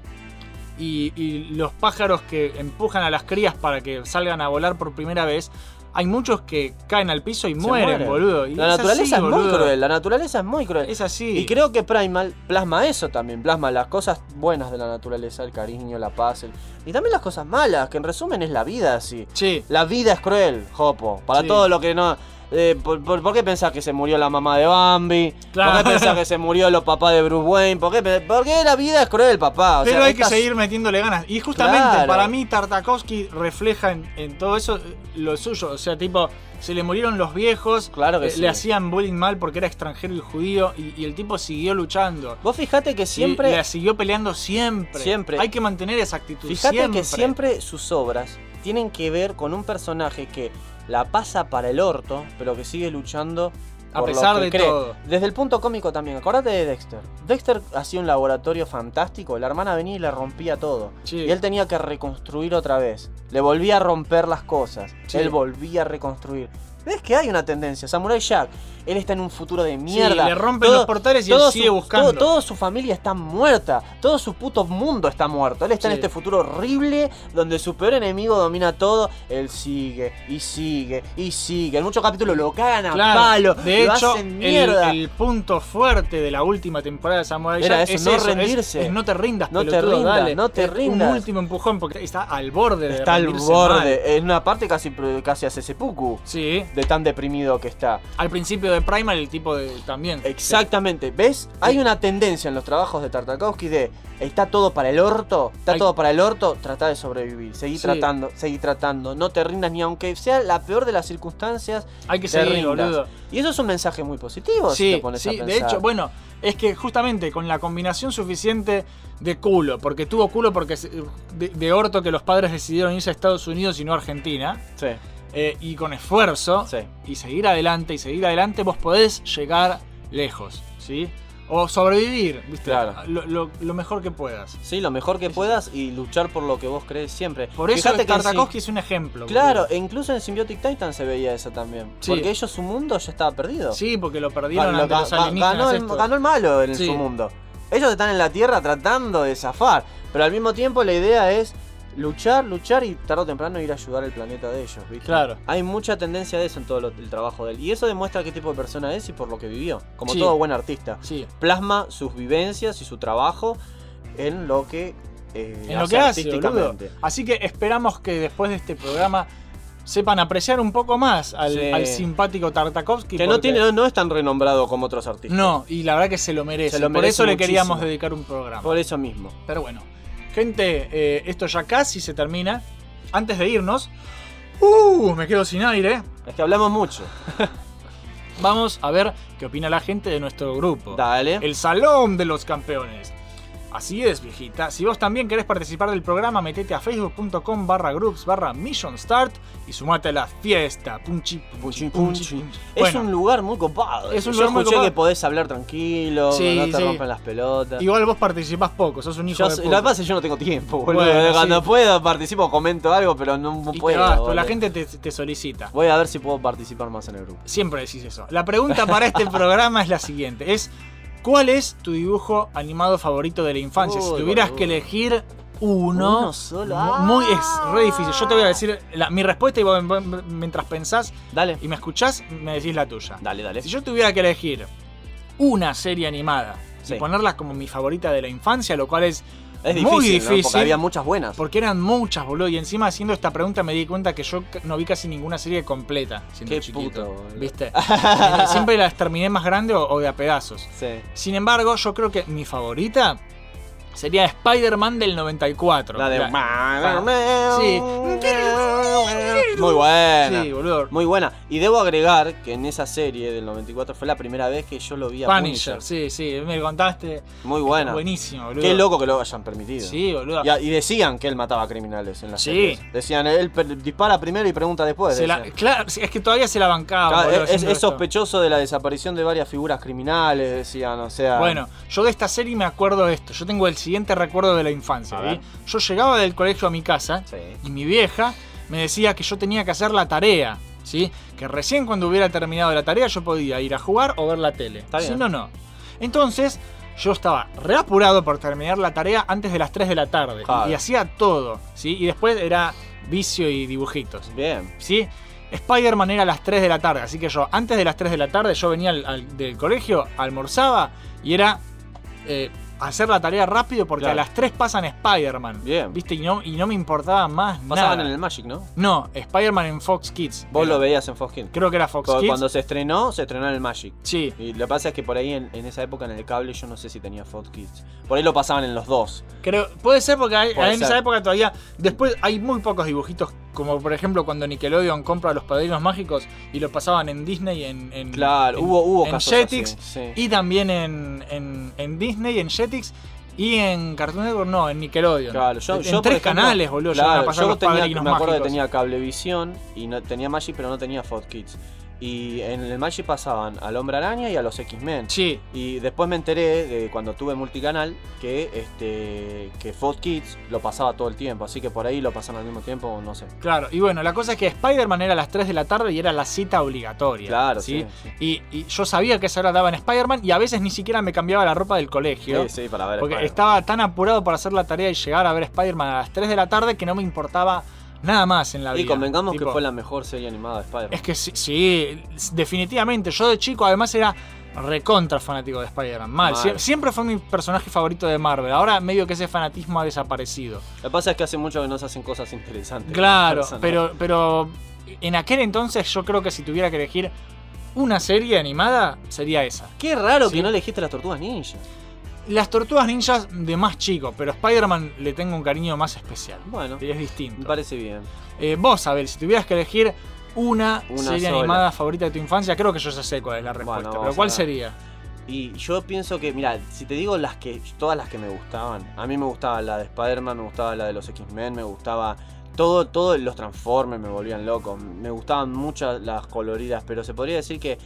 Y, y los pájaros que empujan a las crías para que salgan a volar por primera vez, hay muchos que caen al piso y mueren, mueren. boludo. Y La es naturaleza así, es muy cruel, la naturaleza es muy cruel. Es así. Y creo que Primal plasma eso también, plasma las cosas buenas de la naturaleza, el cariño, la paz, el- y también las cosas malas, que en resumen es la vida así. Sí. La vida es cruel, Jopo, para Sí. todo lo que no... eh, ¿por, por, por qué pensás que se murió la mamá de Bambi? Claro. ¿Por qué pensás que se murió los papás de Bruce Wayne? ¿Por qué, pe- por qué la vida es cruel, papá? O Pero sea, hay que seguir metiéndole ganas. Y justamente Claro. para mí Tartakovsky refleja en, en todo eso eh, lo suyo. O sea, tipo, se le murieron los viejos, Claro que eh, sí. le hacían bullying mal porque era extranjero y judío, y, y el tipo siguió luchando. Vos fijate que Y siempre... la siguió peleando siempre. Siempre. Hay que mantener esa actitud. Fíjate que siempre sus obras tienen que ver con un personaje que la pasa para el orto, pero que sigue luchando. A por lo pesar que de cree. todo. Desde el punto cómico también. Acordate de Dexter. Dexter hacía un laboratorio fantástico. La hermana venía y le rompía todo. Sí. Y él tenía que reconstruir otra vez. Le volvía a romper las cosas. Sí. Él volvía a reconstruir. ¿Ves que hay una tendencia? Samurai Jack. Él está en un futuro de mierda. le rompen los portales y él todo sigue su- buscando. todo- toda su familia está muerta. Todo su puto mundo está muerto. Él está en este futuro horrible donde su peor enemigo domina todo. Él sigue y sigue y sigue. En muchos capítulos lo cagan a Claro, palo. de lo hecho, hacen el, mierda. el punto fuerte de la última temporada de Samurai Era Jack eso, es no eso, rendirse. es no te rindas, No te rindas, dale. no te rindas. Un último empujón porque está al borde de Está al borde. mal. En una parte casi, casi hace seppuku. Sí. De tan deprimido que está. Al principio de Primal el tipo de, también. Exactamente, ¿ves? Hay una tendencia en los trabajos de Tartakovsky de está todo para el orto, está Hay- todo para el orto, trata de sobrevivir, seguí Sí. tratando, seguí tratando, no te rindas ni aunque sea la peor de las circunstancias, Hay que te seguir, rindas. boludo. Y eso es un mensaje muy positivo si te pones a de hecho, bueno, es que justamente con la combinación suficiente de culo, porque tuvo culo porque se- de, de orto que los padres decidieron irse a Estados Unidos y no a Argentina, Sí, eh, y con esfuerzo, sí. y seguir adelante y seguir adelante, vos podés llegar lejos, ¿sí? O sobrevivir, ¿viste? Claro. Lo, lo- lo mejor que puedas. Sí, lo mejor que puedas y luchar por lo que vos crees siempre. Por eso Fíjate que en Tartakovsky es un ejemplo. Claro, e incluso en Symbiotic Titan se veía eso también. Sí. Porque ellos, su mundo ya estaba perdido. Sí, porque lo perdieron Ga- ante los alienígenas ganó, el, estos. ganó el malo en Sí. su mundo. Ellos están en la Tierra tratando de zafar. Pero al mismo tiempo la idea es luchar, luchar y tarde o temprano ir a ayudar al planeta de ellos, ¿viste? Claro. Hay mucha tendencia de eso en todo lo- el trabajo de él. Y eso demuestra qué tipo de persona es y por lo que vivió. Como Sí. todo buen artista. Sí. Plasma sus vivencias y su trabajo en lo que, eh, en lo que hace, artísticamente. Así que esperamos que después de este programa sepan apreciar un poco más al, Sí. al simpático Tartakovsky. Que no, tiene, no, no es tan renombrado como otros artistas. No, y la verdad que se lo merece. Se lo Por merece eso le queríamos dedicar un programa. Por eso mismo. Pero bueno, gente, eh, esto ya casi se termina. Antes de irnos, uh, me quedo sin aire. Es que hablamos mucho. Vamos a ver qué opina la gente de nuestro grupo. Dale. El Salón de los Campeones. Así es, viejita. Si vos también querés participar del programa, metete a facebook.com barra groups barra mission start y sumate a la fiesta. Punchi, punchi, punchi, punchi. Es Bueno, un lugar muy copado. Es un Yo lugar muy escuché copado. que podés hablar tranquilo, Sí, no te sí. rompen las pelotas. igual vos participás poco, sos un hijo Yo, de lo puta. que pasa es que yo no tengo tiempo, boludo. Bueno, Cuando sí. puedo participo, comento algo, pero no Y puedo. pues la gente te, te solicita. Voy a ver si puedo participar más en el grupo. Siempre decís eso. La pregunta para este programa es la siguiente. Es, ¿cuál es tu dibujo animado favorito de la infancia? si tuvieras que elegir uno... Uno solo. mu- ah. Muy, es re difícil. Yo te voy a decir la- mi respuesta y vos, mientras pensás Dale. y me escuchás, me decís la tuya. Dale, dale. Si yo tuviera que elegir una serie animada Sí. y ponerla como mi favorita de la infancia, lo cual es, Es difícil, muy ¿no? difícil. Porque había muchas buenas. Porque eran muchas, boludo. Y encima haciendo esta pregunta me di cuenta que yo no vi casi ninguna serie completa siendo Qué chiquito. puto. ¿Viste? Eh, Siempre las terminé más grande o, o de a pedazos. Sí. Sin embargo, yo creo que mi favorita sería Spider-Man del 94. La de. Sí. Muy buena. Sí, boludo. Muy buena. Y debo agregar que en esa serie del 94 fue la primera vez que yo lo vi a Punisher, Punisher. sí, sí, me contaste. Muy buena. Buenísimo, boludo. Qué loco que lo hayan permitido. Sí, boludo. Y, y decían que él mataba criminales en la Sí. serie. Decían, él dispara primero y pregunta después. Se la- claro, sí, es que todavía se la bancaba. Claro, boludo, es, es sospechoso de la desaparición de varias figuras criminales, decían, o sea. Bueno, yo de esta serie me acuerdo de esto. Yo tengo el siguiente recuerdo de la infancia. ¿sí? Yo llegaba del colegio a mi casa Sí. y mi vieja me decía que yo tenía que hacer la tarea. ¿sí? Que recién cuando hubiera terminado la tarea yo podía ir a jugar o ver la tele. Si no, no. Entonces, yo estaba reapurado por terminar la tarea antes de las 3 de la tarde. Y, y hacía todo. ¿sí? Y después era vicio y dibujitos. Bien. ¿sí? Spider-Man era a las 3 de la tarde, así que yo antes de las 3 de la tarde yo venía al- al- del colegio, almorzaba y era eh, hacer la tarea rápido porque Claro. a las 3 pasan Spider-Man. Bien. ¿Viste? Y no, y no me importaba más Pasaban nada. en el Magic, ¿no? No, Spider-Man en Fox Kids. Vos Era- lo veías en Fox Kids. Creo que era Fox Porque Kids. Cuando se estrenó, se estrenó en el Magic. Sí. Y lo que pasa es que por ahí en, en esa época en el cable yo no sé si tenía Fox Kids. Por ahí lo pasaban en los dos. Creo, puede ser porque hay- Puede en esa época todavía. Después hay muy pocos dibujitos, como por ejemplo cuando Nickelodeon compra los padrinos mágicos y lo pasaban en Disney, en. en- Claro, en- hubo, hubo en casos Jetix así, sí. y también en, en, Disney, en Jetix y en Cartoon Network, no, en Nickelodeon. Claro, yo, en yo, tres ejemplo, canales, boludo, Claro, a pasar yo los tenía, me acuerdo mágicos. que tenía Cablevisión y no, tenía Magic, pero no tenía Fox Kids. Y en el Magic pasaban al Hombre Araña y a los X-Men. Sí, Y después me enteré de cuando tuve multicanal que este que Fox Kids lo pasaba todo el tiempo, así que por ahí lo pasan al mismo tiempo, no sé. claro. Y bueno, la cosa es que Spider-Man era a las 3 de la tarde y era la cita obligatoria. Claro, ¿sí? sí, sí. Y, y yo sabía que esa hora daban Spider-Man y a veces ni siquiera me cambiaba la ropa del colegio. Sí, sí, para ver. Porque estaba tan apurado por hacer la tarea y llegar a ver Spider-Man a las 3 de la tarde que no me importaba nada más en la vida. Y convengamos que fue la mejor serie animada de Spider-Man. Es que sí, sí, definitivamente. Yo de chico además era recontra fanático de Spider-Man. Mal. Mal. Sie- siempre fue mi personaje favorito de Marvel. Ahora medio que ese fanatismo ha desaparecido. Lo que pasa es que hace mucho que no se hacen cosas interesantes. Claro, pero, pero en aquel entonces yo creo que si tuviera que elegir una serie animada sería esa. Qué raro Sí. que no elegiste las tortugas ninja. Las tortugas ninjas de más chico, pero Spider-Man le tengo un cariño más especial. Bueno, Es distinto. me parece bien. Eh, vos, Abel, si tuvieras que elegir una, Una serie sola. animada favorita de tu infancia, creo que yo ya sé cuál es la respuesta. Bueno, pero ¿cuál sería? Y yo pienso que, mira, si te digo las que, todas las que me gustaban, a mí me gustaba la de Spider-Man, me gustaba la de los X-Men, me gustaba todo, todo los Transformers me volvían loco, me gustaban muchas las coloridas, pero se podría decir que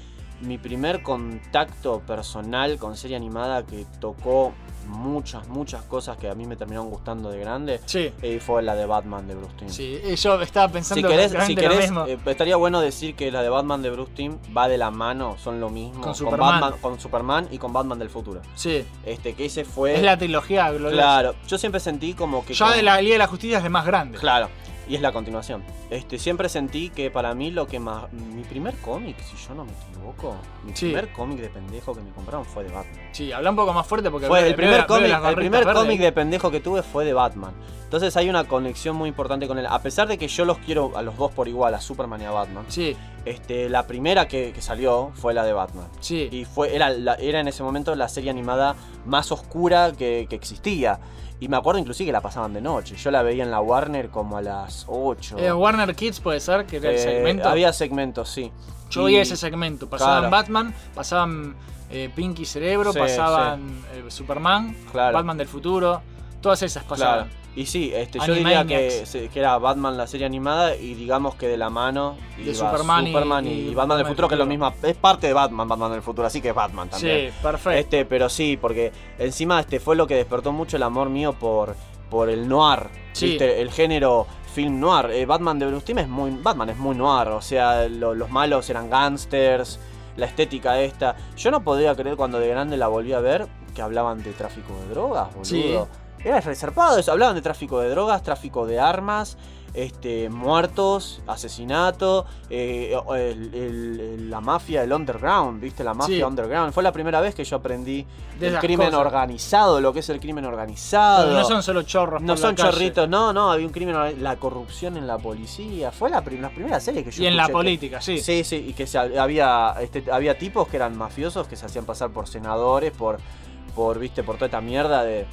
mi primer contacto personal con serie animada que tocó muchas, muchas cosas que a mí me terminaron gustando de grande, Sí. eh, fue la de Batman de Bruce Timm. Sí, eh, yo estaba pensando Si querés, si exactamente lo querés, mismo. eh, estaría bueno decir que la de Batman de Bruce Timm va de la mano, son lo mismo. Con Superman. Batman, con Superman y con Batman del futuro. sí, Este, que ese fue. es la trilogía gloriosa. Claro, yo siempre sentí como que. Ya con- de la Liga de la Justicia es de más grande. Claro, y es la continuación. Este, siempre sentí que para mí lo que más. Mi primer cómic, si yo no me equivoco, mi Sí. primer cómic de pendejo que me compraron fue de Batman. Sí, habla un poco más fuerte porque Fue el primer cómic, el primer cómic de pendejo que tuve fue de Batman. Entonces hay una conexión muy importante con él. A pesar de que yo los quiero a los dos por igual, a Superman y a Batman. Sí, Este, la primera que, que salió fue la de Batman. sí. Y fue, era, la- era en ese momento la serie animada más oscura que, que existía. Y me acuerdo inclusive que la pasaban de noche. Yo la veía en la Warner como a las 8. Eh, Warner Kids puede ser, que era el Eh, segmento. Había segmentos, sí. Yo veía ese segmento. Pasaban Claro. Batman, pasaban eh, Pinky Cerebro, Sí, pasaban Superman, Claro. Batman del futuro. Todas esas pasaban. Claro. Y sí, este, yo diría que, que era Batman la serie animada y digamos que de la mano De iba Superman y- y, y Batman del Batman del futuro, que es lo mismo. Es parte de Batman, Batman del futuro, así que es Batman también. Sí, perfecto. Este, pero sí, porque encima este fue lo que despertó mucho el amor mío por, por el noir, Sí. ¿viste? el género film noir. Eh, Batman de Bruce Timm es muy Batman es muy noir, o sea, lo- los malos eran gangsters, la estética esta. Yo no podía creer cuando de grande la volví a ver que hablaban de tráfico de drogas, boludo. Sí. Era resarpado eso, hablaban de tráfico de drogas, tráfico de armas. este, muertos, asesinato, eh, el- la mafia, el underground, ¿viste? La mafia Sí. underground. Fue la primera vez que yo aprendí De el crimen cosas. organizado, lo que es el crimen organizado. Pero no son solo chorros. No son chorritos, no, no, había un crimen, la corrupción en la policía, fue la, prim- la primera serie que yo Y en la que- política, sí. Sí, sí, y que se- había, este, había tipos que eran mafiosos que se hacían pasar por senadores, por, por, viste, por toda esta mierda de...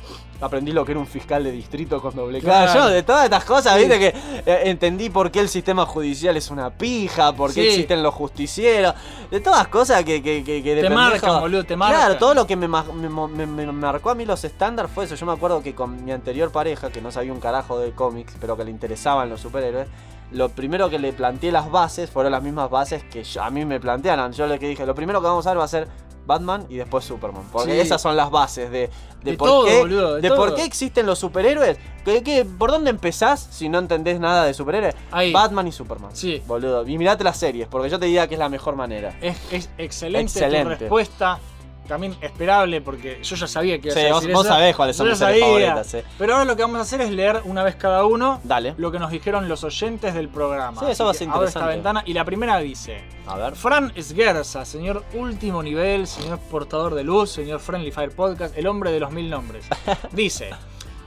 Aprendí lo que era un fiscal de distrito con doble K. Claro. Yo de todas estas cosas, Sí. viste, que eh, entendí por qué el sistema judicial es una pija, por qué Sí. existen los justicieros, de todas cosas que, que, que, que de Te pendejo- marcan, boludo, te marcan. Claro, todo lo que me, ma- me mo- me- me marcó a mí los estándares fue eso. Yo me acuerdo que con mi anterior pareja, que no sabía un carajo de cómics, pero que le interesaban los superhéroes, lo primero que le planteé las bases fueron las mismas bases que yo- a mí me plantearon. Yo le dije, lo primero que vamos a ver va a ser Batman y después Superman. Porque Sí. esas son las bases de, de, De por, todo, qué, boludo, de de por qué existen los superhéroes. ¿Qué- qué- por dónde empezás si no entendés nada de superhéroes? Ahí. Batman y Superman. Sí. Boludo. Y mirate las series, porque yo te diría que es la mejor manera. Es, es excelente, tu Excelente. respuesta. También esperable, porque yo ya sabía que ibas Sí, a vos- decir vos eso. sabés cuáles son Yo mis series favoritas, sí. Pero ahora lo que vamos a hacer es leer una vez cada uno Dale. lo que nos dijeron los oyentes del programa. Sí, eso va a ser abro esta interesante. ventana y la primera dice: A ver. Fran Esguerza, señor último nivel, señor portador de luz, señor Friendly Fire Podcast, el hombre de los mil nombres. Dice: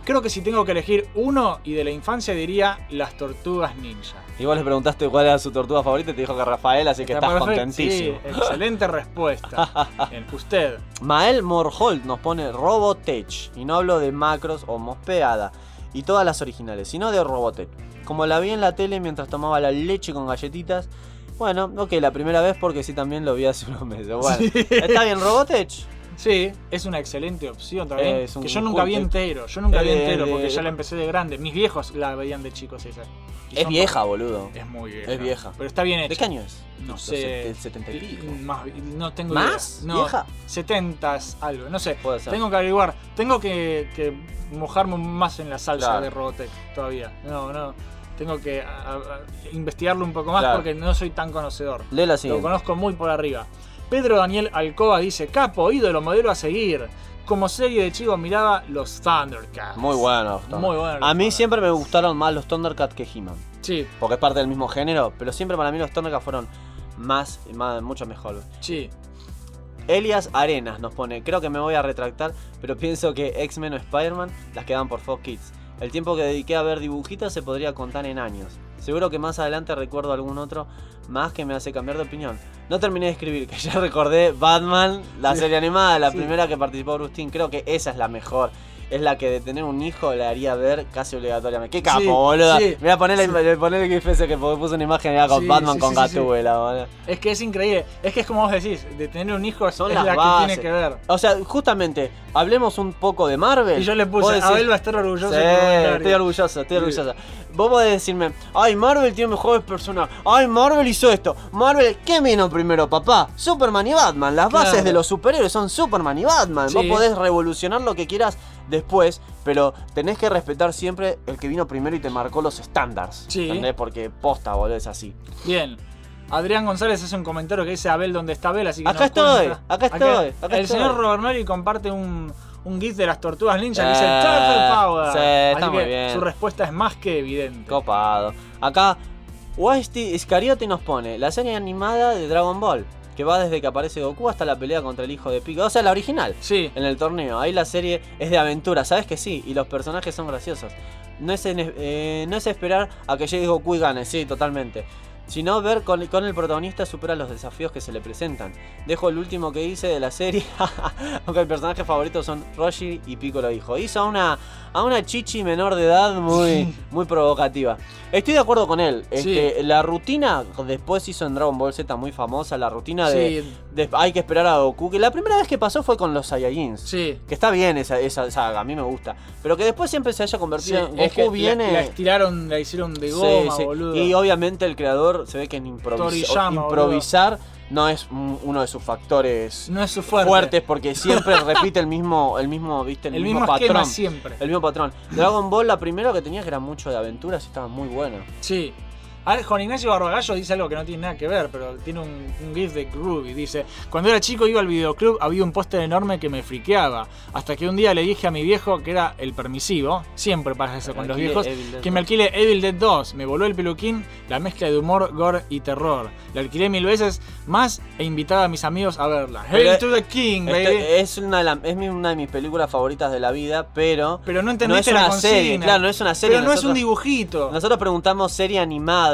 Creo que si tengo que elegir uno y de la infancia diría las tortugas ninja. Y vos le preguntaste cuál era su tortuga favorita y te dijo que Rafael, así que Está estás perfecto. contentísimo. Sí, excelente respuesta. Bien, Usted. Mael Morholt nos pone Robotech. Y no hablo de macros o mospeada. Y todas las originales, sino de Robotech. Como la vi en la tele mientras tomaba la leche con galletitas. Bueno, ok, la primera vez porque sí también lo vi hace unos meses. Bueno, Sí. está bien, Robotech. Sí, es una excelente opción también. Es un que yo nunca vi entero. Yo nunca vi Eh, entero porque ya de- la empecé de grande. Mis viejos la veían de chicos esa. Es vieja, boludo. Es muy vieja. Es vieja. Pero está bien hecha. ¿De qué año es? No sé. set- del 70 y pico. Más, no tengo ¿Más? idea. No, ¿Vieja? 70 algo. No sé. Puede ser. Tengo que averiguar. Tengo que, que mojarme más en la salsa Claro. de Robotech todavía. No, no. Tengo que a- a- a investigarlo un poco más Claro. porque no soy tan conocedor. Lee la Lo conozco muy por arriba. Pedro Daniel Alcoba dice, capo, ídolo, modelo a seguir. Como serie de chico miraba los Thundercats. Muy bueno. Muy bueno. A mí siempre me gustaron más los Thundercats que He-Man. Sí, Porque es parte del mismo género, pero siempre para mí los Thundercats fueron más, más mucho mejor. sí. Elias Arenas nos pone, creo que me voy a retractar, pero pienso que X-Men o Spider-Man las quedan por Fox Kids. El tiempo que dediqué a ver dibujitos se podría contar en años. Seguro que más adelante recuerdo algún otro más que me hace cambiar de opinión. No terminé de escribir, que ya recordé Batman, la Sí. serie animada, la Sí. primera que participó Brustin. Creo que esa es la mejor. Es la que de tener un hijo le haría ver casi obligatoriamente. ¡Qué capo, Sí, boludo! sí. Mira, ponerle, ponerle que ese que puso una imagen era con Sí, Batman sí, con sí, sí, sí. Gatúbela, boludo. Es que es increíble. Es que es como vos decís, de tener un hijo es, Son es las la bases. que tiene que ver. O sea, justamente, hablemos un poco de Marvel. Y yo le puse, Abel va a estar orgulloso Sí, estoy orgulloso, estoy Sí. orgulloso. Vos podés decirme, ay, Marvel tiene mejores personajes. Ay, Marvel hizo esto. Marvel, ¿qué vino primero, papá? Superman y Batman. Las bases Claro. de los superhéroes son Superman y Batman. Vos podés revolucionar lo que quieras después, pero tenés que respetar siempre el que vino primero y te marcó los estándares. Sí. ¿Entendés? Porque posta, boludo, es así. Bien. Adrián González hace un comentario que dice Abel dónde está Abel, así que Acá estoy, acá estoy, acá el estoy. señor Robert Nori comparte un, un GIF de las tortugas ninja que dice Eh, Turtle Power. sí, está Así muy que bien. Su respuesta es más que evidente. Copado. Acá, Westy Iscariote nos pone la serie animada de Dragon Ball. Que va desde que aparece Goku hasta la pelea contra el hijo de Pico. O sea, la original. Sí. En el torneo. Ahí la serie es de aventura. ¿Sabes que sí? Y los personajes son graciosos. No es, en- eh, no es esperar a que llegue Goku y gane. Sí, totalmente. Sino ver con, el protagonista supera los desafíos que se le presentan. Dejo el último que hice de la serie. Aunque el personaje favorito son Roshi y Piccolo hijo. Hizo una, a una chichi menor de edad muy, muy provocativa. Estoy de acuerdo con él. Este, La rutina, después hizo en Dragon Ball Z muy famosa, la rutina de, Sí. de hay que esperar a Goku. Que la primera vez que pasó fue con los Saiyajins. Sí. Que está bien esa, esa saga, a mí me gusta. Pero que después siempre se haya convertido en es que Goku viene. la, la estiraron, la hicieron de Sí, goma, sí. boludo. Y obviamente el creador se ve que en improvis- Toriyama, improvisar no es un- uno de sus factores no es su fuerte. fuertes porque siempre repite el mismo, el mismo, viste, el, El mismo, mismo patrón. siempre. El mismo patrón. Dragon Ball, la primera que tenía que era mucho de aventuras y estaba muy bueno. Sí. A ver, Juan Ignacio Barbagallo dice algo que no tiene nada que ver, pero tiene un, un gif de Groovy. Dice: Cuando era chico iba al videoclub, había un póster enorme que me friqueaba. Hasta que un día le dije a mi viejo que era el permisivo, siempre pasa eso con los viejos, que me 2. alquile Evil Dead 2. Me voló el peluquín, la mezcla de humor, gore y terror. La alquilé mil veces más e invitaba a mis amigos a verla. Pero Hail to the King, baby. Este- es, una de la- es una de mis películas favoritas de la vida, pero. Pero no no entendiste es la una serie, claro, no es una serie. Pero no es un dibujito. Nosotros preguntamos serie animada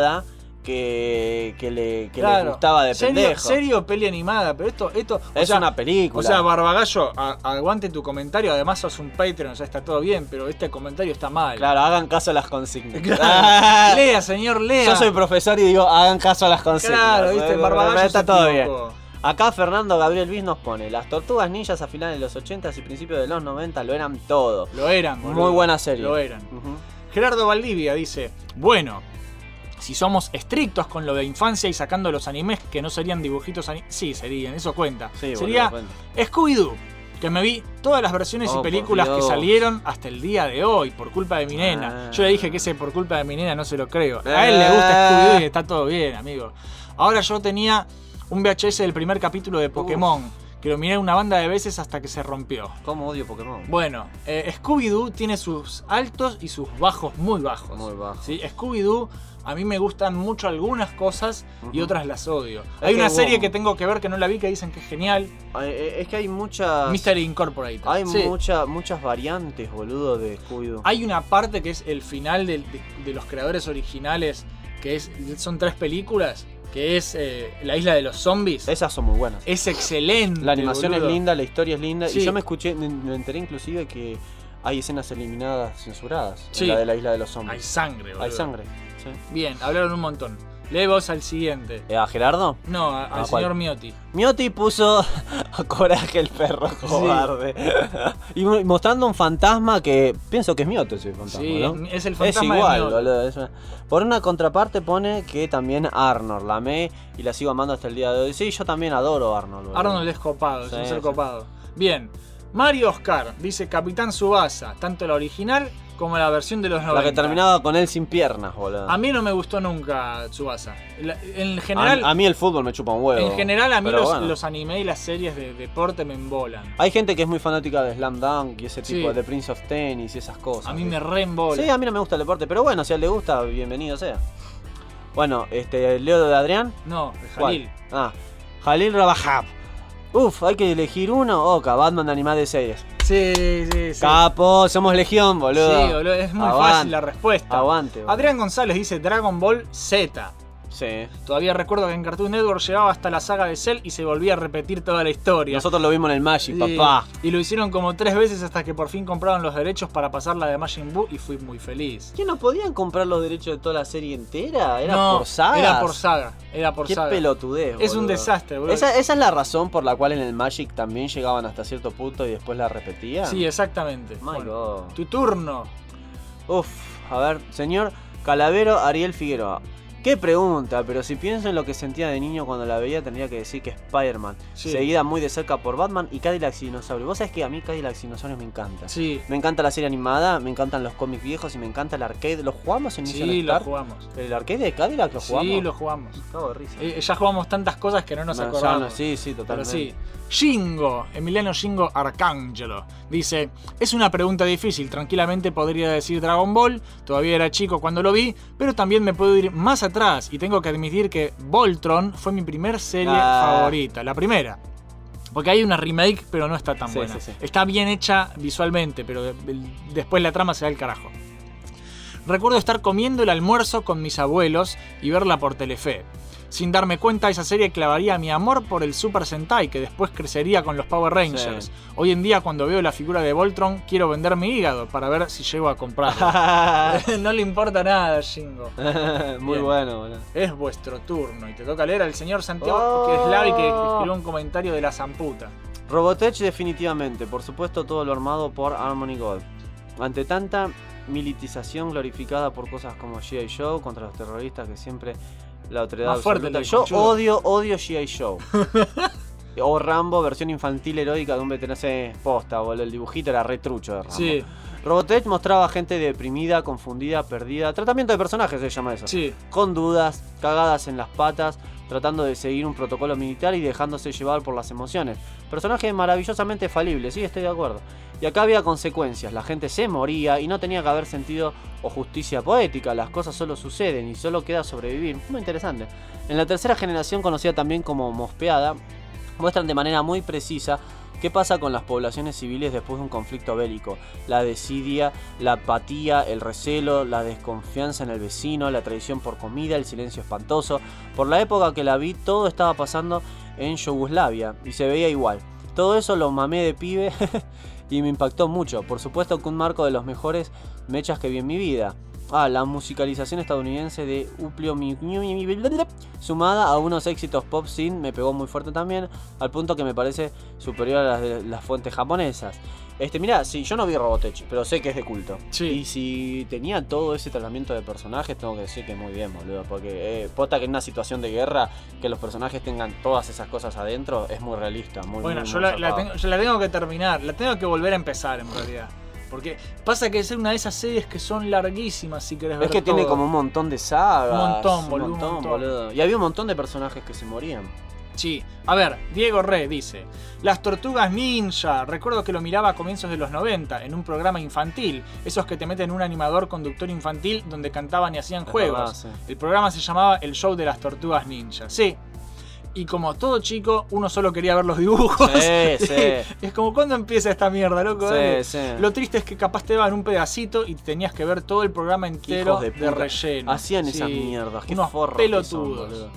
que, que le, que le Claro. gustaba de ¿Serio, pendejo. serio o peli animada? Pero esto, esto o Es sea, una película. O sea, Barbagallo, aguante tu comentario. Además, sos un Patreon, ya está todo bien, pero este comentario está mal. Claro, hagan caso a las consignas. Claro. Ah. Lea, señor, lea. Yo soy profesor y digo, hagan caso a las consignas. Claro, viste, Eh, Barbagallo Está se todo bien. Acá Fernando Gabriel Viz nos pone, las tortugas ninjas a finales de los 80 y principios de los 90 lo eran todo. Lo eran, boludo. Muy buena serie. Lo eran. Gerardo Valdivia dice: Bueno, si somos estrictos con lo de infancia y sacando los animes que no serían dibujitos Sí, serían, eso cuenta. Sí, Sería cuenta. Scooby-Doo. Que me vi todas las versiones Oh, y por películas que salieron hasta el día de hoy por culpa de mi nena. Ah. Yo le dije que ese por culpa de mi nena no se lo creo. A él le gusta Scooby-Doo y está todo bien, amigo. Ahora yo tenía un VHS del primer capítulo de Pokémon, que lo miré una banda de veces hasta que se rompió. ¿Cómo odio Pokémon? Bueno, eh, Scooby-Doo tiene sus altos y sus bajos muy bajos. Muy bajo. ¿sí? Scooby-Doo, a mí me gustan mucho algunas cosas y otras las odio. Es Hay una serie que tengo que ver que no la vi que dicen que es genial. Eh, Es que hay muchas. Mystery Incorporated. Hay Sí. mucha- muchas variantes, boludo, de Scooby-Doo. Hay una parte que es el final de, de los creadores originales, que es, son tres películas, que es eh, La Isla de los Zombies. Esas son muy buenas. Es excelente. La animación boludo. es linda, la historia es linda. Sí. Y yo me escuché, me, enteré inclusive que hay escenas eliminadas, censuradas. en Sí. la de la isla de los zombies. Hay sangre, boludo. Hay sangre. Sí. Bien, hablaron un montón. Lee vos al siguiente. Eh, ¿A Gerardo? No, a- al ¿A cuál? señor Miotti. Miotti puso coraje el perro cobarde. y mo- mostrando un fantasma que pienso que es Miotti ese fantasma, Sí, ¿no? es el Es fantasma de igual, boludo. es una- Por una contraparte pone que también Arnold, la amé y la sigo amando hasta el día de hoy. Sí, yo también adoro a Arnold. boludo. Arnold es copado, es un ser copado. Bien. Mario Oscar dice Capitán Subasa, tanto la original como la versión de los 90. La que terminaba con él sin piernas, boludo. A mí no me gustó nunca Subasa. La- En general, a, a mí el fútbol me chupa un huevo. en general a mí pero los, bueno. los anime y las series de deporte me embolan. Hay gente que es muy fanática de Slam Dunk y ese Sí. tipo de Prince of Tennis y esas cosas. A mí me re embola. Sí, a mí no me gusta el deporte, pero bueno, si a él le gusta, bienvenido sea. Bueno, este, Leo de Adrián. No, de ¿Cuál? Jalil. Ah, Jalil Rabajab. Uf, hay que elegir uno. Oca, Batman de animal de series. Sí, sí, sí. Capo, somos legión, boludo. Sí, boludo, es muy Aguante. fácil la respuesta. Aguante. boludo. Adrián González dice Dragon Ball Z. Sí. Todavía recuerdo que en Cartoon Network llegaba hasta la saga de Cell y se volvía a repetir toda la historia. Nosotros lo vimos en el Magic, Sí, papá. Y lo hicieron como tres veces hasta que por fin compraron los derechos para pasar la de Majin Buu y fui muy feliz. ¿Qué no podían comprar los derechos de toda la serie entera? ¿Era No, por sagas? Era por saga. Era por Qué saga. pelotudez, Es un desastre, boludo. Esa, esa es la razón por la cual en el Magic también llegaban hasta cierto punto y después la repetían. Sí, exactamente. My Bueno, God. tu turno. Uf, a ver, señor Calavero Ariel Figueroa. Qué pregunta, pero si pienso en lo que sentía de niño cuando la veía, tendría que decir que Spider-Man. Sí. Seguida muy de cerca por Batman y Cadillac Dinosaurio. Vos sabés que a mí Cadillac Dinosaurio me encanta. Sí. Me encanta la serie animada, me encantan los cómics viejos y me encanta el arcade. ¿Los jugamos en Mission Sí, lo Star? jugamos. ¿El arcade de Cadillac lo jugamos? Sí, lo jugamos. De risa. Eh, ya jugamos tantas cosas que no nos acordamos. no, sí, sí, Pero totalmente. sí. Shingo, Emiliano Shingo Arcangelo, dice, es una pregunta difícil, tranquilamente podría decir Dragon Ball, todavía era chico cuando lo vi, pero también me puedo ir más atrás y tengo que admitir que Voltron fue mi primer serie Ah. favorita, la primera. Porque hay una remake, pero no está tan Sí, buena. sí, sí. Está bien hecha visualmente, pero después la trama se da el carajo. Recuerdo estar comiendo el almuerzo con mis abuelos y verla por Telefe. Sin darme cuenta, esa serie clavaría mi amor por el Super Sentai, que después crecería con los Power Rangers. Sí. Hoy en día, cuando veo la figura de Voltron, quiero vender mi hígado para ver si llego a comprarlo. no le importa nada, Shingo. Muy Bien. bueno, boludo. Es vuestro turno y te toca leer al señor Santiago Oh. que es Slavi que escribió un comentario de la zamputa. Robotech definitivamente, por supuesto todo lo armado por Harmony Gold. Ante tanta militización glorificada por cosas como G.I. Joe contra los terroristas que siempre la autoridad Más fuerte, absoluta. el Yo conchudo. odio, odio G.I. Joe. O Rambo, versión infantil heroica de un veterano posta, boludo. El dibujito era retrucho de Rambo. Sí, Robotech mostraba gente deprimida, confundida, perdida. Tratamiento de personajes se llama eso. sí. Con dudas, cagadas en las patas, tratando de seguir un protocolo militar y dejándose llevar por las emociones. Personaje maravillosamente falible, sí, estoy de acuerdo. Y acá había consecuencias, la gente se moría y no tenía que haber sentido o justicia poética, las cosas solo suceden y solo queda sobrevivir. Muy interesante. En la tercera generación, conocida también como Mospeada, muestran de manera muy precisa qué pasa con las poblaciones civiles después de un conflicto bélico. La desidia, la apatía, el recelo, la desconfianza en el vecino, la traición por comida, el silencio espantoso. Por la época que la vi, todo estaba pasando en Yugoslavia y se veía igual. Todo eso lo mamé de pibe y me impactó mucho. Por supuesto que un marco de los mejores mechas que vi en mi vida. Ah, la musicalización estadounidense de Uplio sumada a unos éxitos pop sin me pegó muy fuerte también, al punto que me parece superior a las de las fuentes japonesas. Este, mira, sí, yo no vi Robotech, pero sé que es de culto. Sí. Y si tenía todo ese tratamiento de personajes, tengo que decir que muy bien, boludo. Porque eh, posta que en una situación de guerra, que los personajes tengan todas esas cosas adentro, es muy realista. Muy, Bueno, muy, yo muy la, la tengo, yo la tengo que terminar, la tengo que volver a empezar en realidad. Porque pasa que es una de esas series que son larguísimas si querés ver Es que tiene como un montón de sagas. Un montón, boludo, un montón, montón. boludo. Y había un montón de personajes que se morían. Sí. A ver, Diego Re dice: Las tortugas ninja. Recuerdo que lo miraba a comienzos de los 90 en un programa infantil. Esos que te meten un animador conductor infantil donde cantaban y hacían juegos. El programa se llamaba El Show de las Tortugas Ninja. Sí. Y como todo chico, uno solo quería ver los dibujos. Sí, sí. Es como, ¿cuándo empieza esta mierda, loco? Sí. Lo triste es que capaz te daban un pedacito y tenías que ver todo el programa entero de, de, relleno. Hacían esas mierdas. Qué Unos son, pelotudos. boludo.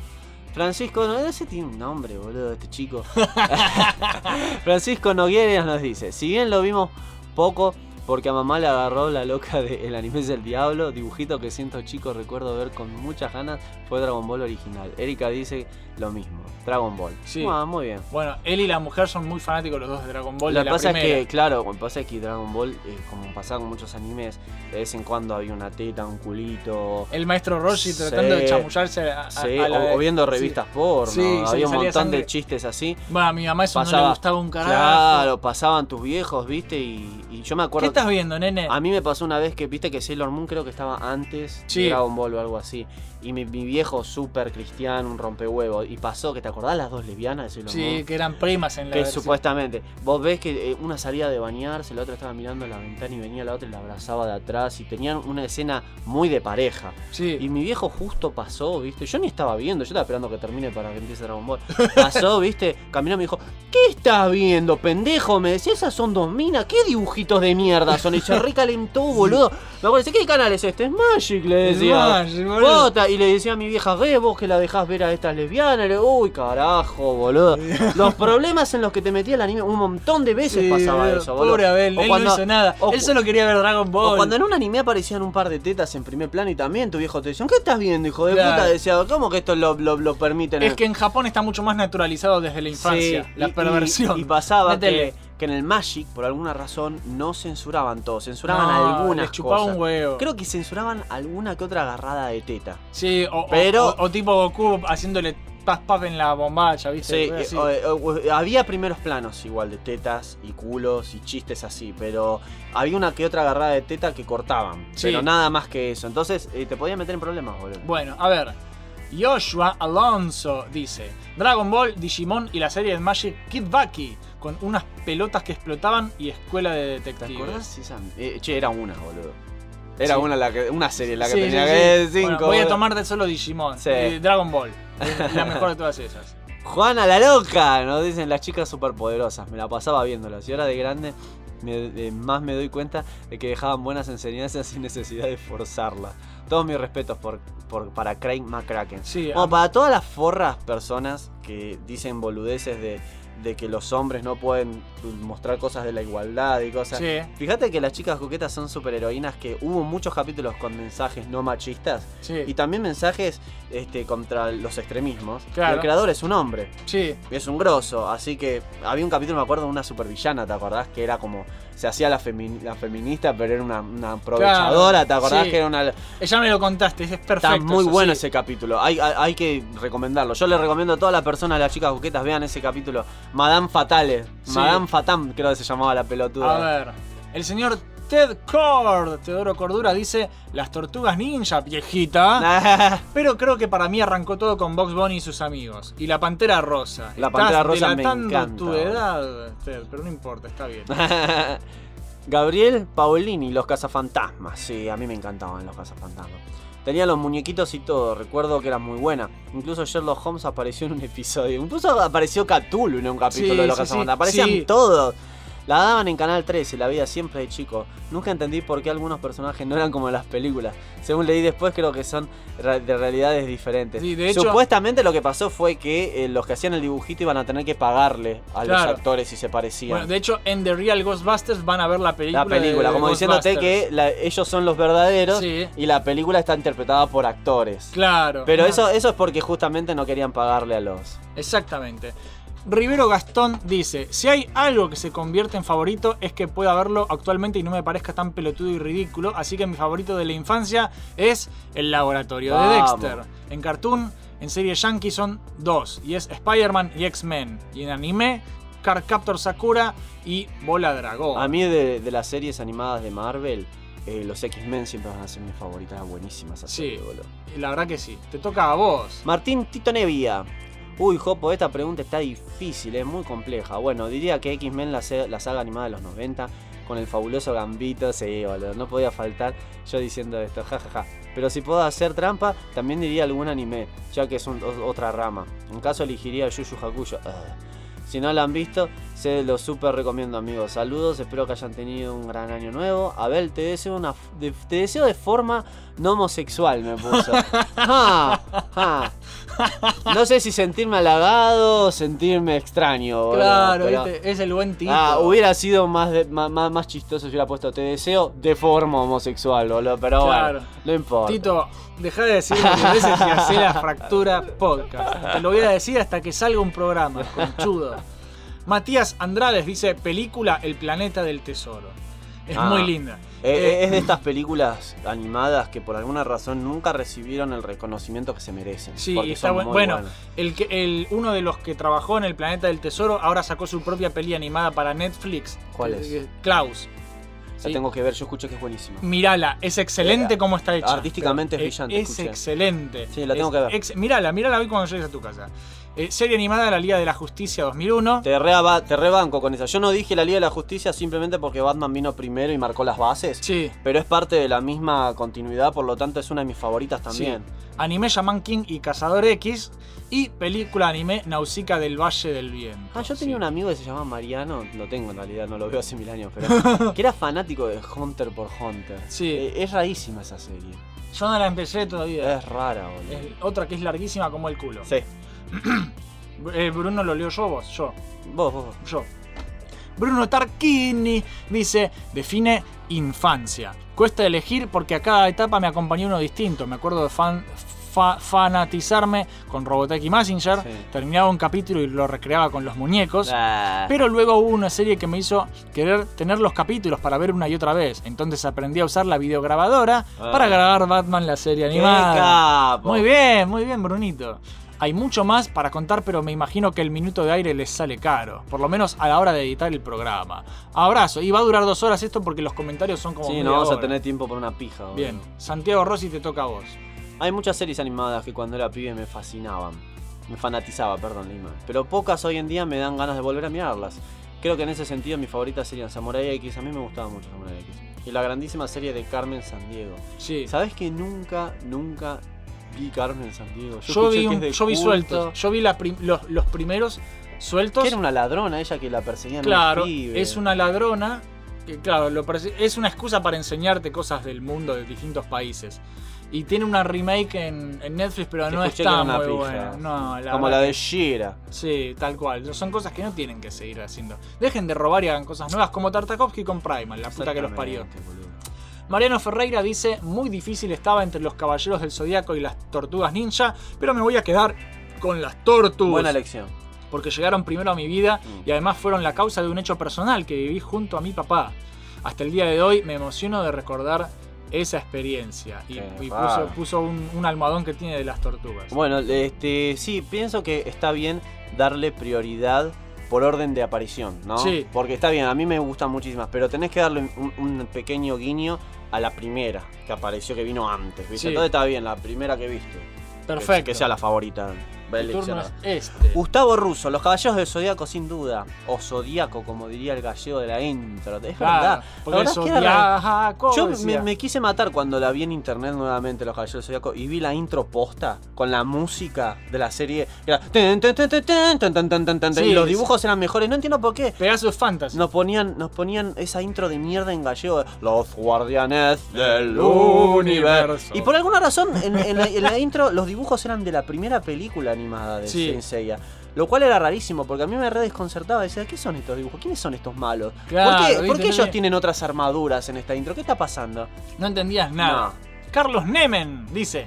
Francisco, no, ese tiene un nombre, boludo, este chico. Francisco Nogueras nos dice, si bien lo vimos poco, porque a mamá le agarró la loca del anime es el diablo, dibujito que siento chico recuerdo ver con muchas ganas, fue Dragon Ball original. Erika dice lo mismo, Dragon Ball. Sí. Ah, muy bien. Bueno, él y la mujer son muy fanáticos los dos de Dragon Ball. Lo que pasa es que, claro, lo que pasa es que Dragon Ball, eh, como pasaba con muchos animes, de vez en cuando había una teta, un culito. El maestro Roshi Sí. tratando de chamullarse a, a- Sí, a la o, viendo revistas porno. Había un montón sangre. de chistes así. Bueno, a mi mamá eso no le gustaba un carajo. Claro, pasaban tus viejos, viste, y, y yo me ¿Qué acuerdo. estás viendo, nene? A mí me pasó una vez que viste que Sailor Moon creo que estaba antes de Dragon Ball o algo así. Y mi, mi viejo súper cristiano, un rompehuevo. Y pasó que te acordás las dos lesbianas de Sí, que eran primas en la Que versión. supuestamente, vos ves que eh, una salía de bañarse, la otra estaba mirando la ventana y venía la otra y la abrazaba de atrás y tenían una escena muy de pareja. Sí. Y mi viejo justo pasó, viste, yo ni estaba viendo, yo estaba esperando que termine para que empiece Dragon Ball. Pasó, viste, caminó y me dijo, ¿qué estás viendo, pendejo? Me decía, esas son dos minas, ¿qué dibujitos de mierda son? Y se recalentó, boludo. Me acuerdo, ¿qué canal es este? Es Magic, le Es decía. Magic, boludo. Y le decía a mi vieja, ve vos que la dejás ver a estas lesbianas. Le, Uy, carajo, boludo. Los problemas en los que te metía el anime, un montón de veces Sí, pasaba eso, boludo. Pobre Abel, O él cuando- no hizo nada. o él solo quería ver Dragon Ball. o cuando en un anime aparecían un par de tetas en primer plano y también tu viejo te decía, ¿qué estás viendo, hijo de Claro. puta? Decía, ¿cómo que esto lo, lo, lo permiten? Es que en Japón está mucho más naturalizado desde la infancia, Sí, la y- perversión. Y, y pasaba que, que en el Magic, por alguna razón, no censuraban todo, censuraban No, algunas les cosas. un huevo. Creo que censuraban alguna que otra agarrada de teta. Sí, o, Pero- o, o tipo Goku haciéndole paz paz en la bombacha, ¿viste? Sí, eh, había primeros planos igual de tetas y culos y chistes así, pero había una que otra agarrada de teta que cortaban, Sí. pero nada más que eso. Entonces eh, te podía meter en problemas, boludo. Bueno, a ver. Joshua Alonso dice: Dragon Ball, Digimon y la serie de Magic Kid Bucky, con unas pelotas que explotaban y escuela de ¿Te detectives. acordás esa? Eh, che, era una, boludo. Era Sí. una, la que, una serie la que Sí, tenía sí, que sí. cinco. Bueno, voy a tomar de solo Digimon. Sí. Eh, Dragon Ball. Es la mejor de todas esas. Juana la loca, nos dicen las chicas superpoderosas. Me la pasaba viéndolas. Y ahora de grande me- eh, más me doy cuenta de que dejaban buenas enseñanzas sin necesidad de forzarlas. Todos mis respetos por, por- para Craig McCracken. Sí, Bueno, para todas las forras personas que dicen boludeces de, de que los hombres no pueden mostrar cosas de la igualdad y cosas. Sí. Fíjate que las chicas coquetas son superheroínas que hubo muchos capítulos con mensajes no machistas Sí. y también mensajes este, contra los extremismos. Claro. Y el creador es un hombre. Sí. Es un grosso, así que había un capítulo, me acuerdo, de una supervillana, ¿te acordás? Que era como se hacía la, femi- la feminista, pero era una, una aprovechadora. ¿Te acordás sí. que era una. Ya me lo contaste, es perfecto. Está muy eso bueno sí. ese capítulo. Hay, hay, hay que recomendarlo. Yo le recomiendo a todas las personas, las chicas coquetas, vean ese capítulo. Madame Fatale. Sí. Madame Fatam, creo que se llamaba la pelotuda. A ver, el señor Ted Cord, Teodoro Cordura, dice las tortugas ninja, viejita. Pero creo que para mí arrancó todo con Box Bunny y sus amigos. Y la pantera rosa. La Estás Pantera Rosa me encanta, tu edad, Ted, pero no importa, está bien. Gabriel Paolini, Los Cazafantasmas. Sí, a mí me encantaban los Cazafantasmas. Tenía los muñequitos y todo, recuerdo que era muy buena. Incluso Sherlock Holmes apareció en un episodio. Incluso apareció Cthulhu en un capítulo Sí, de Los sí, Cazafantasmas. Aparecían sí. todos. La daban en Canal 13, la veía siempre de chico. Nunca entendí por qué algunos personajes no eran como en las películas. Según leí después, creo que son de realidades diferentes. Sí, de hecho- Supuestamente lo que pasó fue que eh, los que hacían el dibujito iban a tener que pagarle a los actores si se parecían. Bueno, de hecho, en The Real Ghostbusters van a ver la película. La película, de como diciéndote que la- ellos son los verdaderos Sí. y la película está interpretada por actores. Claro. Pero eso, eso es porque justamente no querían pagarle a los. Exactamente. Rivero Gastón dice, si hay algo que se convierte en favorito es que pueda verlo actualmente y no me parezca tan pelotudo y ridículo, así que mi favorito de la infancia es El Laboratorio de. Dexter. En cartoon, en serie yankee son dos, y es Spider-Man y X-Men. Y en anime, Cardcaptor Sakura y Bola Dragón. A mí de, de las series animadas de Marvel, eh, los X-Men siempre van a ser mis favoritas. Era buenísima esa Sí, la verdad que sí. Te toca a vos. Martín Tito Nevia. Uy, Jopo, esta pregunta está difícil, es muy compleja. Bueno, diría que X-Men, la, saga animada de los 90, con el fabuloso Gambito, sí, boludo, no podía faltar yo diciendo esto, jajaja. Pero si puedo hacer trampa, también diría algún anime, ya que es un- otra rama. En caso elegiría Yu Yu Hakusho. Ugh. Si no la han visto, se lo súper recomiendo, amigos. Saludos, espero que hayan tenido un gran año nuevo. Abel, te deseo una te deseo de forma no homosexual, me puso. Ja, ja. No sé si sentirme halagado o sentirme extraño. boludo, Claro, es el buen Tito. Ah, hubiera sido más, de- más, más, chistoso si hubiera puesto te deseo de forma homosexual, boludo. Pero Claro. bueno, no importa. Tito, deja de decirlo varias veces y hacé la fractura podcast. Te lo voy a decir hasta que salga un programa, conchudo. Matías Andrades dice, película El planeta del tesoro. Es Ah. muy linda. Eh, Eh, es de estas películas animadas que por alguna razón nunca recibieron el reconocimiento que se merecen. Sí, está muy bueno. El que, el, uno de los que trabajó en El Planeta del Tesoro ahora sacó su propia peli animada para Netflix. ¿Cuál es? Klaus. La Sí. tengo que ver, yo escuché que es buenísima. Mirala, es excelente Eh, como está hecha. artísticamente es brillante, Es escuché. excelente. Sí, la tengo Es que ver. ex- mirala, mirala hoy cuando llegues a tu casa. Eh, serie animada La Liga de la Justicia 2001. Te, reba- te rebanco con esa. Yo no dije la Liga de la Justicia simplemente porque Batman vino primero y marcó las bases. Sí. Pero es parte de la misma continuidad, por lo tanto es una de mis favoritas también. Sí. Anime Shaman King y Cazador X. Y película anime Nausicaa del Valle del Viento. Ah, yo tenía Sí. un amigo que se llama Mariano, lo tengo en realidad, no lo veo hace mil años, pero que era fanático de Hunter por Hunter. Sí. Eh, es rarísima esa serie. Yo no la empecé todavía. Es rara, boludo. Es otra que es larguísima como el culo. Sí. Eh, Bruno lo leo yo, vos, yo. Vos, vos, vos. Yo. Bruno Tarquini dice, define infancia. Cuesta elegir porque a cada etapa me acompañó uno distinto. Me acuerdo de fan- fa- fanatizarme con Robotech y Messenger. Sí. Terminaba un capítulo y lo recreaba con los muñecos. Ah, Pero luego hubo una serie que me hizo querer tener los capítulos para ver una y otra vez. Entonces aprendí a usar la videograbadora Ah. para grabar Batman la serie ¡Qué animada. Muy bien, muy bien, Brunito. Hay mucho más para contar, pero me imagino que el minuto de aire les sale caro. Por lo menos a la hora de editar el programa. Abrazo. Y va a durar dos horas esto porque los comentarios son como. Sí, no vamos a tener tiempo por una pija. Bien. Santiago Rossi te toca a vos. Hay muchas series animadas que cuando era pibe me fascinaban. Me fanatizaba, perdón, Lima. Pero pocas hoy en día me dan ganas de volver a mirarlas. Creo que en ese sentido mis favoritas serían Samurai X. A mí me gustaba mucho Samurai X. Y la grandísima serie de Carmen Sandiego. Sí. ¿Sabes que nunca, nunca vi Carmen Sandiego? Yo, escuché vi, que un- es de yo vi sueltos. Yo vi la prim- los, los primeros sueltos. Que era una ladrona ella que la perseguían Claro, es una ladrona. Que, claro, lo es una excusa para enseñarte cosas del mundo de distintos países. Y tiene una remake en, en Netflix, pero no está muy pija. buena. No, la Como verdad la de Shira. Sí, tal cual. Son cosas que no tienen que seguir haciendo. Dejen de robar y hagan cosas nuevas, como Tartakovsky con Primal, la puta que los parió. Boludo. Mariano Ferreira dice: Muy difícil estaba entre los caballeros del zodiaco y las tortugas ninja, pero me voy a quedar con las tortugas. Buena elección. porque llegaron primero a mi vida Mm. y además fueron la causa de un hecho personal que viví junto a mi papá. Hasta el día de hoy me emociono de recordar esa experiencia. Y, puso un, un almohadón que tiene de las tortugas. Bueno, este, sí, pienso que está bien darle prioridad por orden de aparición, ¿no? Sí. Porque está bien, a mí me gustan muchísimas, pero tenés que darle un, un pequeño guiño a la primera que apareció, que vino antes, ¿viste? Sí. Entonces está bien, la primera que viste. Que- Perfecto. Que, sea la favorita. Turno este. Gustavo Russo, Los Caballeros del Zodíaco, sin duda. O Zodíaco, como diría el gallego de la intro. Es verdad. La verdad es que Yo me, quise matar cuando la vi en internet nuevamente, Los Caballeros del Zodíaco, y vi la intro posta con la música de la serie. Era... Sí, y los dibujos eran mejores. No entiendo por qué. Pegasus Fantasy. Nos ponían, nos ponían esa intro de mierda en gallego. Los guardianes del universo. Y por alguna razón, en la intro, los dibujos eran de la primera película animada de Sí. Lo cual era rarísimo, porque a mí me re desconcertaba. Decía, ¿qué son estos dibujos? ¿Quiénes son estos malos? Claro, ¿Por qué, ¿por qué no ellos tienen otras armaduras en esta intro? ¿Qué está pasando? No entendías nada. Carlos Nemen dice: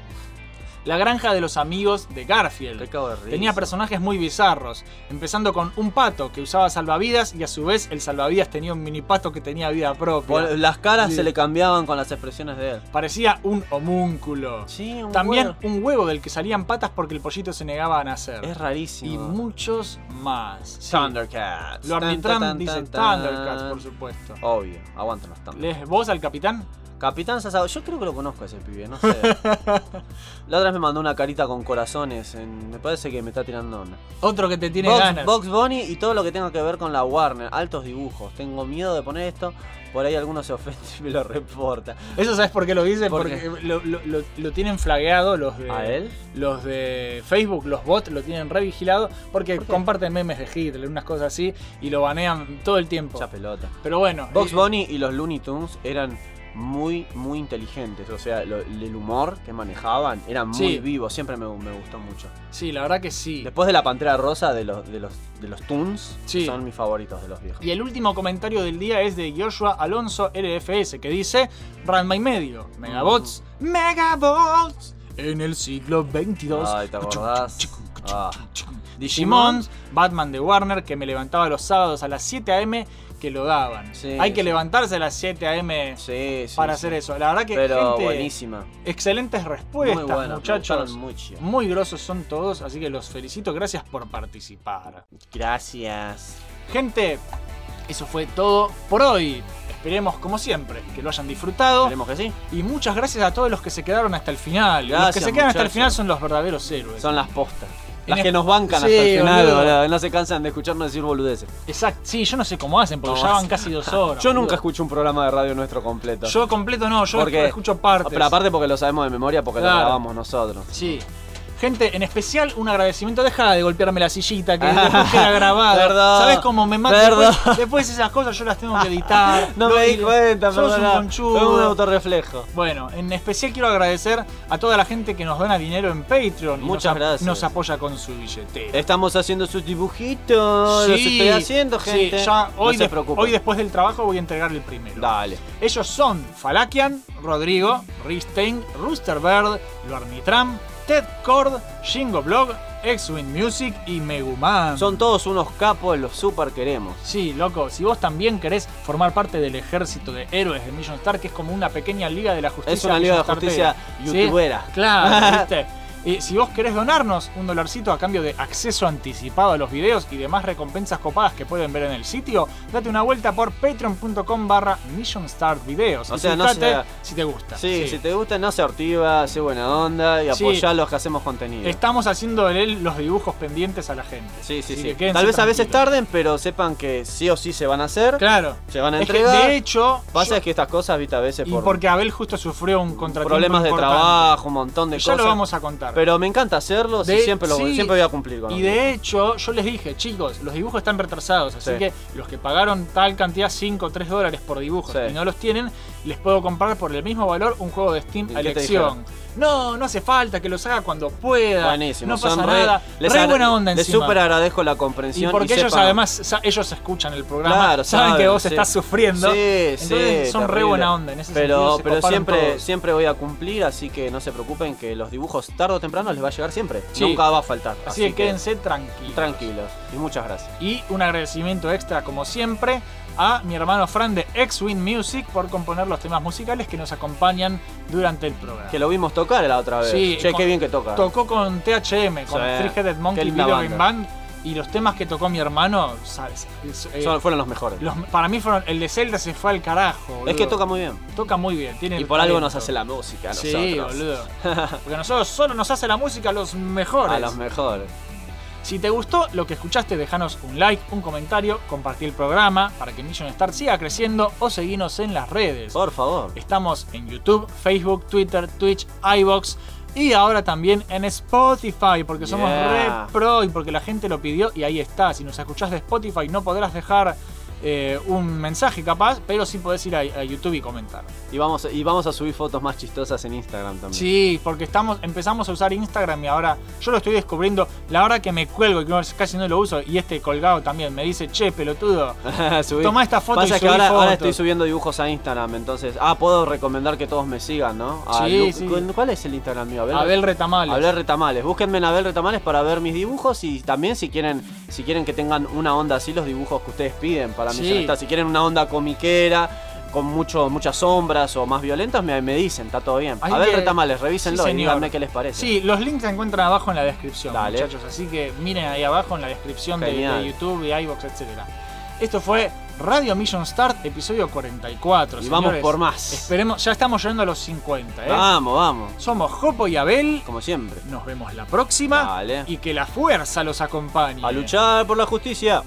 La granja de los amigos de Garfield. De. Tenía personajes muy bizarros, empezando con un pato que usaba salvavidas y a su vez el salvavidas tenía un mini pato que tenía vida propia. Las caras Sí. se le cambiaban con las expresiones de él. Parecía un homúnculo. Sí, un También huevo. un huevo del que salían patas porque el pollito se negaba a nacer. Es rarísimo. Y muchos más. Sí. Thundercats. Trump tan, dice tan, tan. Thundercats, por supuesto. Obvio, aguantan los Thundercats. ¿Les vos al capitán? Capitán Sasao, yo creo que lo conozco a ese pibe, no sé. La otra vez me mandó una carita con corazones, en- me parece que me está tirando onda. Otro que te tiene Box, ganas. Box Bunny y todo lo que tenga que ver con la Warner, altos dibujos. Tengo miedo de poner esto, por ahí alguno se ofende y me lo reporta. Eso sabes por qué lo dice, ¿Por porque lo, lo- lo- lo tienen flagueado los de. ¿A él? Los de Facebook, los bots lo tienen revigilado porque ¿Por qué? comparten memes de Hitler, unas cosas así, y lo banean todo el tiempo. Mucha pelota. Pero bueno. Box eh, Bunny y los Looney Tunes eran muy, muy inteligentes. O sea, lo- el humor que manejaban era muy Sí. vivo. Siempre me, me gustó mucho. Sí, la verdad que sí. Después de la Pantera Rosa de los, de los, de los Toons, Sí. son mis favoritos de los viejos. Y el último comentario del día es de Joshua Alonso LFS, que dice: Ranma y medio, Megabots, Megabots, en el siglo 22. Ay, ¿te acordás? Ah. Digimon, Batman de Warner, que me levantaba los sábados a las 7 am que lo daban. Sí, Hay que sí. levantarse a las 7 am Sí, para hacer eso. La verdad que Pero gente, buenísima. excelentes respuestas, Muy buena, me muchachos. mucho. Muy grosos son todos, así que los felicito. Gracias por participar. Gracias. Gente, eso fue todo por hoy. Esperemos, como siempre, que lo hayan disfrutado. Esperemos que sí. Y muchas gracias a todos los que se quedaron hasta el final. los que se quedan hasta el final son los verdaderos héroes. Son las postas. Las que nos bancan Sí, hasta el final, boludo. boludo. No se cansan de escucharnos decir boludeces. Exacto. Sí, yo no sé cómo hacen, porque No, ya van casi dos horas. Yo boludo. nunca escucho un programa de radio nuestro completo. Yo completo no, yo Porque- escucho partes. Pero aparte porque lo sabemos de memoria porque Claro. lo grabamos nosotros. Sí. Gente, en especial un agradecimiento. Deja de golpearme la sillita que después queda grabada. Perdón. ¿Sabes cómo me mata? Después, después esas cosas yo las tengo que editar. No me di cuenta, Sos un perdona. conchudo. Es un autorreflejo. Bueno, en especial quiero agradecer a toda la gente que nos dona dinero en Patreon. y Muchas nos, ap- gracias. Nos apoya con su billetera. Estamos haciendo sus dibujitos. los estoy haciendo, sí, gente. ya hoy, no se preocupen. hoy después del trabajo voy a entregar el primero. Dale. Ellos son Falakian, Rodrigo, Ristein, Roosterbird, Luarnitram, Ted Cord, Shingo Blog, X-Wing Music y Meguman. Son todos unos capos, los super queremos. Sí, loco, si vos también querés formar parte del ejército de héroes de Million Star, que es como una pequeña liga de la justicia. Es una liga de Million justicia youtubera. Claro, ¿viste? Y si vos querés donarnos un dolarcito a cambio de acceso anticipado a los videos y demás recompensas copadas que pueden ver en el sitio, date una vuelta por patreon.com barra Mission Start Videos. O Y sea, no sea- si te gusta. Sí, si te gusta, no se ortiva, sé buena onda y Sí. apoyá a los que hacemos contenido. Estamos haciendo de él los dibujos pendientes a la gente. Sí, sí, sí. que Tal vez a veces tarden, pero sepan que sí o sí se van a hacer. Claro. Se van a Es que, entregar. de hecho, Pasa yo- es que estas cosas, viste, a veces y por porque Abel justo sufrió un contratiempo problemas de importante. trabajo, un montón de Ya cosas. lo vamos a contar. Pero me encanta hacerlo, sí, De- siempre, lo, sí, siempre voy a cumplir con Y de hecho, yo les dije, chicos, los dibujos están retrasados, así Sí. que los que pagaron tal cantidad, 5 o 3 dólares por dibujo, Sí. y no los tienen, les puedo comprar por el mismo valor un juego de Steam ¿Y a elección. No, no hace falta que los haga cuando pueda. Buenísimo. No son pasa re- nada. les re agra- buena onda Les encima. súper agradezco la Y comprensión. porque ellos sepan- además, sa- ellos escuchan el programa, Claro, saben, que vos sí. estás sufriendo. Sí, entonces sí, son re terrible. buena onda en ese pero, sentido. se Pero coparon siempre, todos. siempre voy a cumplir, así que no se preocupen que los dibujos tarde o temprano les va a llegar siempre. Sí. Nunca va a faltar. Así, que quédense tranquilos. tranquilos. Y muchas gracias. Y un agradecimiento extra, como siempre, a mi hermano Fran de X-Wing Music por componer los temas musicales que nos acompañan durante el programa. Que lo vimos tocar la otra vez. Sí, che, con- qué bien que toca. Tocó con THM, con Sí. Three Headed Qué Monkey Video Game. Band. Y los temas que tocó mi hermano, ¿sabes? Es- eh, Son- fueron los mejores. los- para mí fueron. El de Zelda se fue al carajo. es que toca muy bien. Toca muy bien. Tiene Y por algo nos hace la música a Sí, nosotros. boludo. Porque nosotros solo nos hace la música a los mejores. A los mejores. Si te gustó lo que escuchaste, déjanos un like, un comentario, compartí el programa para que Mission Star siga creciendo o seguinos en las redes. Por favor. Estamos en YouTube, Facebook, Twitter, Twitch, iBox y ahora también en Spotify porque somos Yeah. re pro y porque la gente lo pidió y ahí está. Si nos escuchás de Spotify no podrás dejar eh, un mensaje capaz, pero sí podés ir a, a YouTube y comentar. Y vamos, y vamos a subir fotos más chistosas en Instagram también. Sí, porque estamos, empezamos a usar Instagram y ahora yo lo estoy descubriendo. La hora que me cuelgo y que casi no lo uso, y este colgado también me dice, che, pelotudo. Tomá esta foto Pasa y que ahora, ahora estoy subiendo dibujos a Instagram, entonces. Ah, puedo recomendar que todos me sigan, ¿no? A Sí, Lu- sí. ¿cu- ¿Cuál es el Instagram mío? Abel Retamales. Abel Retamales. Búsquenme en Abel Retamales para ver mis dibujos y también si quieren, si quieren que tengan una onda así, los dibujos que ustedes piden para Sí. Si quieren una onda comiquera, con mucho, muchas sombras o más violentas, me, me dicen, está todo bien. Abel que- Retamales, revísenlo Sí, y díganme qué les parece. Sí, los links se encuentran abajo en la descripción, Dale. muchachos. Así que miren ahí abajo en la descripción de, YouTube, de iVoox, etcétera. Esto fue Radio Mission Start, episodio 44. Y vamos por más. Esperemos, ya estamos llegando a los 50, ¿eh? Vamos, vamos. Somos Jopo y Abel. Como siempre. Nos vemos la próxima. Dale. Y que la fuerza los acompañe. A luchar por la justicia.